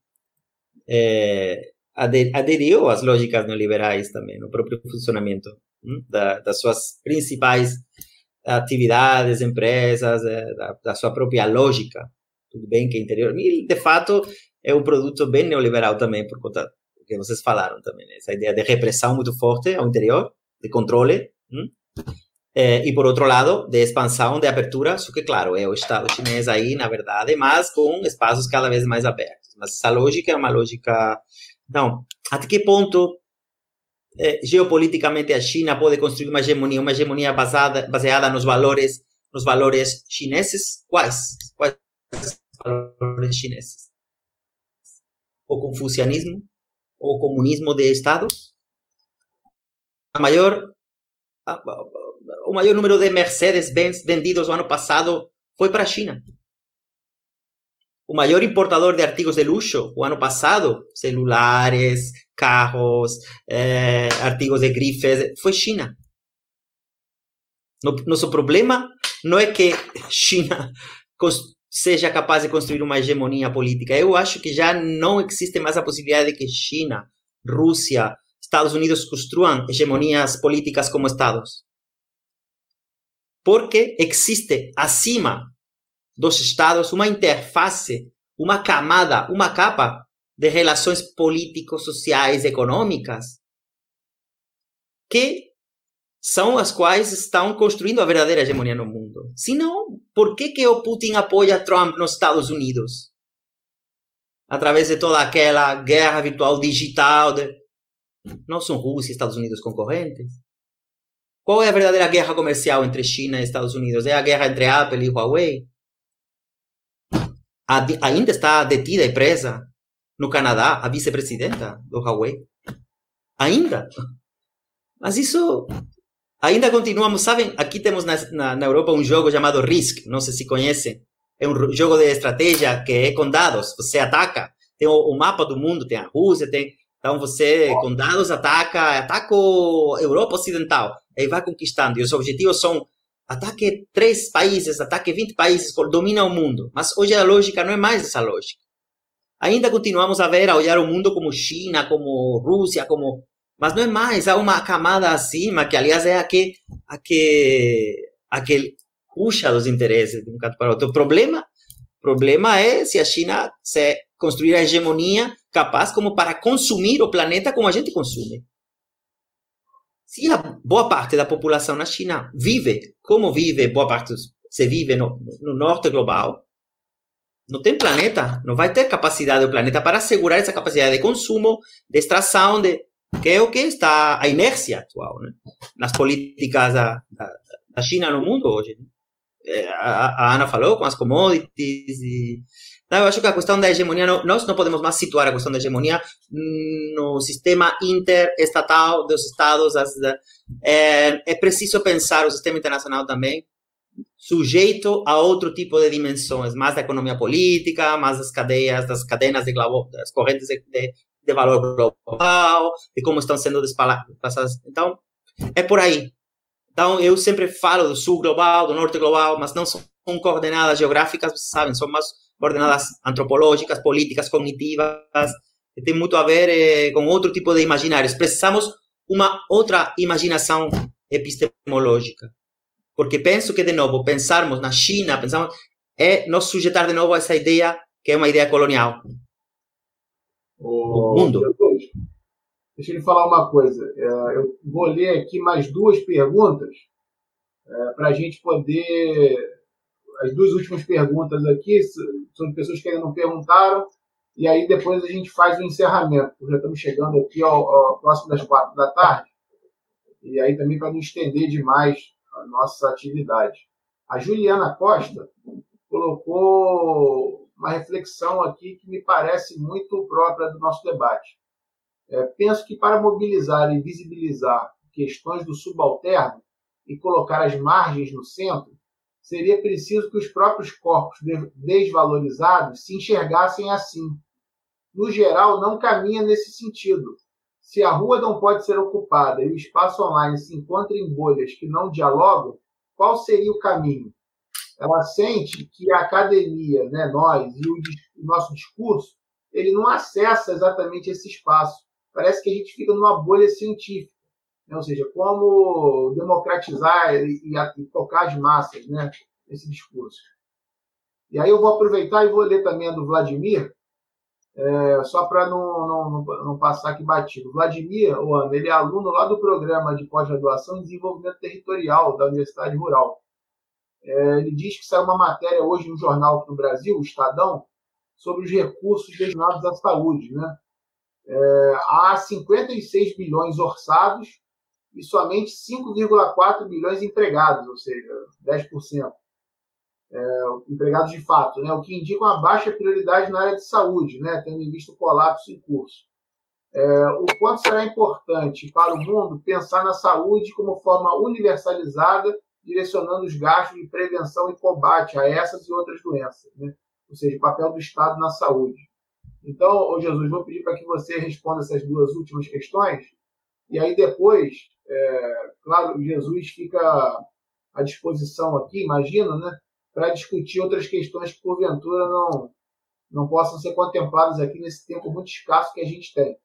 é, aderiu às lógicas neoliberais também, no próprio funcionamento hum, da, das suas principais atividades, empresas, é, da, da, sua própria lógica. Tudo bem que é interior. E, de fato, é um produto bem neoliberal também, por conta do que vocês falaram também. Né? Essa ideia de repressão muito forte ao interior, de controle. Hum? É, e, por outro lado, de expansão, de abertura, só que, claro, é o Estado chinês aí, na verdade, mas com espaços cada vez mais abertos. Mas essa lógica é uma lógica. Então, até que ponto eh, geopoliticamente a China pode construir uma hegemonia, uma hegemonia basada, baseada nos valores, nos valores chineses? Quais? Quais valores chineses? O confucianismo? O comunismo de estados? A maior, o maior número de Mercedes-Benz vendidos no ano passado foi para a China o maior importador de artigos de luxo o ano passado, celulares, carros, eh, artigos de grifes, foi China. Nosso problema não é que China seja capaz de construir uma hegemonia política. Eu acho que já não existe mais a possibilidade de que China, Rússia, Estados Unidos construam hegemonias políticas como estados. Porque existe acima dos estados uma interface, uma camada, uma capa de relações políticos, sociais, econômicas, que são as quais estão construindo a verdadeira hegemonia no mundo. Se não, por que, que o Putin apoia Trump nos Estados Unidos? Através de toda aquela guerra virtual digital. De... Não são Rússia e Estados Unidos concorrentes? Qual é a verdadeira guerra comercial entre China e Estados Unidos? É a guerra entre Apple e Huawei? Ainda está detida e presa no Canadá a vice-presidenta do Huawei? Ainda? Mas isso ainda continuamos, sabem? Aqui temos na, na, na, Europa um jogo chamado Risk, não sei se conhecem. É um jogo de estratégia que é com dados. Você ataca, tem o, o mapa do mundo, tem a Rússia, tem. Então você, com dados, ataca, ataca a Europa Ocidental. Aí vai conquistando. E os objetivos são ataque três países, ataque 20 países, domina o mundo. Mas hoje a lógica não é mais essa lógica. Ainda continuamos a ver, a olhar o mundo como China, como Rússia, como mas não é mais, há uma camada acima, que aliás é a que, a que, a que puxa os interesses de um canto para o outro. O problema, problema é se a China se construir a hegemonia capaz como para consumir o planeta como a gente consome. Se a boa parte da população na China vive como vive boa parte, se vive no, no norte global, não tem planeta, não vai ter capacidade do planeta para assegurar essa capacidade de consumo, de extração, de, que é o que está a inércia atual né? nas políticas da, da, da, China no mundo hoje. Né? É, a, a, Ana falou com as commodities e eu acho que a questão da hegemonia, nós não podemos mais situar a questão da hegemonia no sistema interestatal dos Estados. É, é preciso pensar o sistema internacional também sujeito a outro tipo de dimensões, mais da economia política, mais das cadeias, das cadenas de das correntes de, de, de valor global, de como estão sendo desplaçadas. Então, é por aí. Então, eu sempre falo do sul global, do norte global, mas não são coordenadas geográficas, vocês sabem, são mais coordenadas antropológicas, políticas, cognitivas, que tem muito a ver eh, com outro tipo de imaginários. Precisamos uma outra imaginação epistemológica. Porque penso que, de novo, pensarmos na China, pensamos, é nos sujeitar de novo a essa ideia que é uma ideia colonial. O mundo. Deixa eu lhe falar uma coisa. É, eu vou ler aqui mais duas perguntas é, para a gente poder. As duas últimas perguntas aqui são de pessoas que ainda não perguntaram, e aí depois a gente faz o encerramento. Já estamos chegando aqui ao, ao próximo das quatro da tarde, e aí também para não estender demais a nossa atividade. A Juliana Costa colocou uma reflexão aqui que me parece muito própria do nosso debate. É, penso que para mobilizar e visibilizar questões do subalterno e colocar as margens no centro, seria preciso que os próprios corpos desvalorizados se enxergassem assim. No geral, não caminha nesse sentido. Se a rua não pode ser ocupada e o espaço online se encontra em bolhas que não dialogam, qual seria o caminho? ela sente que a academia, né, nós e o, o nosso discurso, ele não acessa exatamente esse espaço. Parece que a gente fica numa bolha científica, né? ou seja, como democratizar e, e, e tocar as massas, né, esse discurso. E aí eu vou aproveitar e vou ler também a do Vladimir, é, só para não, não, não, passar aqui batido. Vladimir, Ana, ele é aluno lá do programa de pós-graduação em desenvolvimento territorial da Universidade Rural. É, ele diz que saiu uma matéria hoje no jornal aqui no Brasil, o Estadão, sobre os recursos destinados à saúde. Né? É, há 56 bilhões orçados e somente 5,4 bilhões empregados, ou seja, 10%. É, empregados de fato, né? o que indica uma baixa prioridade na área de saúde, né? tendo em vista o colapso em curso. É, o quanto será importante para o mundo pensar na saúde como forma universalizada direcionando os gastos de prevenção e combate a essas e outras doenças, né? ou seja, o papel do Estado na saúde. Então, Jesus, vou pedir para que você responda essas duas últimas questões, e aí depois, é, claro, Jesus fica à disposição aqui, imagino, né, para discutir outras questões que porventura não, não possam ser contempladas aqui nesse tempo muito escasso que a gente tem.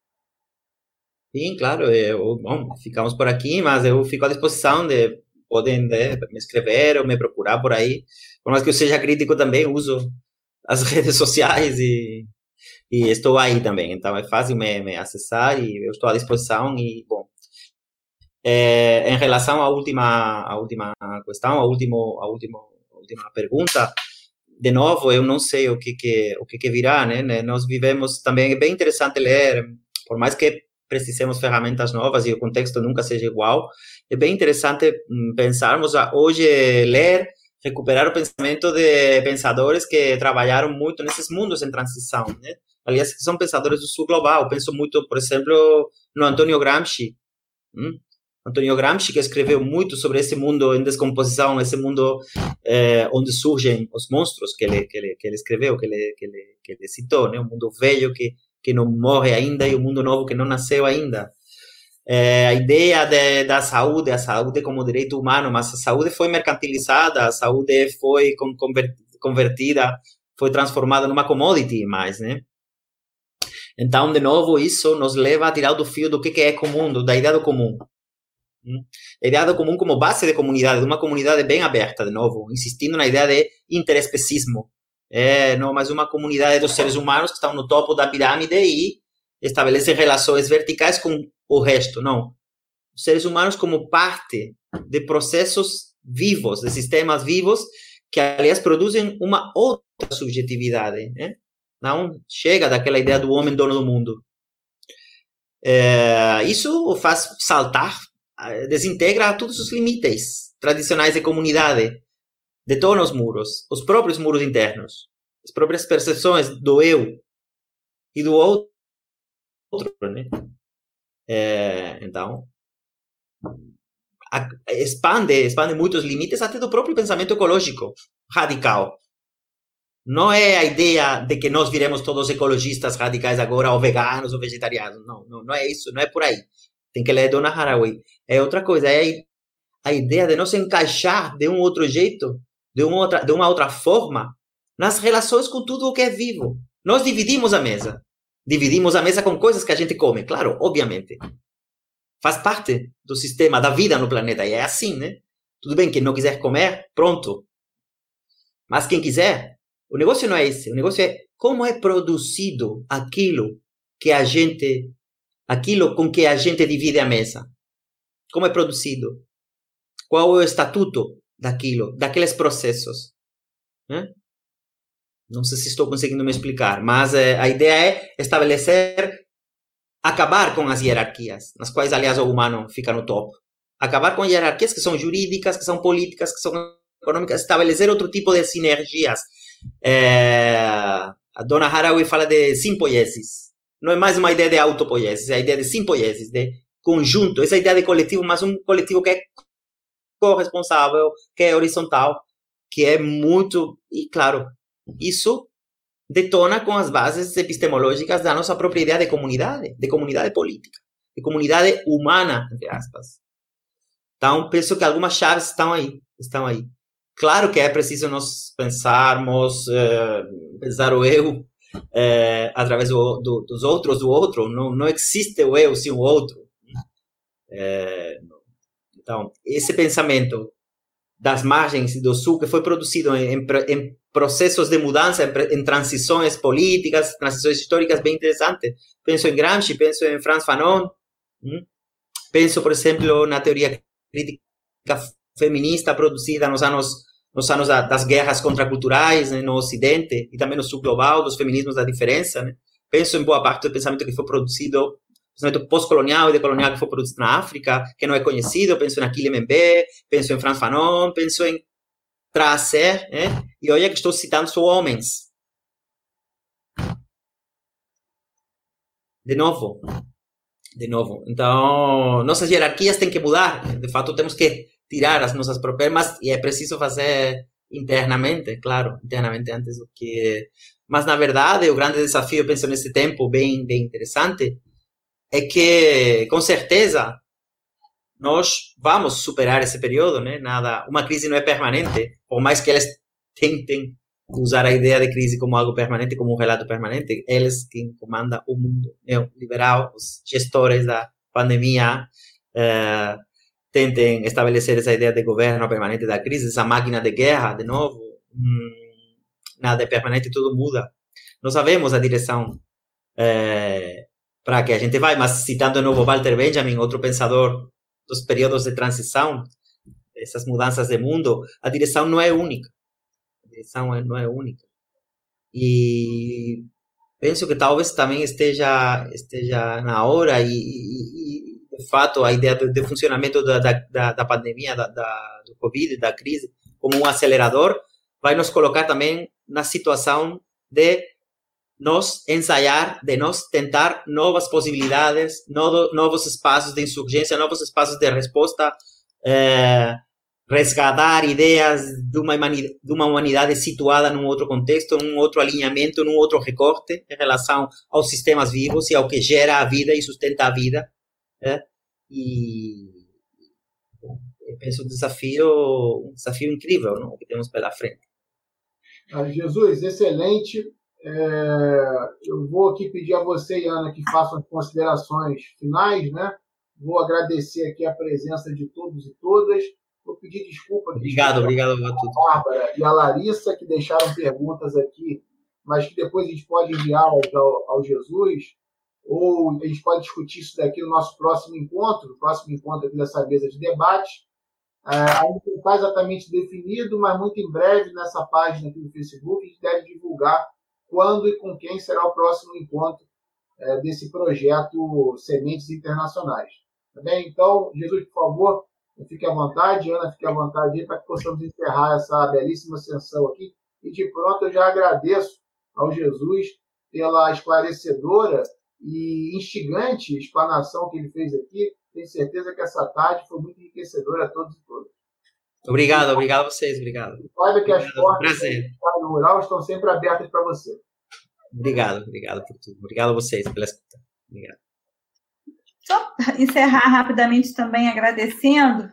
Sim, claro, eu, bom, ficamos por aqui, mas eu fico à disposição de podem né, me escrever ou me procurar por aí. Por mais que eu seja crítico também, uso as redes sociais e, e estou aí também. Então é fácil me, me acessar e eu estou à disposição. E, bom, é, em relação à última, à última questão, à, último, à, último, à última pergunta, de novo, eu não sei o que, que, o que, que virá, né? Nós vivemos também, é bem interessante ler, por mais que precisemos ferramentas novas e o contexto nunca seja igual, é bem interessante hum, pensarmos a, hoje, ler, recuperar o pensamento de pensadores que trabalharam muito nesses mundos em transição, né? aliás, que são pensadores do sul global. Penso muito, por exemplo, no Antonio Gramsci. Antonio Gramsci, que escreveu muito sobre esse mundo em descomposição, esse mundo eh, onde surgem os monstros que ele, que ele, que ele escreveu, que ele, que ele, que ele citou, né? o mundo velho que, que não morre ainda e o mundo novo que não nasceu ainda. É, a ideia de, da saúde, a saúde como direito humano, mas a saúde foi mercantilizada, a saúde foi convertida, foi transformada numa commodity mais, né? Então, de novo, isso nos leva a tirar do fio do que, que é comum, da ideia do comum. A ideia do comum como base de comunidade, de uma comunidade bem aberta, de novo, insistindo na ideia de interespecismo. É, não, mas uma comunidade dos seres humanos que estão no topo da pirâmide e estabelecem relações verticais com o resto, não. Os seres humanos como parte de processos vivos, de sistemas vivos, que, aliás, produzem uma outra subjetividade, né? Não chega daquela ideia do homem dono do mundo. É, isso o faz saltar, desintegra todos os limites tradicionais de comunidade, detona os muros, os próprios muros internos, as próprias percepções do eu e do outro, né? É, então, expande, expande muitos limites até do próprio pensamento ecológico radical. Não é a ideia de que nós viremos todos ecologistas radicais agora, ou veganos, ou vegetarianos. Não, não, não é isso, não é por aí. Tem que ler Dona Haraway. É outra coisa, é a ideia de nos encaixar de um outro jeito, de uma outra, de uma outra forma, nas relações com tudo o que é vivo. Nós dividimos a mesa. Dividimos a mesa com coisas que a gente come, claro, obviamente. Faz parte do sistema da vida no planeta, e é assim, né? Tudo bem, quem não quiser comer, pronto. Mas quem quiser, o negócio não é esse. O negócio é como é produzido aquilo que a gente, aquilo com que a gente divide a mesa. Como é produzido? Qual é o estatuto daquilo, daqueles processos? Né? Não sei se estou conseguindo me explicar, mas é, a ideia é estabelecer, acabar com as hierarquias, nas quais, aliás, o humano fica no topo. Acabar com hierarquias que são jurídicas, que são políticas, que são econômicas, estabelecer outro tipo de sinergias é, a dona Haraway fala de simpoiesis. Não é mais uma ideia de autopoiesis, é a ideia de simpoiesis, de conjunto. Essa ideia de coletivo, mas um coletivo que é corresponsável, que é horizontal, que é muito. E, claro, isso detona com as bases epistemológicas da nossa própria ideia de comunidade, de comunidade política, de comunidade humana, entre aspas. Então, penso que algumas chaves estão aí, estão aí. Claro que é preciso nós pensarmos, é, pensar o eu é, através do, do, dos outros do outro. Não, não existe o eu sem o outro. É, então, esse pensamento das margens do sul que foi produzido em, em, processos de mudança, em, em, transições políticas, transições históricas bem interessantes. Penso em Gramsci, penso em Franz Fanon, hum? penso, por exemplo, na teoria crítica feminista produzida nos anos nos anos das guerras contraculturais né, no Ocidente e também no Sul global, dos feminismos da diferença. Né? Penso em boa parte do pensamento que foi produzido, pensamento pós-colonial e decolonial que foi produzido na África, que não é conhecido. Penso em Achille Mbembe, penso em Franz Fanon, penso em Tracer, né? e olha que estou citando só homens. De novo, de novo. Então, nossas hierarquias têm que mudar. De fato, temos que tirar as nossas próprias, mas é preciso fazer internamente, claro, internamente antes do que. Mas na verdade, o grande desafio, penso nesse tempo bem, bem interessante, é que com certeza nós vamos superar esse período, né? Nada, uma crise não é permanente, por mais que eles tentem usar a ideia de crise como algo permanente, como um relato permanente, eles quem comanda o mundo neoliberal, os gestores da pandemia, uh, tentem estabelecer essa ideia de governo permanente da crise, essa máquina de guerra, de novo, hum, nada é permanente, tudo muda. Não sabemos a direção é, para que a gente vai, mas citando de novo Walter Benjamin, outro pensador dos períodos de transição, essas mudanças de mundo, a direção não é única. A direção não é única. E penso que talvez também esteja esteja na hora e, e de fato a ideia do funcionamento da, da, da pandemia da, da, do covid da crise como um acelerador vai nos colocar também na situação de nos ensaiar, de nos tentar novas possibilidades, novos espaços de insurgência, novos espaços de resposta eh, resgatar ideias de uma, de uma humanidade situada num outro contexto, num outro alinhamento, num outro recorte em relação aos sistemas vivos e ao que gera a vida e sustenta a vida. Né? E eu penso um desafio, um desafio incrível não? que temos pela frente. Jesus, excelente. É, eu vou aqui pedir a você e Ana que façam as considerações finais, né? Vou agradecer aqui a presença de todos e todas. Vou pedir desculpa. Obrigado, obrigado a todos. Bárbara e a Larissa, que deixaram perguntas aqui, mas que depois a gente pode enviar ao, ao Jesus, ou a gente pode discutir isso daqui no nosso próximo encontro, no próximo encontro aqui dessa mesa de debate. É, ainda não está exatamente definido, mas muito em breve nessa página aqui do Facebook a gente deve divulgar quando e com quem será o próximo encontro é, desse projeto Sementes Internacionais. Tá bem? Então, Jesus, por favor, Fique à vontade, Ana, fique à vontade para que possamos encerrar essa belíssima sessão aqui. E de pronto eu já agradeço ao Jesus pela esclarecedora e instigante explanação que ele fez aqui. Tenho certeza que essa tarde foi muito enriquecedora a todos e todas. Obrigado, obrigado a vocês, obrigado. Saiba que as portas do rural estão sempre abertas para você. Obrigado, obrigado por tudo. Obrigado a vocês pela escuta. Obrigado. Só encerrar rapidamente também agradecendo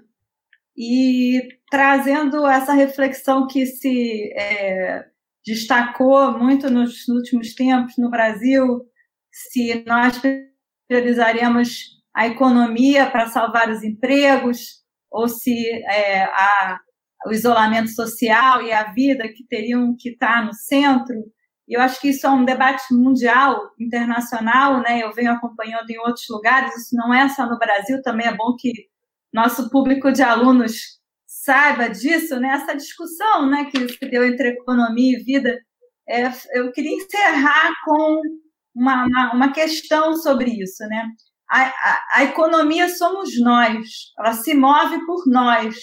e trazendo essa reflexão que se é, destacou muito nos, últimos tempos no Brasil, se nós priorizaremos a economia para salvar os empregos, ou se é, a, o isolamento social e a vida que teriam que estar no centro. Eu acho que isso é um debate mundial, internacional, né? Eu venho acompanhando em outros lugares, isso não é só no Brasil, também é bom que nosso público de alunos saiba disso, né? Essa discussão, né, que se deu entre economia e vida. É, eu queria encerrar com uma, uma, uma questão sobre isso, né? A, a, a economia somos nós, ela se move por nós.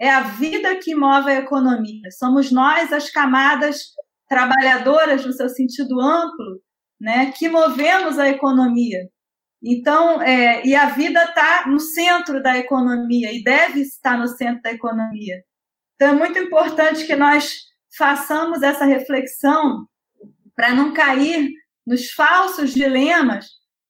É a vida que move a economia. Somos nós as camadas trabalhadoras no seu sentido amplo, né, que movemos a economia. Então, é, e a vida está no centro da economia e deve estar no centro da economia. Então, é muito importante que nós façamos essa reflexão para não cair nos falsos dilemas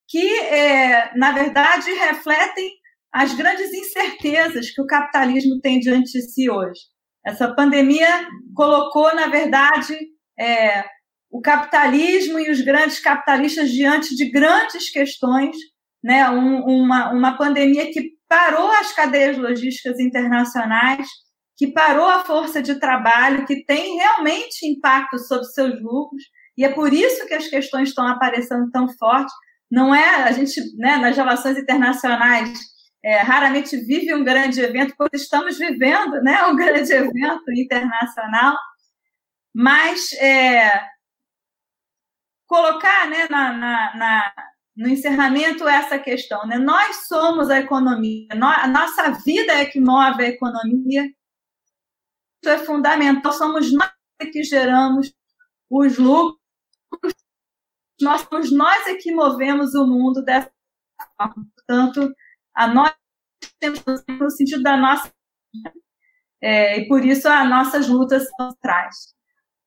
que, é, na verdade, refletem as grandes incertezas que o capitalismo tem diante de si hoje. Essa pandemia colocou, na verdade, é, o capitalismo e os grandes capitalistas diante de grandes questões, né? Um, uma, uma pandemia que parou as cadeias logísticas internacionais, que parou a força de trabalho, que tem realmente impacto sobre seus lucros, e é por isso que as questões estão aparecendo tão fortes. Não é a gente, né, nas relações internacionais, é, raramente vive um grande evento, pois estamos vivendo né, um grande evento internacional, mas é, colocar né, na, na, na, no encerramento essa questão. Né? Nós somos a economia, a nossa vida é que move a economia. Isso é fundamental, somos nós que geramos os lucros, nós somos nós é que movemos o mundo dessa forma. Portanto, a nós temos no sentido da nossa. É, e por isso as nossas lutas são atrás.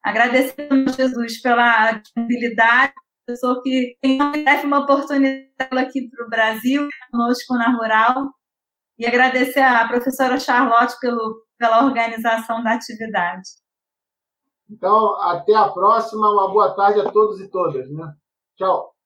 Agradecemos, Jesus, pela disponibilidade, pessoa que tem uma oportunidade aqui para o Brasil, conosco na Rural, e agradecer à professora Charlotte pelo, pela organização da atividade. Então, até a próxima. Uma boa tarde a todos e todas. Né? Tchau.